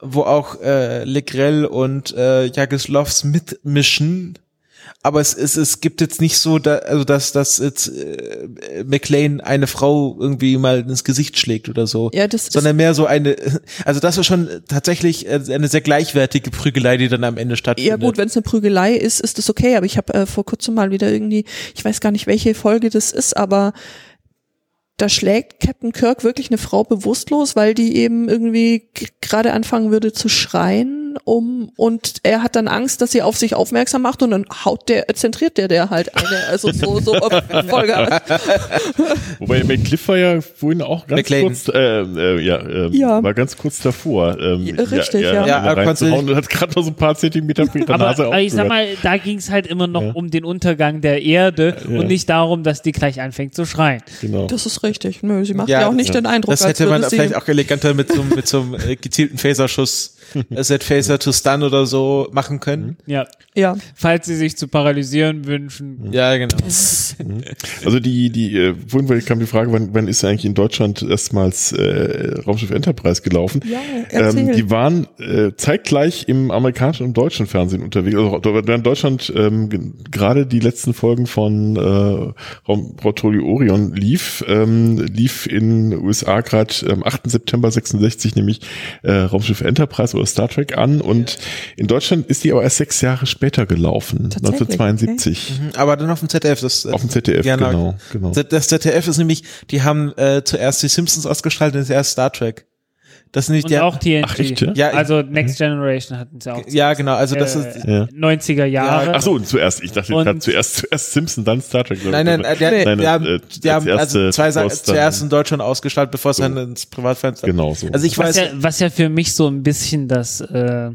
wo auch äh, Legrell und äh, Jagislovs mitmischen. Aber es, es, es gibt jetzt nicht so, da, also dass, dass jetzt äh, McLean eine Frau irgendwie mal ins Gesicht schlägt oder so. Ja, das ist- sondern mehr so eine, also das ist schon tatsächlich äh, eine sehr gleichwertige Prügelei, die dann am Ende stattfindet. Ja gut, wenn es eine Prügelei ist, ist das okay, aber ich habe äh, vor kurzem mal wieder irgendwie, ich weiß gar nicht, welche Folge das ist, aber da schlägt Captain Kirk wirklich eine Frau bewusstlos, weil die eben irgendwie gerade anfangen würde zu schreien, um und er hat dann Angst, dass sie auf sich aufmerksam macht und dann haut der, zentriert der der halt eine, also so so auf Vollgas. Wobei McCliff war ja vorhin auch ganz McLean. kurz, äh, äh, ja, ähm, Ja. war ganz kurz davor. Ähm, Ja, richtig, ja. Ja, er konnte reinzuhauen und hat gerade noch so ein paar Zentimeter ihre Aber, Nase aber ich sag mal, da ging es halt immer noch Ja. um den Untergang der Erde Ja. und nicht darum, dass die gleich anfängt zu schreien. Genau. Das ist richtig. Nö, sie macht Ja, ja, auch nicht ja. den Eindruck, Das hätte man vielleicht auch eleganter mit so, einem- mit so einem äh, gezielten Phaserschuss, äh, Set Phaser to Stun oder so machen können. Ja. ja. Falls sie sich zu paralysieren wünschen. Ja, genau. Also die, die, äh, vorhin kam die Frage, wann, wann ist eigentlich in Deutschland erstmals äh, Raumschiff Enterprise gelaufen? Ja, erzähl. Ähm, die waren äh, zeitgleich im amerikanischen und deutschen Fernsehen unterwegs. Also da war in Deutschland ähm, ge- gerade die letzten Folgen von äh, Raumpatrouille Orion lief, ähm, lief in den USA gerade am 8. September 66 nämlich äh, Raumschiff Enterprise oder Star Trek an und in Deutschland ist die aber erst sechs Jahre später gelaufen, Tatsächlich, 1972. Aber dann auf dem ZDF. Das, äh, Auf dem ZDF, genau, genau. Das ZDF ist nämlich, die haben äh, zuerst die Simpsons ausgestrahlt und jetzt erst Star Trek. Das sind nicht Und die, auch TNG. Ach, echt, ja? Ja, also Next Generation hatten sie auch. ja, genau, also das äh, ist, Ja. 90er Jahre. Ach so, und zuerst, ich dachte Und- gerade zuerst, zuerst Simpson, dann Star Trek. Nein, nein, äh, der, Nein, wir nein, haben, äh, wir haben als also erste zwei Sachen zuerst in Deutschland ausgestrahlt, bevor es dann ins Privatfenster. Genau so. Also ich Was weiß, ja, was ja für mich so ein bisschen das äh,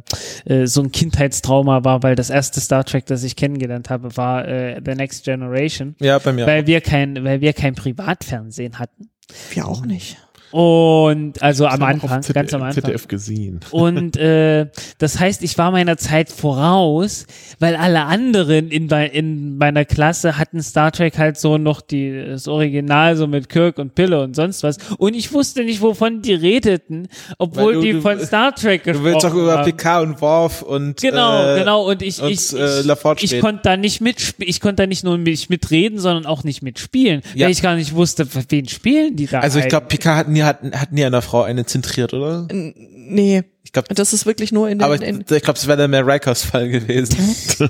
äh, so ein Kindheitstrauma war, weil das erste Star Trek, das ich kennengelernt habe, war äh, The Next Generation, ja, bei mir. weil wir kein, weil wir kein Privatfernsehen hatten. Wir auch nicht. Und also am Haben Anfang, ZDF, ganz am Anfang. ZDF gesehen. Und äh, das heißt, ich war meiner Zeit voraus, weil alle anderen in, in meiner Klasse hatten Star Trek halt so noch die, das Original so mit Kirk und Pille und sonst was. Und ich wusste nicht, wovon die redeten, obwohl du- die du- von Star Trek Du gesprochen willst doch über haben. PK und Worf und Genau, äh, genau. Und ich, und, ich, äh, ich, ich konnte da nicht mitspielen. Ich konnte da nicht nur mit, mitreden, sondern auch nicht mitspielen, Ja. weil ich gar nicht wusste, wen spielen die da. Also ich glaube. PK hat nie, hat, hat nie einer Frau eine zentriert, oder? Nee, Ich glaube, das ist wirklich nur in den, aber ich, ich glaube, es wäre der mehr Rikers Fall gewesen.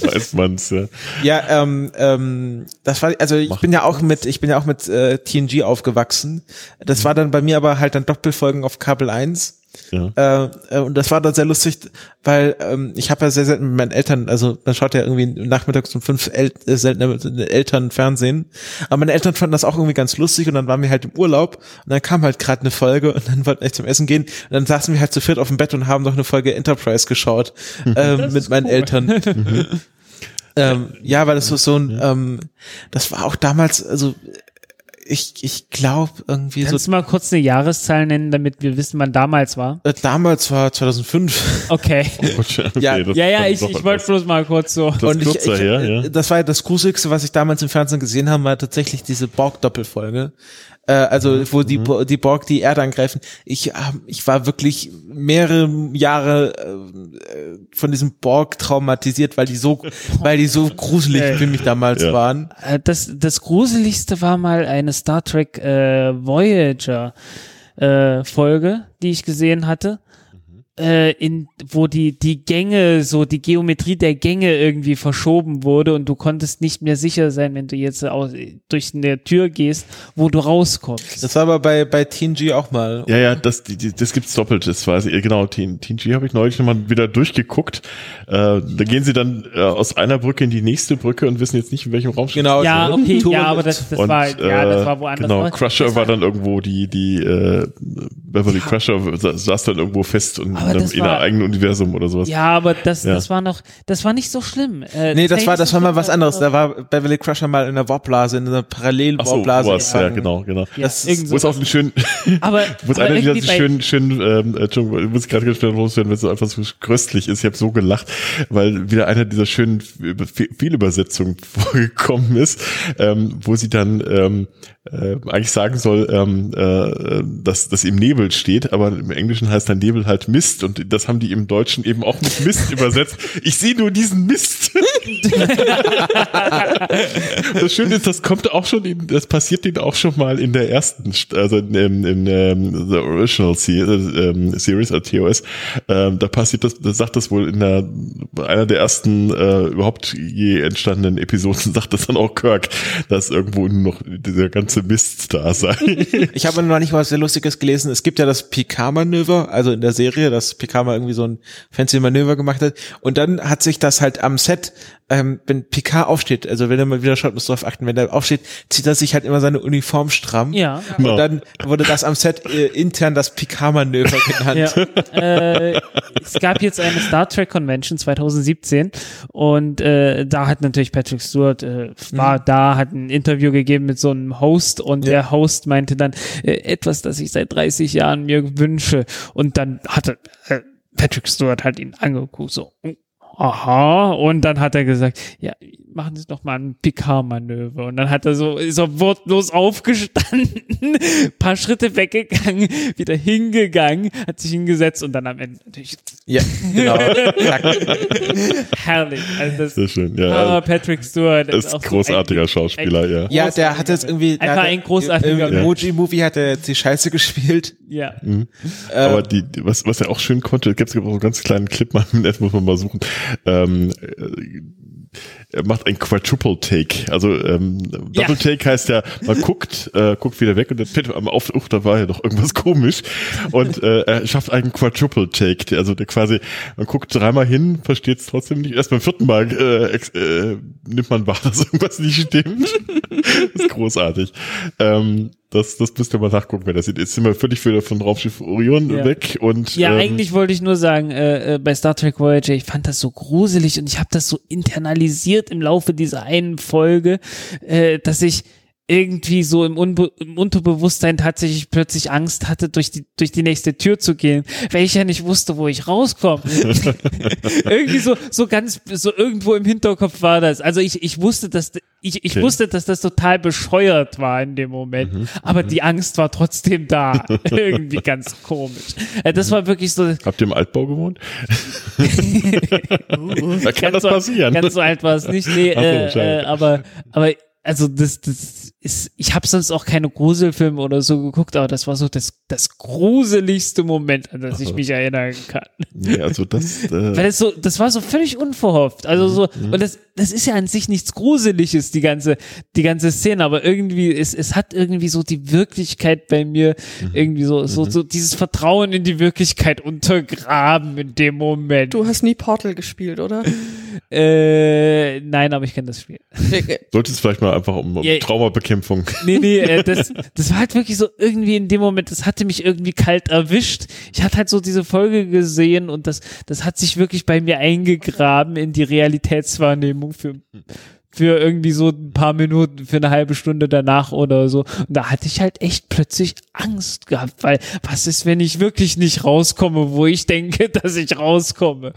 Weiß man's, ja. ja, ähm, ähm, das war, also ich bin ja auch mit, ich bin ja auch mit äh, TNG aufgewachsen. Das war dann bei mir aber halt dann Doppelfolgen auf Kabel 1. ja. Äh, äh, und das war dann sehr lustig, weil ähm, ich habe ja sehr selten mit meinen Eltern, also man schaut ja irgendwie nachmittags um fünf El äh, selten mit den Eltern Fernsehen. Aber meine Eltern fanden das auch irgendwie ganz lustig und dann waren wir halt im Urlaub und dann kam halt gerade eine Folge und dann wollten wir zum Essen gehen und dann saßen wir halt zu viert auf dem Bett und haben noch eine Folge Enterprise geschaut ähm, mit meinen Eltern. ähm, ja, weil das so so ein, ähm, das war auch damals, also ich, ich glaube irgendwie so Kannst du mal kurz eine Jahreszahl nennen, damit wir wissen, wann damals war? äh, damals war 2005 Okay. Okay, Ja, das ja, ja, ich, ich wollte bloß mal kurz so. Das und ich, ich, her, ja. das war ja das Gruseligste, was ich damals im Fernsehen gesehen habe, war tatsächlich diese Borg-Doppelfolge. Äh, also wo die, Bo- die Borg die Erde angreifen. Ich, ähm, ich war wirklich mehrere Jahre äh, von diesem Borg traumatisiert, weil die so, weil die so gruselig für mich damals Ja. waren. Äh, Das, das Gruseligste war mal eine Star Trek äh, Voyager äh, Folge, die ich gesehen hatte. Äh, in, wo die, die Gänge, so die Geometrie der Gänge irgendwie verschoben wurde und du konntest nicht mehr sicher sein, wenn du jetzt aus, durch eine Tür gehst, wo du rauskommst. Das war aber bei, bei TNG auch mal. Ja, ja, das, die, die, das gibt's doppelt. Das weiß ich. Genau, TN- TNG habe ich neulich nochmal wieder durchgeguckt. Äh, da gehen sie dann äh, aus einer Brücke in die nächste Brücke und wissen jetzt nicht, in welchem Raum Genau. Ja, so. okay, ja, aber das, das und, war, ja, das war woanders. Genau, Aber Crusher war dann irgendwo die, die äh, Beverly Crusher sa- saß dann irgendwo fest und in Aber einem, das in einem war- eigenen Universum oder sowas. Ja, aber das, Ja. das war noch, das war nicht so schlimm. Äh, Nee, das war, das war mal was anderes. Da war Beverly Crusher mal in der Warpblase, in einer Ach so, ja, genau, genau. Ja, Das ist- Wo es auch einen schönen, Aber, wo es einer dieser irgendwie bei- schön, schön, ähm, äh, Entschuldigung, ich muss gerade ganz schnell loswerden, wenn es so einfach so köstlich ist. Ich habe so gelacht, weil wieder einer dieser schönen Fe- Fehlübersetzungen vorgekommen ist, ähm, wo sie dann ähm, äh, eigentlich sagen soll, ähm, äh, dass das im Nebel steht, aber im Englischen heißt dann Nebel halt Mist und das haben die im Deutschen eben auch mit Mist übersetzt. Ich sehe nur diesen Mist. das Schöne ist, das kommt auch schon, in, das passiert denen auch schon mal in der ersten, St- also in, in, in ähm, The Original ähm, Series, also TOS, ähm, da passiert das, das sagt das wohl in der, einer der ersten äh, überhaupt je entstandenen Episoden, sagt das dann auch Kirk, dass irgendwo nur noch dieser ganze Mist da sei. Ich habe noch nicht mal was sehr Lustiges gelesen. Es gibt ja das Picard-Manöver, also in der Serie, dass Picard mal irgendwie so ein fancy Manöver gemacht hat. Und dann hat sich das halt am Set, ähm, wenn Picard aufsteht, also wenn er mal wieder schaut, muss darauf achten, wenn er aufsteht, zieht er sich halt immer seine Uniform stramm. Ja. Genau. Und dann wurde das am Set äh, intern das Picard-Manöver genannt. Ja, äh, es gab jetzt eine Star Trek Convention 2017 und äh, da hat natürlich Patrick Stewart äh, war da, hat ein Interview gegeben mit so einem Host und Ja. der Host meinte dann äh, etwas, das ich seit 30 Jahren mir wünsche und dann hatte äh, Patrick Stewart halt ihn angeguckt so oh, Aha, und dann hat er gesagt, ja, machen Sie doch mal ein Picard-Manöver. Und dann hat er so, ist er wortlos aufgestanden, paar Schritte weggegangen, wieder hingegangen, hat sich hingesetzt und dann am Ende natürlich Ja, genau. Herrlich. Also das, Sehr schön, ja. aber Patrick Stewart ist auch so großartiger ein- Schauspieler, ja. Ja, der hat jetzt irgendwie Einfach ein großartiger im. Emoji-Movie hat er jetzt die Scheiße gespielt. Ja. Aber die, die- was, was er auch schön konnte, gibt es auch so einen ganz kleinen Clip, mal, das muss man mal suchen. Ähm, äh, er macht, ein Quadruple Take. Also ähm, Double Ja. Take heißt ja, man guckt, äh, guckt wieder weg und dann fällt man auf, da war ja doch irgendwas komisch. Und äh, er schafft einen Quadruple Take. Der- Also der quasi, man guckt dreimal hin, versteht es trotzdem nicht. Erst beim vierten Mal äh, äh, nimmt man wahr, dass irgendwas nicht stimmt. das ist großartig. Ähm, das, das müsst ihr mal nachgucken, wenn das sieht. Jetzt sind wir völlig wieder von Raumschiff Orion Ja. weg und Ja, ähm, eigentlich wollte ich nur sagen, äh, äh, bei Star Trek Voyager, ich fand das so gruselig und ich habe das so internalisiert im Laufe dieser einen Folge, äh, dass ich irgendwie so im, Unbe im Unterbewusstsein tatsächlich plötzlich Angst hatte, durch die, durch die nächste Tür zu gehen, weil ich ja nicht wusste, wo ich rauskomme. irgendwie so, so ganz, so irgendwo im Hinterkopf war das. Also ich, ich wusste, dass, ich, ich Okay. wusste, dass das total bescheuert war in dem Moment, Mhm. aber die Angst war trotzdem da. irgendwie ganz komisch. Äh, das war wirklich so, Habt ihr im Altbau gewohnt? da kann das so, passieren. Ganz so alt war es nicht, nee, so, äh, äh, aber, aber also das, das ist, ich habe sonst auch keine Gruselfilme oder so geguckt, aber das war so das, das gruseligste Moment, an das ich mich erinnern kann. Nee, also das, äh, Weil es so, das war so völlig unverhofft. Also so, Mhm. und das, das ist ja an sich nichts Gruseliges, die ganze, die ganze Szene, aber irgendwie, es, es hat irgendwie so die Wirklichkeit bei mir, Mhm. irgendwie so, so, so dieses Vertrauen in die Wirklichkeit untergraben in dem Moment. Du hast nie Portal gespielt, oder? Äh, nein, aber ich kenne das Spiel. sollte es vielleicht mal einfach um, um Ja. Traumabekämpfung. Nee, nee, äh, das, das war halt wirklich so irgendwie in dem Moment, das hatte mich irgendwie kalt erwischt. Ich hatte halt so diese Folge gesehen und das, das hat sich wirklich bei mir eingegraben in die Realitätswahrnehmung für, für irgendwie so ein paar Minuten, für eine halbe Stunde danach oder so. Und da hatte ich halt echt plötzlich Angst gehabt, weil was ist, wenn ich wirklich nicht rauskomme, wo ich denke, dass ich rauskomme?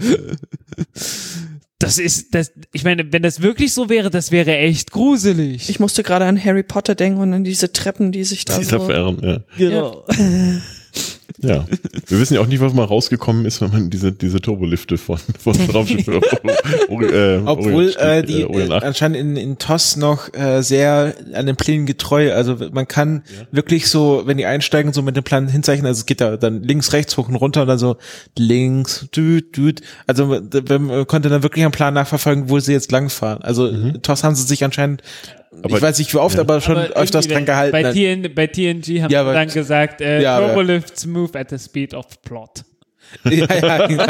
Das ist, das, ich meine, wenn das wirklich so wäre, das wäre echt gruselig. Ich musste gerade an Harry Potter denken und an diese Treppen, die sich da Dieser so. Fern, ja. Genau. ja. Wir wissen ja auch nicht, was mal rausgekommen ist, wenn man diese, diese Turbolifte von, von Raumschiff äh, Obwohl äh, die äh, äh, 8. anscheinend in, in TOS noch äh, sehr an den Plänen getreu. Also man kann wirklich so, wenn die einsteigen, so mit dem Plan hinzeichnen, also es geht da dann links, rechts, hoch und runter und dann so links, düt, düt. Also man man konnte dann wirklich am Plan nachverfolgen, wo sie jetzt langfahren. Also in TOS haben sie sich anscheinend, Mhm. Aber- ich weiß nicht wie oft, ja. aber schon Aber öfters irgendwie dran gehalten. Bei, TN, bei TNG haben Ja, sie aber- dann gesagt, äh, Ja, aber- Turbolifts move at the speed of plot. ja, ja, genau.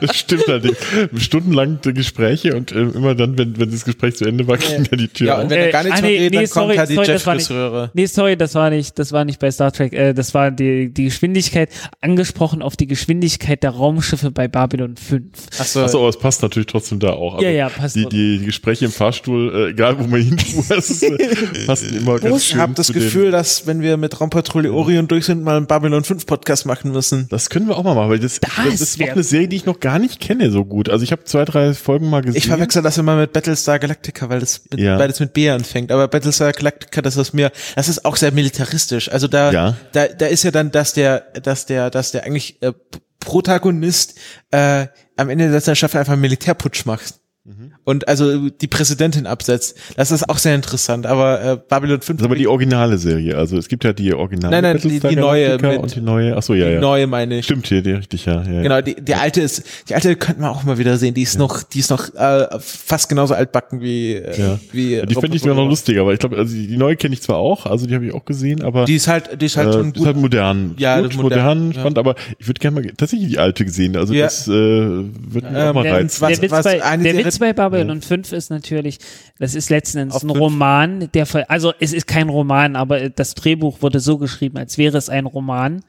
Das stimmt allerdings. Stundenlang die Gespräche und äh, immer dann, wenn, wenn das Gespräch zu Ende war, ging ja die Tür Ja, auf. und wenn er Äh, gar nichts ah, mehr nee, redet, nee, dann sorry, kommt halt die sorry, das war nicht-. Nee, sorry, das war nicht, das war nicht bei Star Trek, äh, das war die, die Geschwindigkeit, angesprochen auf die Geschwindigkeit der Raumschiffe bei Babylon 5. Achso, Achso, aber es passt natürlich trotzdem da auch. Ja, Also ja, passt Die, die, die Gespräche im Fahrstuhl, äh, egal wo man hinfuhr, äh, passen immer ganz ich schön habe das den- Gefühl, dass wenn wir mit Raumpatrouille Orion durch sind, mal einen Babylon 5 Podcast machen müssen. Das können wir auch mal machen, weil das, das, ist wär- auch eine Serie, die ich noch gar nicht kenne so gut. Also ich habe zwei, drei Folgen mal gesehen. Ich verwechsel das immer mit Battlestar Galactica, weil das mit, Ja. beides mit B anfängt. Aber Battlestar Galactica, das ist mir, das ist auch sehr militaristisch. Also da, Ja. da, da ist ja dann, dass der, dass der, dass der eigentlich äh, Protagonist äh, am Ende der Staffel einfach einen Militärputsch macht. Mhm. Und also die Präsidentin absetzt. Das ist auch sehr interessant. Aber äh, Babylon 5 Das ist aber die originale Serie. Also es gibt ja die originale Nein, nein, die- die neue mit- und die neue. Ach so, ja, die ja. neue meine ich. Stimmt hier, die richtig, ja. ja. Genau, die, die alte ist, die alte könnten wir auch mal wieder sehen. Die ist noch, die ist noch äh, fast genauso altbacken wie, äh, Ja. wie. Ja, die fände ich sogar noch lustiger, aber ich glaube, also die, neue kenne ich zwar auch, also die habe ich auch gesehen, aber Die ist halt, die ist halt äh, schon die ist gut. halt modern. Ja, gut, das ist modern, modern, ja. spannend, aber ich würde gerne mal tatsächlich die alte gesehen. Also Ja. das äh, wird mir auch Ähm, mal Der, reizen. was- der was bei, eine der Serie- Witz bei Babylon 5 ist natürlich, das ist letzten Endes Auf ein. Roman, der, also es ist kein Roman, aber das Drehbuch wurde so geschrieben, als wäre es ein Roman,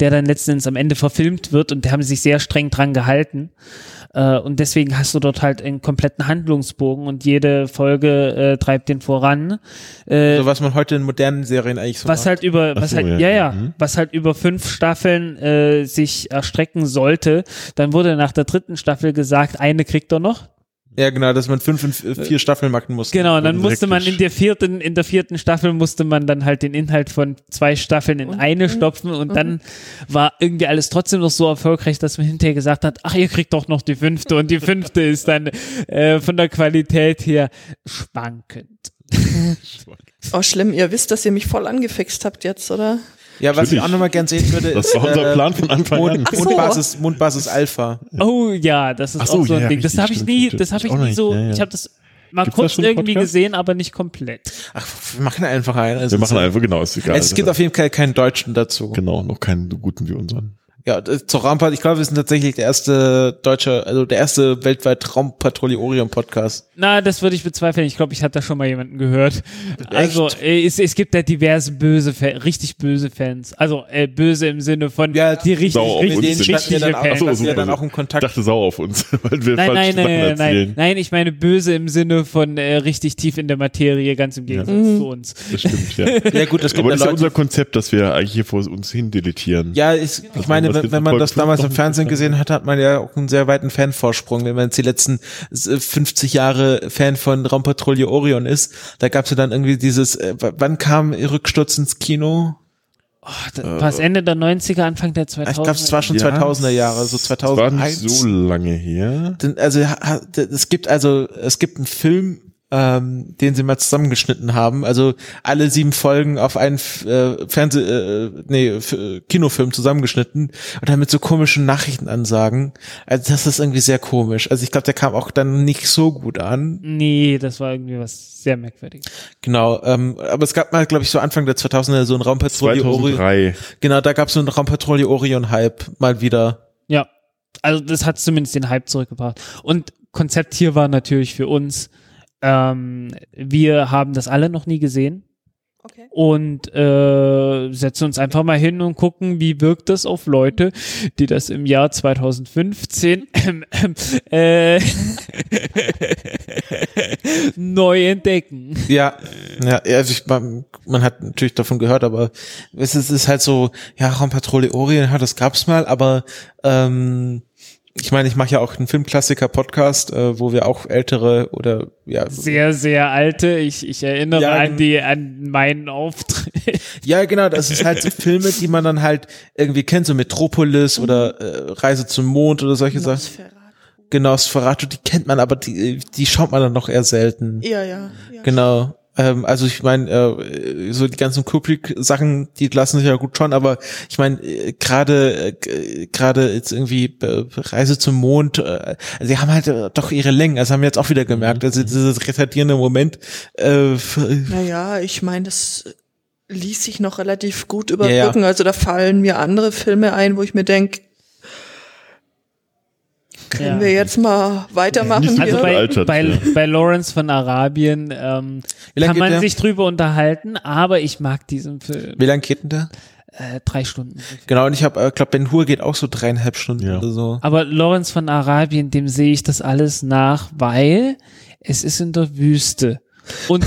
der dann letzten Endes am Ende verfilmt wird und da haben sie sich sehr streng dran gehalten. Äh, Und deswegen hast du dort halt einen kompletten Handlungsbogen und jede Folge äh, treibt den voran. Äh, so was man heute in modernen Serien eigentlich so was macht. halt über, was so, halt, ja. ja, ja, Mhm. was halt über fünf Staffeln äh, sich erstrecken sollte, dann wurde nach der dritten Staffel gesagt, eine kriegt er noch. Ja, genau, dass man fünf und f- vier Staffeln machen muss. Genau, und dann musste man in der vierten, in der vierten Staffel musste man dann halt den Inhalt von zwei Staffeln in eine stopfen und dann war irgendwie alles trotzdem noch so erfolgreich, dass man hinterher gesagt hat, ach, ihr kriegt doch noch die fünfte und die fünfte ist dann äh, von der Qualität her schwankend. Oh, schlimm. Ihr wisst, dass ihr mich voll angefixt habt jetzt, oder? Ja, was ich Natürlich. auch nochmal gern sehen würde, Das ist war unser äh, Plan von Anfang an. Mond, Ach so. Mondbasis, Mondbasis Alpha. Oh ja, das ist so, auch so ein ja, Ding. Das habe ich nie, das habe Ich ich nie so, ja, ja. ich habe das mal kurz irgendwie Podcast? gesehen, aber nicht komplett. Ach, wir machen einfach einen. Also Wir machen einfach, genau, ist egal. Es gibt auf jeden Fall keinen Deutschen dazu. genau, noch keinen so guten wie unseren. Ja, das- zur Raumpatrouille, ich glaube, wir sind tatsächlich der erste deutsche, also der erste weltweit Raumpatrouille Orion Podcast. Na, das würde ich bezweifeln. Ich glaube, ich hatte da schon mal jemanden gehört. Also äh, es, es gibt da diverse böse, Fa- richtig böse Fans. Also äh, böse im Sinne von Ja, die richtig, Sau auf richtig, wir richtige dann auch, Fans. Ach so, standen wir super. dann auch im Ich Kontakt. dachte sau auf uns, weil wir Nein, falsche nein, nein, nein, nein, nein, ich meine böse im Sinne von äh, richtig tief in der Materie, ganz im Gegensatz zu uns. Das stimmt, ja. Ja gut, es gibt Aber ja das ist ja unser Konzept, dass wir eigentlich hier vor uns hin deletieren. Ja, ich, ich meine, wenn, wenn man das damals im Fernsehen gesehen hat, hat man ja auch einen sehr weiten Fanvorsprung. Wenn man jetzt die letzten äh, 50 Jahre Fan von Raumpatrouille Orion ist, da gab es ja dann irgendwie dieses, äh, wann kam Rücksturz ins Kino? Oh, das war es Ende der 90er, Anfang der 2000er. Ich glaube, es war schon Ja, 2000er Jahre, so Das war nicht 2001. so lange her. Denn, also es gibt also es gibt einen Film, ähm, den sie mal zusammengeschnitten haben. Also alle sieben Folgen auf einen äh, Fernseh, äh, nee, F äh, Kinofilm zusammengeschnitten und dann mit so komischen Nachrichtenansagen. Also das ist irgendwie sehr komisch. Also ich glaube, der kam auch dann nicht so gut an. Nee, das war irgendwie was sehr merkwürdiges. Genau. Ähm, aber es gab mal, glaube ich, so Anfang der 2000er so ein Raumpatrouille Orion. 2003. Genau, da gab es so einen Raumpatrouille Orion Hype mal wieder. Ja, also das hat zumindest den Hype zurückgebracht. Und Konzept hier war natürlich für uns, ähm, wir haben das alle noch nie gesehen Okay. und äh, setzen uns einfach mal hin und gucken, wie wirkt das auf Leute, die das im Jahr 2015 äh, neu entdecken. Ja, ja, also ich, man, man hat natürlich davon gehört, aber es ist, es ist halt so, ja, Raumpatrouille Orient, ja, das gab's mal, aber ähm, ich meine, ich mache ja auch einen Filmklassiker-Podcast, äh, wo wir auch ältere oder ja, Sehr, sehr alte. Ich, ich erinnere Ja, an die an meinen Auftritt. ja, genau, das ist halt so Filme, die man dann halt irgendwie kennt, so Metropolis oder äh, Reise zum Mond oder solche Sachen. Genau, Sferato, die kennt man, aber die, die schaut man dann noch eher selten. Ja, ja. ja. Genau. Ähm, also ich meine, äh, so die ganzen Kubrick-Sachen, die lassen sich ja gut schon, aber ich meine, äh, gerade äh, gerade jetzt irgendwie äh, Reise zum Mond, äh, sie haben halt äh, doch ihre Längen, also haben wir jetzt auch wieder gemerkt, also dieses retardierende Moment, äh, Naja, ich meine, das ließ sich noch relativ gut ja. überbrücken. Also da fallen mir andere Filme ein, wo ich mir denke, können Ja. wir jetzt mal weitermachen Also hier? bei, bei, ja. bei Lawrence von Arabien ähm, kann man der? sich drüber unterhalten, aber ich mag diesen Film. wie lang geht denn der? Äh, drei Stunden. Genau, und ich habe, äh, glaube, Ben Hur geht auch so dreieinhalb Stunden Ja. oder so. Aber Lawrence von Arabien, dem sehe ich das alles nach, weil es ist in der Wüste. Und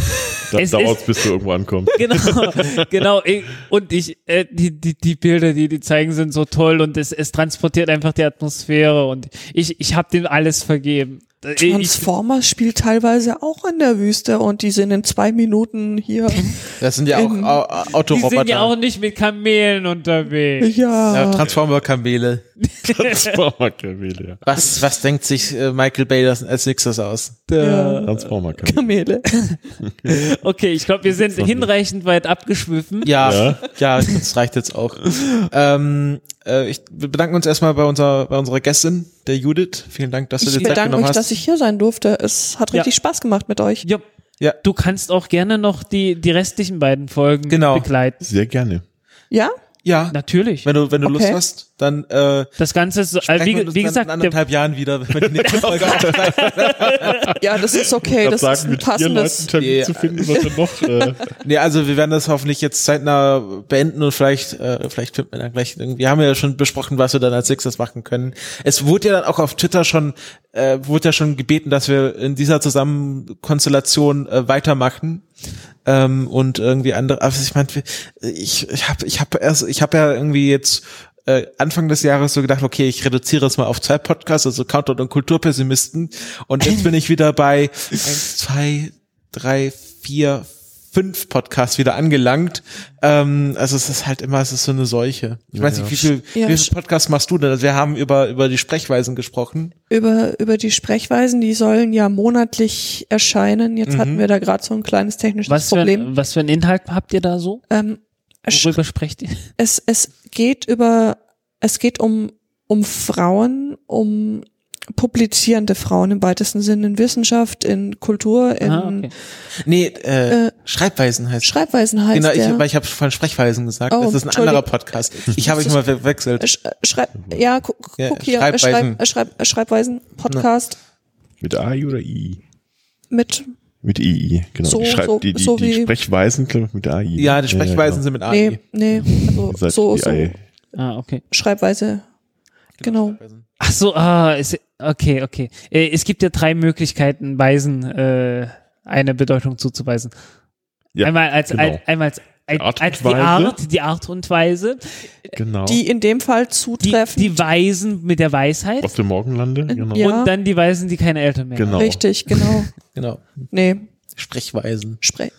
Da dauert bis du irgendwo ankommst. genau, genau. Und ich, äh, die, die, die Bilder, die die zeigen, sind so toll und es, es transportiert einfach die Atmosphäre und ich, ich habe dem alles vergeben. Ich, Transformers spielt teilweise auch in der Wüste und die sind in zwei Minuten hier. Das sind ja auch Ähm, Au- die Autoroboter. sind ja auch nicht mit Kamelen unterwegs. ja, Ja. Transformer-Kamele. Transformer-Kamele, ja. Was, was denkt sich äh, Michael Bay das als nächstes aus? ja. Transformer-Kamele. Kamele. Okay, ich glaube, wir sind hinreichend weit abgeschwiffen. Ja, ja, Ja. das reicht jetzt auch. ähm, äh, ich, wir bedanken uns erstmal bei unserer, bei unserer Gästin, der Judith. Vielen Dank, dass du Ich dir Zeit bedanke genommen mich, hast. dass ich hier sein durfte. Es hat Ja. richtig Spaß gemacht mit euch. Ja. Ja. Du kannst auch gerne noch die, die restlichen beiden Folgen Genau. begleiten. Sehr gerne. Ja? Ja, Natürlich. wenn du, wenn du Okay. Lust hast, dann äh, Das Ganze ist, so- äh, sprechen wir wie, wie gesagt, in der, anderthalb Jahren wieder, wenn wir die nächste Folge aufzeichnen. Ja, das ist okay. Das ist ein passendes. Termin Ja. zu finden, was wir noch. Äh, Nee, also wir werden das hoffentlich jetzt zeitnah beenden und vielleicht, äh, vielleicht finden wir dann gleich, irgendwie- wir haben ja schon besprochen, was wir dann als nächstes machen können. Es wurde ja dann auch auf Twitter schon, äh, wurde ja schon gebeten, dass wir in dieser Zusammenkonstellation äh, weitermachen. Ähm, und irgendwie andere, also ich meine, ich, ich habe ich hab erst, ich habe ja irgendwie jetzt äh, Anfang des Jahres so gedacht, okay, ich reduziere es mal auf zwei Podcasts, also Countdown und Kulturpessimisten. Und jetzt bin ich wieder bei eins, zwei, drei, vier, fünf Podcasts wieder angelangt. Ähm, also es ist halt immer, es ist so eine Seuche. Ich weiß nicht, wie viel, Ja. wie viel Podcasts machst du denn? Also wir haben über, über die Sprechweisen gesprochen. Über, über die Sprechweisen, die sollen ja monatlich erscheinen. Jetzt hatten wir da gerade so ein kleines technisches was, für, Problem. ein- was für einen Inhalt habt ihr da so? Ähm, es, Worüber sprecht ihr? es, es geht über, es geht um, um Frauen, um publizierende Frauen im weitesten Sinne in Wissenschaft, in Kultur, in Ah, okay. Nee, äh, Äh, Schreibweisen heißt Schreibweisen heißt Genau, ich, weil ich habe von Sprechweisen gesagt. Oh, das ist ein anderer Podcast. Ich habe mich mal verwechselt. Sch Schreib, ja, gu guck Ja, hier, Schreibweisen. Schreib, Schreib, Schreibweisen, Podcast Mit AI oder I? mit, Mit II, genau. So- die, schreibt, so- die, die, so die wie- Sprechweisen glaub ich, mit AI. Ja, die Sprechweisen sind mit AI. nee, nee, also so, die so, AI. Ah, okay. Schreibweise, genau. Ach so, ah, ist, okay, okay. Äh, es gibt ja drei Möglichkeiten, Weisen äh, eine Bedeutung zuzuweisen. Ja, einmal als, genau. ein, einmal als, ein, Art und als die Weise. Art, die Art und Weise, Genau. Die in dem Fall die, zutreffen. die Weisen mit der Weisheit Aus dem Morgenlande, genau. Ja. und dann die Weisen, die keine Eltern mehr Genau. Richtig, genau. Genau. Nee, Sprechweisen. Spre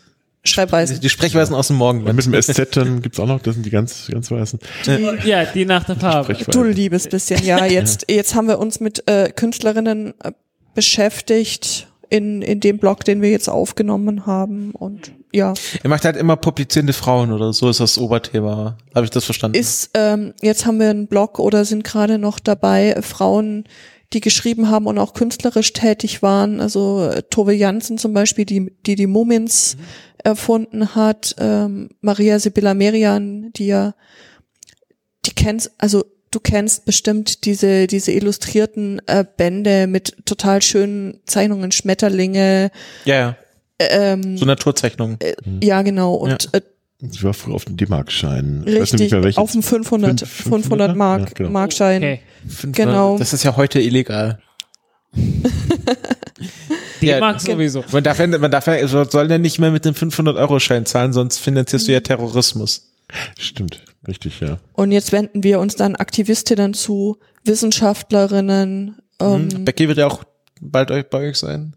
Schreibweisen. Die Sprechweisen aus dem Morgenland. mit dem SZ dann gibt's auch noch, das sind die ganz, ganz weißen. haben. Ja, die nach der Farbe. Liebes bisschen. Ja, jetzt, jetzt haben wir uns mit äh, Künstlerinnen äh, beschäftigt in, in dem Blog, den wir jetzt aufgenommen haben. Und ja, Er macht halt immer publizierende Frauen oder so ist das Oberthema. Habe ich das verstanden? ist, ähm, jetzt haben wir einen Blog oder sind gerade noch dabei, Frauen, die geschrieben haben und auch künstlerisch tätig waren. Also äh, Tove Jansen zum Beispiel, die die, die Mumins erfunden hat. Ähm, Maria Sibylla Merian, die ja, die kennst, also du kennst bestimmt diese, diese illustrierten äh, Bände mit total schönen Zeichnungen, Schmetterlinge, ja, ja. ähm, So Naturzeichnungen. ja genau, und äh, Ich war früher auf dem D-Mark-Schein. Richtig, nicht mehr auf dem 500, Fünf- 500 Mark, Ja, genau. Markschein. Okay. Genau. Das ist ja heute illegal. Die Ja, sowieso. Man darf, ja- man darf ja, soll ja nicht mehr mit dem 500-Euro-Schein zahlen, sonst finanzierst du ja Terrorismus. Stimmt, richtig, ja. Und jetzt wenden wir uns dann Aktivistinnen zu, Wissenschaftlerinnen. Ähm, Mhm. Becky wird ja auch bald euch bei euch sein.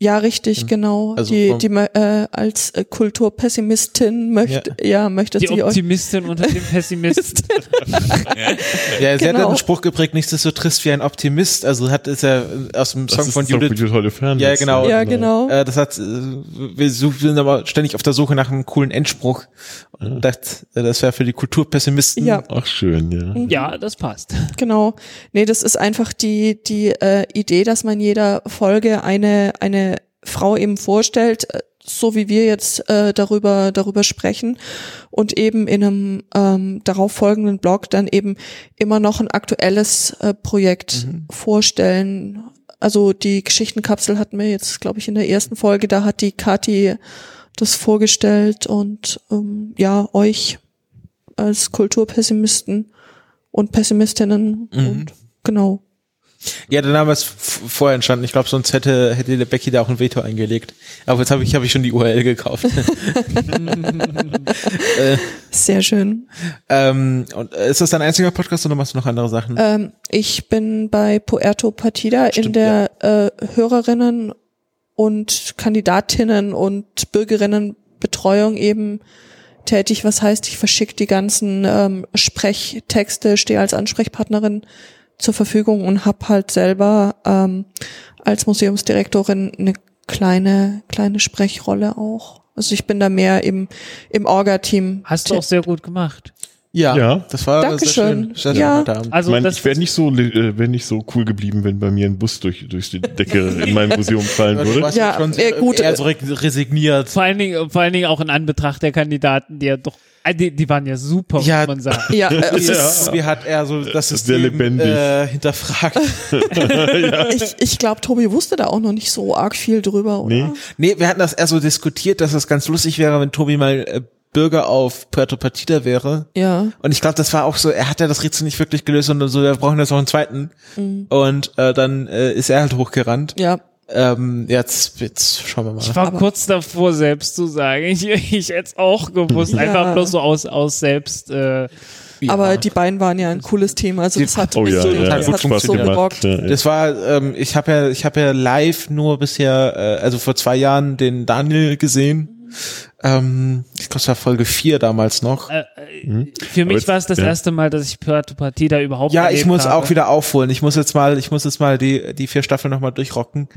Ja, richtig, genau. Also die die äh, als äh, Kulturpessimistin möchte, ja, möchte Die sie euch. Optimistin unter dem Pessimist. Ja, sie hat Genau. einen Spruch geprägt, nicht so trist wie ein Optimist. Also hat ist ja aus dem Das Song ist von das Judith. Judith Holofernes. Ja, genau. Ja, genau. Äh, das hat, äh, wir suchen- sind aber ständig auf der Suche nach einem coolen Endspruch. Und dachte, äh, das wäre für die Kulturpessimisten. Ja. Ach, schön, ja. ja, das passt. Genau. Nee, das ist einfach die, die äh, Idee, dass man jeder Folge eine, eine Frau eben vorstellt, äh, so wie wir jetzt äh, darüber, darüber sprechen und eben in einem ähm, darauf folgenden Blog dann eben immer noch ein aktuelles äh, Projekt vorstellen. Also die Geschichtenkapsel hatten wir jetzt, glaube ich, in der ersten Folge, da hat die Kathi das vorgestellt und ähm, ja, euch als Kulturpessimisten und Pessimistinnen und genau. Ja, der Name ist vorher entstanden. Ich glaube, sonst hätte, hätte der Becky da auch ein Veto eingelegt. Aber jetzt habe ich, habe ich schon die URL gekauft. Sehr schön. ähm, und äh, ist das dein einziger Podcast oder machst du noch andere Sachen? Ähm, ich bin bei Puerto Partida in Stimmt, der äh, Hörerinnen und Kandidatinnen und Bürgerinnenbetreuung eben tätig. Was heißt, ich verschicke die ganzen ähm, Sprechtexte, stehe als Ansprechpartnerin zur Verfügung und habe halt selber ähm, als Museumsdirektorin eine kleine kleine Sprechrolle auch. Also ich bin da mehr im im Orga-Team. Hast du auch sehr gut gemacht. ja, ja. das war Dankeschön. sehr schön. Sehr schön Ja. Abend. Also ich meine, das ich wäre nicht so, äh, wäre nicht so cool geblieben, wenn bei mir ein Bus durch, durch die Decke in mein Museum fallen würde. warst Ja, schon äh, gut, eher äh, so re- resigniert. vor allen Dingen, vor allen Dingen auch in Anbetracht der Kandidaten, die ja doch, äh, die, die waren ja super, Ja. muss man sagen. Ja, äh, Es ist, wie hat er so das ist sehr System lebendig. äh, hinterfragt. ich, ich glaube, Tobi wusste da auch noch nicht so arg viel drüber, oder? Nee. Nee, wir hatten das eher so diskutiert, dass es ganz lustig wäre, wenn Tobi mal äh, Bürger auf Puerto Partida wäre. Ja. Und ich glaube, das war auch so, er hat ja das Rätsel nicht wirklich gelöst und so, wir brauchen jetzt noch einen zweiten. Und äh, dann äh, ist er halt hochgerannt. Ja. Ähm, jetzt, jetzt schauen wir mal. Ich war Aber- kurz davor, selbst zu sagen. Ich, ich hätte es auch gewusst. Ja. Einfach bloß so aus, aus selbst. Äh, Ja. Aber die beiden waren ja ein cooles Thema. Also das hat, Oh ja, so, ja, das hat so gerockt. Ja, ja. Das war, ähm, ich habe ja, ich habe ja live nur bisher, äh, also vor zwei Jahren den Daniel gesehen. Ähm, ich glaube, es war Folge 4 damals noch. Äh, Mhm. äh, für mich war es das ja. erste Mal, dass ich Puerto Partida überhaupt Ja, ich muss habe. auch wieder aufholen. Ich muss jetzt mal, ich muss jetzt mal die, die vier Staffeln nochmal durchrocken.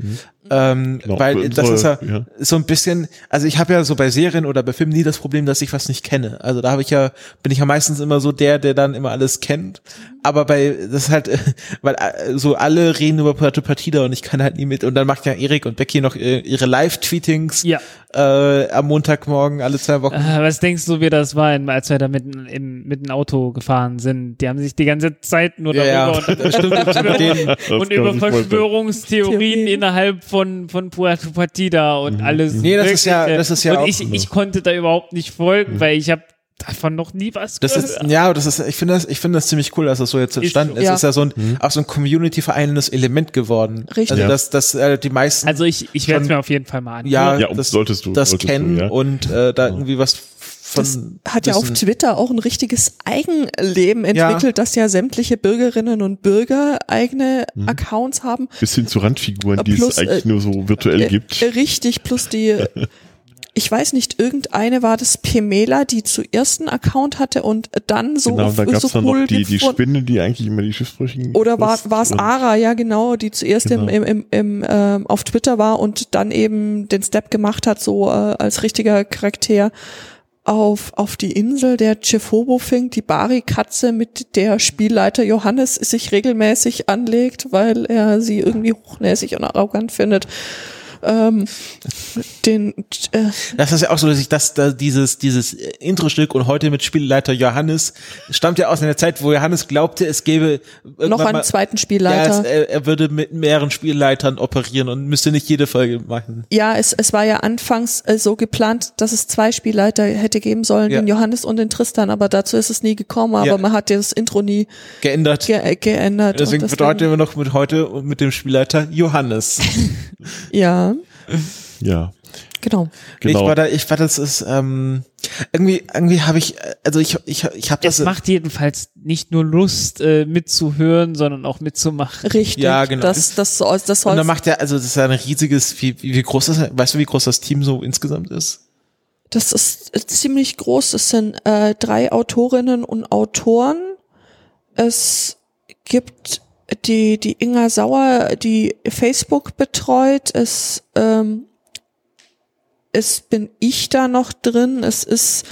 Ähm, Genau, weil das ist ja, ja. so ein bisschen, also ich habe ja so bei Serien oder bei Filmen nie das Problem, dass ich was nicht kenne. Also da habe ich ja, bin ich ja meistens immer so der, der dann immer alles kennt. Aber bei, das ist halt, weil äh, so alle reden über Puerto Partida und ich kann halt nie mit. Und dann macht ja Erik und Becky noch äh, ihre Live-Tweetings Ja. Äh, am Montagmorgen alle zwei Wochen. Äh, was denkst du, wie das war, als wir da mit, im, mit dem Auto gefahren sind? Die haben sich die ganze Zeit nur Ja, ja. darüber Das stimmt, und über. Verschwörungstheorien Theorien. innerhalb von, von Puerto Partida und alles. Nee, das ist ja- das ist ja Und auch- ich, ich konnte da überhaupt nicht folgen, weil ich habe davon noch nie was Das gehört. ist, ja, das ist, ich finde das, ich finde das ziemlich cool, dass das so jetzt entstanden ist. Ja. Es ist ja so ein, auch so ein Community-vereinendes Element geworden. Richtig. Also, Ja. dass, dass äh, die meisten also ich, ich werde es mir auf jeden Fall mal an. ja, Ja, das, solltest du- das solltest du, kennen ja. und äh, da irgendwie was von Das hat ja auf. Twitter auch ein richtiges Eigenleben entwickelt, dass ja sämtliche Bürgerinnen und Bürger eigene Accounts haben. Bis hin zu Randfiguren, die Plus, es eigentlich äh, nur so virtuell Äh, gibt. äh, Richtig, plus die, äh, ich weiß nicht, irgendeine war das Pemela, die zuerst einen Account hatte und dann so, genau, da gab es so dann noch die, die Spinne, die eigentlich immer die Schiffsbrüchigen. Oder war es Ara, ja genau, die zuerst Genau. im, im, im, ähm, auf Twitter war und dann eben den Step gemacht hat, so äh, als richtiger Charakter auf, auf die Insel der Chefobo fing, die Bari-Katze, mit der Spielleiter Johannes sich regelmäßig anlegt, weil er sie irgendwie hochnäsig und arrogant findet. Ähm, den äh, Das ist ja auch so, dass ich das, da dieses, dieses Intro-Stück und heute mit Spielleiter Johannes stammt ja aus einer Zeit, wo Johannes glaubte, es gäbe noch einen mal- zweiten Ja, Spielleiter. es, er, er würde mit mehreren Spielleitern operieren und müsste nicht jede Folge machen. Ja, es, es war ja anfangs äh, so geplant, dass es zwei Spielleiter hätte geben sollen, Ja. den Johannes und den Tristan, aber dazu ist es nie gekommen, aber Ja. man hat ja das Intro nie Geändert. ge äh, geändert. Deswegen und bedeutet wir noch mit heute und mit dem Spielleiter Johannes. Ja, Ja, genau. genau. Ich war da, ich war das ist ähm, irgendwie irgendwie habe ich äh, also ich ich ich habe das Es macht jedenfalls nicht nur Lust äh, mitzuhören, sondern auch mitzumachen. Richtig. Ja, genau. Das, das, soll, das und dann macht er also das ist ja ein riesiges wie wie wie groß das weißt du wie groß das Team so insgesamt ist? Das ist ziemlich groß. Es sind äh, drei Autorinnen und Autoren. Es gibt die, die Inga Sauer, die Facebook betreut. Es, ähm, es bin ich da noch drin. Es ist,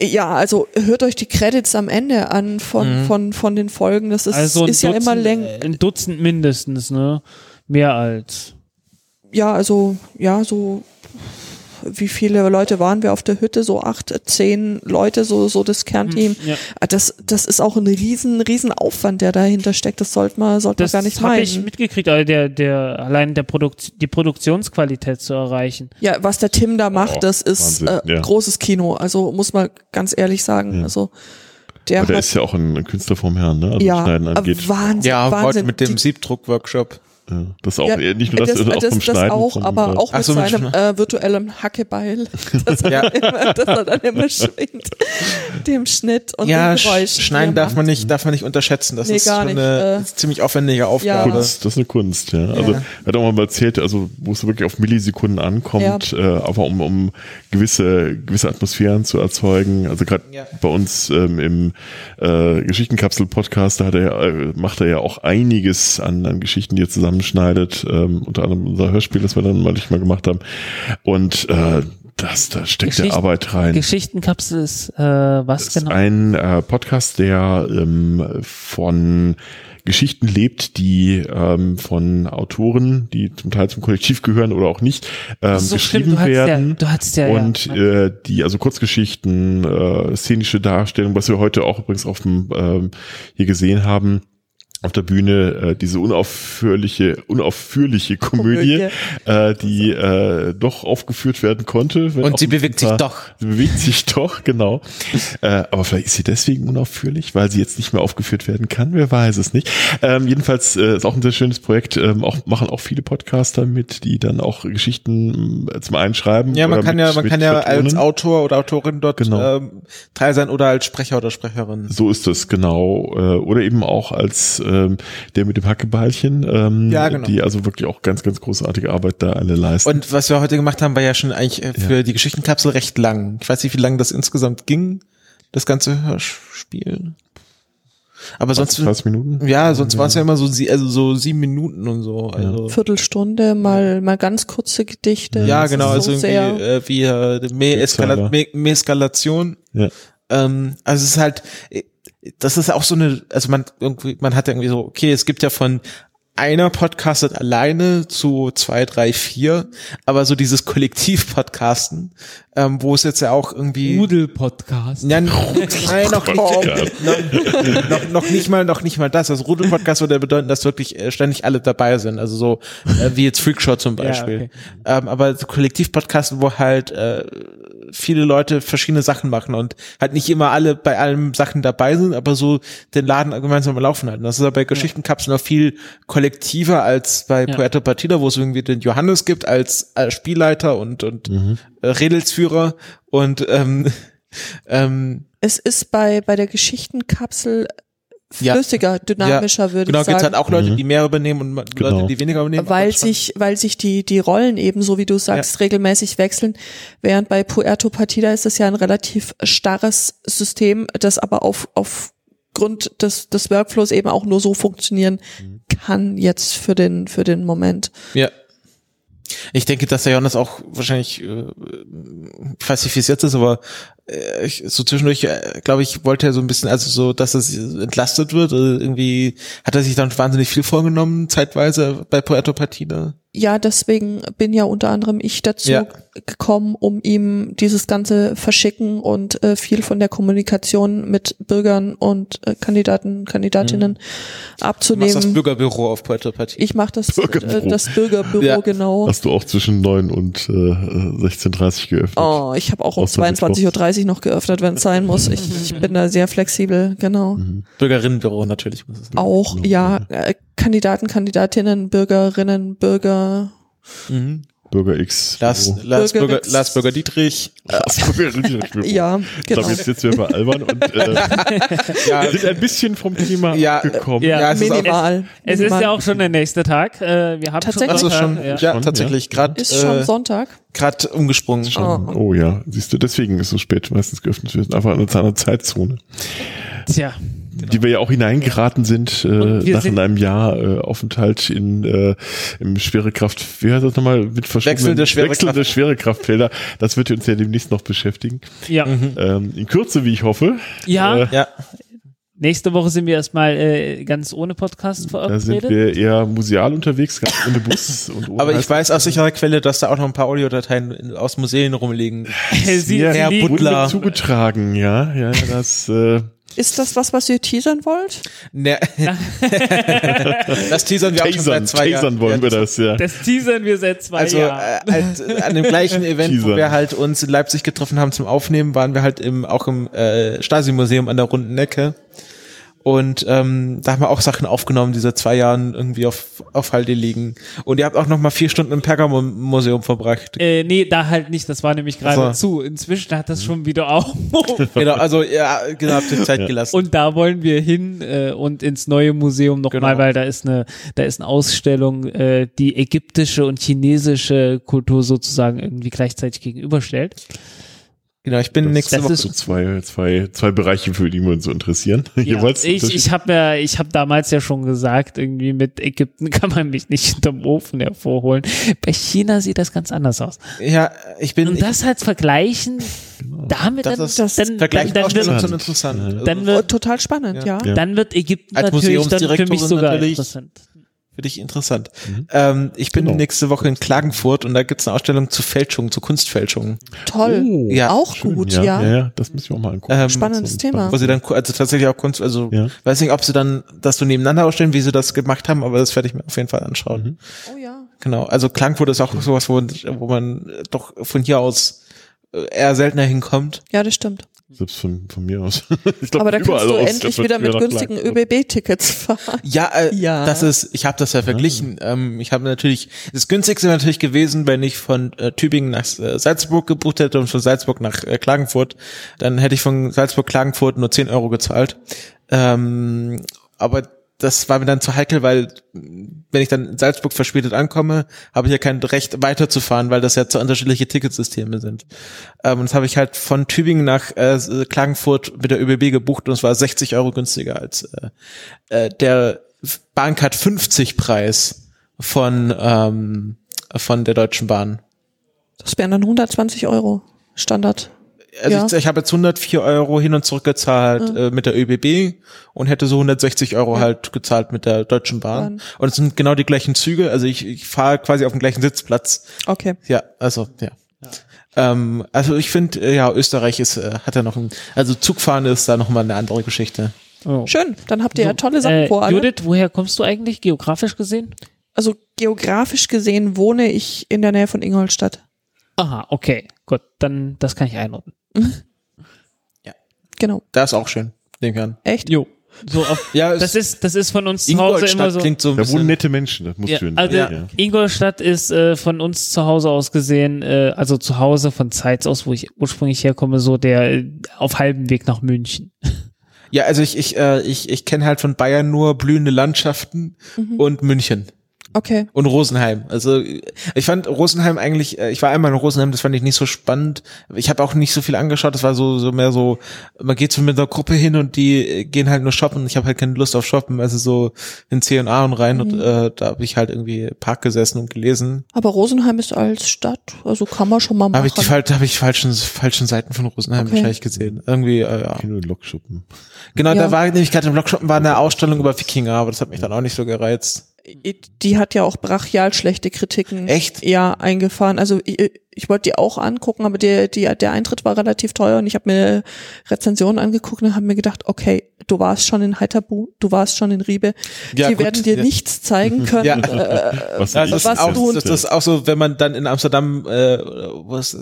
ja, also hört euch die Credits am Ende an von, von, von den Folgen. Das ist, Also ist ja Dutzend, immer länger. äh, ein Dutzend mindestens, ne? Mehr als. ja, also, ja, so, wie viele Leute waren wir auf der Hütte? So acht, zehn Leute, so, so das Kernteam. Ja. Ah, Das, das ist auch ein riesen, riesen Aufwand, der dahinter steckt. Das sollte man, sollte man Das gar nicht habe ich meinen. mitgekriegt, also der, der, allein der Produkt, die Produktionsqualität zu erreichen. Ja, was der Tim da macht, Oh, das ist Wahnsinn, äh, ja. großes Kino. Also muss man ganz ehrlich sagen. Ja. Also der Aber der hat, ist ja auch ein, Künstler vom Herrn, ne? Also ja, Schneiden angeht. Wahnsinn, Ja, Wahnsinn. heute mit dem Siebdruck-Workshop. Ja, das auch Ja, nicht nur das, das, sondern auch das, vom das Schneiden. auch, aber auch mit so, seinem äh, virtuellen Hackebeil, das, Ja. er immer, das er dann immer schwingt, dem Schnitt und ja, dem Geräusch. sch- schneiden darf man nicht, darf man nicht unterschätzen. Das Nee, ist gar schon nicht, eine äh, ziemlich aufwendige Aufgabe. Kunst, das ist eine Kunst, ja. Also Ja. er hat auch mal erzählt, also wo es wirklich auf Millisekunden ankommt, äh, aber um, um gewisse, gewisse Atmosphären zu erzeugen. Also gerade Ja. bei uns ähm, im äh, Geschichtenkapsel-Podcast, da hat er, äh, macht er ja auch einiges an, an Geschichten, die er zusammenschneidet, ähm, unter anderem unser Hörspiel, das wir dann mal mal gemacht haben. Und äh, das, da steckt Geschicht- Arbeit rein. Geschichtenkapsel ist äh, was Das ist genau? ein äh, Podcast, der ähm, von Geschichten lebt, die ähm, von Autoren, die zum Teil zum Kollektiv gehören oder auch nicht, ähm, so geschrieben stimmt, ja- werden. du hattest ja- und ja. äh, die, also Kurzgeschichten, äh, szenische Darstellung, was wir heute auch übrigens auf dem ähm, hier gesehen haben, auf der Bühne äh, diese unaufhörliche, unaufführliche Komödie, äh, die äh, doch aufgeführt werden konnte. Und sie bewegt sich paar- doch. Sie bewegt sich doch, genau. äh, aber vielleicht ist sie deswegen unaufführlich, weil sie jetzt nicht mehr aufgeführt werden kann. Wer weiß es nicht. Ähm, jedenfalls äh, ist auch ein sehr schönes Projekt. Ähm, auch machen auch viele Podcaster mit, die dann auch Geschichten äh, zum einen schreiben. Ja, man oder kann mit, ja, man kann ja als. Autor oder Autorin dort Genau. ähm, teil sein oder als Sprecher oder Sprecherin. So ist es, genau. Äh, Oder eben auch als äh, ähm, der mit dem Hackebeilchen, ähm, Ja, genau. die also wirklich auch ganz, ganz großartige Arbeit da alle leisten. Und was wir heute gemacht haben, war ja schon eigentlich äh, für die Geschichtenkapsel recht lang. Ich weiß nicht, wie lange das insgesamt ging, das ganze Hörspiel. Aber sonst, 30 Minuten? ja, sonst waren es ja immer so, sie- also so sieben Minuten und so. Also. Viertelstunde, mal, mal ganz kurze Gedichte. Ja, Das genau, also so irgendwie sehr, äh, wie äh, Meeskala Meeskalation. Ja. Ähm, also es ist halt, äh, das ist auch so eine, also man irgendwie, man hat irgendwie so, okay, es gibt ja von einer podcastet alleine zu zwei, drei, vier, aber so dieses Kollektiv-Podcasten, ähm, wo es jetzt ja auch irgendwie Rudel-Podcast. ja, nein, noch nicht, noch, noch, noch nicht mal, noch nicht mal das. Das Rudel-Podcast würde bedeuten, dass wirklich äh, ständig alle dabei sind. Also so, äh, wie jetzt Freakshow zum Beispiel. okay. ähm, aber so Kollektiv-Podcasten, wo halt äh, viele Leute verschiedene Sachen machen und halt nicht immer alle bei allen Sachen dabei sind, aber so den Laden gemeinsam am Laufen halten. Das ist aber bei Geschichtenkapseln noch viel kollektiver als bei Ja. Puerto Partida, wo es irgendwie den Johannes gibt als, als Spielleiter und, und äh, Redelsführer und ähm, ähm, es ist bei, bei der Geschichtenkapsel Ja. flüssiger, dynamischer, würde genau, ich sagen. halt auch Leute, die mehr übernehmen und Genau. Leute, die weniger übernehmen. weil sich, weil sich die, die Rollen eben, so wie du sagst, regelmäßig wechseln. Während bei Puerto Partida ist es ja ein relativ starres System, das aber auf, aufgrund des, des Workflows eben auch nur so funktionieren kann jetzt für den, für den Moment. Ja. Ich denke, dass der Johannes auch wahrscheinlich, ich weiß nicht, wie es jetzt ist, aber ich, so zwischendurch, äh, glaube ich, wollte er so ein bisschen, also so, dass es entlastet wird. Oder irgendwie hat er sich dann wahnsinnig viel vorgenommen, zeitweise bei Puerto Partida. Ja, deswegen bin ja unter anderem ich dazu Ja. gekommen, um ihm dieses ganze Verschicken und äh, viel von der Kommunikation mit Bürgern und äh, Kandidaten, Kandidatinnen Du machst das abzunehmen. Bürgerbüro auf Puerto Partida. Ich mache das, Bürgerbüro. äh, das Bürgerbüro, Ja. genau. Hast du auch zwischen 9 und äh, 16.30 geöffnet? Oh, ich habe auch um Außer 22.30 Uhr noch geöffnet, wenn es sein muss. Ich, ich bin da sehr flexibel, genau. Bürgerinnenbüro natürlich. Muss es sein. Auch, ja, äh, Kandidaten, Kandidatinnen, Bürgerinnen, Bürger. Mhm. Bürger X. Lars, Oh. Lars, Bürger- Bürger, Lars Bürger Dietrich. Lars Bürger X. Ja, Ich genau. glaube, jetzt, jetzt werden wir albern und äh, Ja, wir sind ein bisschen vom Thema Ja, gekommen. ja. ja, es ist auch, Minimal. Es ist Minimal. ja auch schon der nächste Tag. Äh, wir haben Tatsächlich? schon, also schon, Ja. ja, Schon, tatsächlich, gerade Ist schon äh, Sonntag. grad umgesprungen. Oh. Oh ja, siehst du, deswegen ist es so spät meistens geöffnet. Wir sind einfach in einer Zeitzone, Tja, die wir ja auch hineingeraten sind äh, nach sind- einem Jahr äh, Aufenthalt in äh, im Schwerekraft. Wie heißt das nochmal? Mit Wechselnde Schwerekraft- wechselnde Schwerekraftfelder. Das wird uns ja demnächst noch beschäftigen. ja. Ähm, in Kürze, wie ich hoffe. Ja, Äh, Ja, nächste Woche sind wir erstmal äh, ganz ohne Podcast Da sind verabredet. wir eher museal unterwegs, ganz ohne Bus und ohne aber ich weiß aus sicherer Quelle, dass da auch noch ein paar Audiodateien aus Museen rumliegen. Sie, Herr Butler. Zugetragen, ja, ja, ja, das. Äh, Ist das was, was ihr teasern wollt? Ne, das teasern wir auch schon seit zwei Jahren. tasern wollen wir das, ja. Das teasern wir seit zwei Also äh, Jahren. halt, an dem gleichen Event, wo Teasern. wir halt uns in Leipzig getroffen haben zum Aufnehmen, waren wir halt im, auch im äh, Stasi-Museum an der Runden Necke. Und ähm, da haben wir auch Sachen aufgenommen, die seit zwei Jahren irgendwie auf, auf Halde liegen. Und ihr habt auch noch mal vier Stunden im Pergamon-Museum verbracht. Äh, nee, da halt nicht, das war nämlich gerade Ach zu. Inzwischen hat das schon wieder auf. genau, also ja, genau, habt ihr Zeit gelassen. Und da wollen wir hin äh, und ins neue Museum nochmal, Genau. weil da ist eine, da ist eine Ausstellung, äh, die ägyptische und chinesische Kultur sozusagen irgendwie gleichzeitig gegenüberstellt. Genau, ich bin nächste das Woche. ist- so zwei, zwei, zwei Bereiche, für die wir uns so interessieren. Jeweils. ich ich habe mir, ich habe damals ja schon gesagt, irgendwie mit Ägypten kann man mich nicht hinterm Ofen hervorholen. Bei China sieht das ganz anders aus. Ja, ich bin. Und das halt vergleichen, damit das dann, ist das dann, dann, Vergleich dann, Ausstellungen wird, sind interessant. Dann wird, total spannend, ja. Ja. dann wird Ägypten Als natürlich dann für mich sogar natürlich. interessant. Für dich interessant. Ähm, ich bin Genau. nächste Woche in Klagenfurt und da gibt's eine Ausstellung zu Fälschungen, zu Kunstfälschungen. Toll. Oh, Ja. Auch schön, gut, ja. ja. Ja, ja, das müssen wir auch mal angucken. Ähm, Spannendes Thema. Wo sie dann, also tatsächlich auch Kunst, also Ja. weiß nicht, ob sie dann das so nebeneinander ausstellen, wie sie das gemacht haben, aber das werde ich mir auf jeden Fall anschauen. Oh ja. Genau, also Klagenfurt ist auch sowas, wo, wo man doch von hier aus äh, eher seltener hinkommt. Ja, das stimmt. Selbst von, von mir aus. Ich glaub, Aber da kannst du endlich wieder mit günstigen. ÖBB-Tickets fahren. Ja, äh, Ja. das ist, ich habe das ja verglichen. Ähm, ich habe natürlich, das günstigste wäre natürlich gewesen, wenn ich von äh, Tübingen nach äh, Salzburg gebucht hätte und von Salzburg nach äh, Klagenfurt. Dann hätte ich von Salzburg Klagenfurt nur 10 Euro gezahlt. Ähm, aber das war mir dann zu heikel, weil wenn ich dann in Salzburg verspätet ankomme, habe ich ja kein Recht weiterzufahren, weil das ja zu unterschiedliche Ticketsysteme sind. Ähm, und das habe ich halt von Tübingen nach äh, Klagenfurt mit der ÖBB gebucht und es war 60 Euro günstiger als äh, äh, der Bahncard 50 Preis von ähm, von der Deutschen Bahn. Das wären dann 120 Euro Standard. Also Ja. ich, ich habe jetzt 104 Euro hin und zurück gezahlt äh, mit der ÖBB und hätte so 160 Euro halt gezahlt mit der Deutschen Bahn. Bahn. Und es sind genau die gleichen Züge. Also ich, ich fahre quasi auf dem gleichen Sitzplatz. Okay. Ja, also ja. Ähm, also ich finde, äh, ja, Österreich ist, äh, hat ja noch ein, also Zugfahren ist da nochmal eine andere Geschichte. Oh. Schön, dann habt ihr ja tolle Sachen Äh, vor. alle. Judith, woher kommst du eigentlich geografisch gesehen? Also geografisch gesehen wohne ich in der Nähe von Ingolstadt. Aha, okay, gut, dann das kann ich einordnen. Genau. Da ist auch schön, nehme ich an. Echt? Jo. So auf, Ja, das ist das ist von uns zu Hause immer so. klingt so ein Da wohnen nette Menschen, das muss Ja, schön also sein. Ingolstadt ist äh, von uns zu Hause aus gesehen, äh, also zu Hause von Zeitz aus, wo ich ursprünglich herkomme, so der äh, auf halbem Weg nach München. ja, also ich, ich, äh, ich, ich kenne halt von Bayern nur blühende Landschaften und München. Okay. Und Rosenheim. Also ich fand Rosenheim eigentlich, äh, ich war einmal in Rosenheim, das fand ich nicht so spannend. Ich habe auch nicht so viel angeschaut, das war so, so mehr so, man geht so mit einer Gruppe hin und die äh, gehen halt nur shoppen. Ich habe halt keine Lust auf shoppen, also so in C&A und rein und äh, da habe ich halt irgendwie Park gesessen und gelesen. Aber Rosenheim ist als Stadt, also kann man schon mal machen. Habe ich die hab ich falschen, falschen Seiten von Rosenheim Okay. wahrscheinlich gesehen. Irgendwie, äh, ja. Kino und Lokschuppen. Genau, Ja. da war nämlich gerade im Blogshoppen war eine Ausstellung über Wikinger, aber das hat mich dann auch nicht so gereizt. Die hat ja auch brachial schlechte Kritiken. Echt? Ja, eingefahren. Also ich, ich wollte die auch angucken, aber der, die, der Eintritt war relativ teuer und ich habe mir Rezensionen angeguckt und habe mir gedacht, okay, du warst schon in Heiterbu, du warst schon in Riebe. Ja, die gut, werden dir ja. nichts zeigen können. Ja. Äh, Was, Ja, das, was ist auch, du- das, das ist auch so, wenn man dann in Amsterdam, äh, was,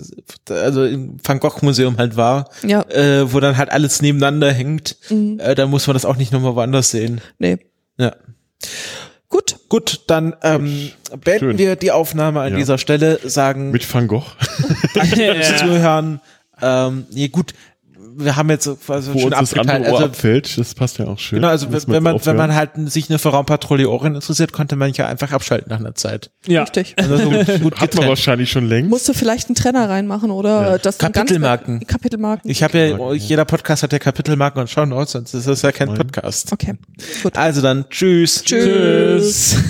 also im Van Gogh Museum halt war, ja, äh, wo dann halt alles nebeneinander hängt, Mhm. äh, da muss man das auch nicht nochmal woanders sehen. nee. Ja. Gut, Gut, dann ähm, beenden Schön. wir die Aufnahme an Ja. dieser Stelle, sagen mit Van Gogh. danke fürs Zuhören. Ähm, nee, gut, wir haben jetzt quasi Wo schon uns das andere abgeteilt. Also, abfällt, das passt ja auch schön. genau, also wenn man, wenn aufhören. man halt sich nur für Raumpatrouille Ohren interessiert, konnte man ja einfach abschalten nach einer Zeit. Ja. richtig. Also so gut Hat man wahrscheinlich schon längst. Musst du vielleicht einen Trenner reinmachen oder Ja. das dann ganz- Kapitelmarken. Kapitelmarken. Ich habe ja, jeder Podcast hat ja Kapitelmarken und Shownotes, sonst ist das ja kein Podcast. okay, gut. Also dann, tschüss. Tschüss. Tschüss.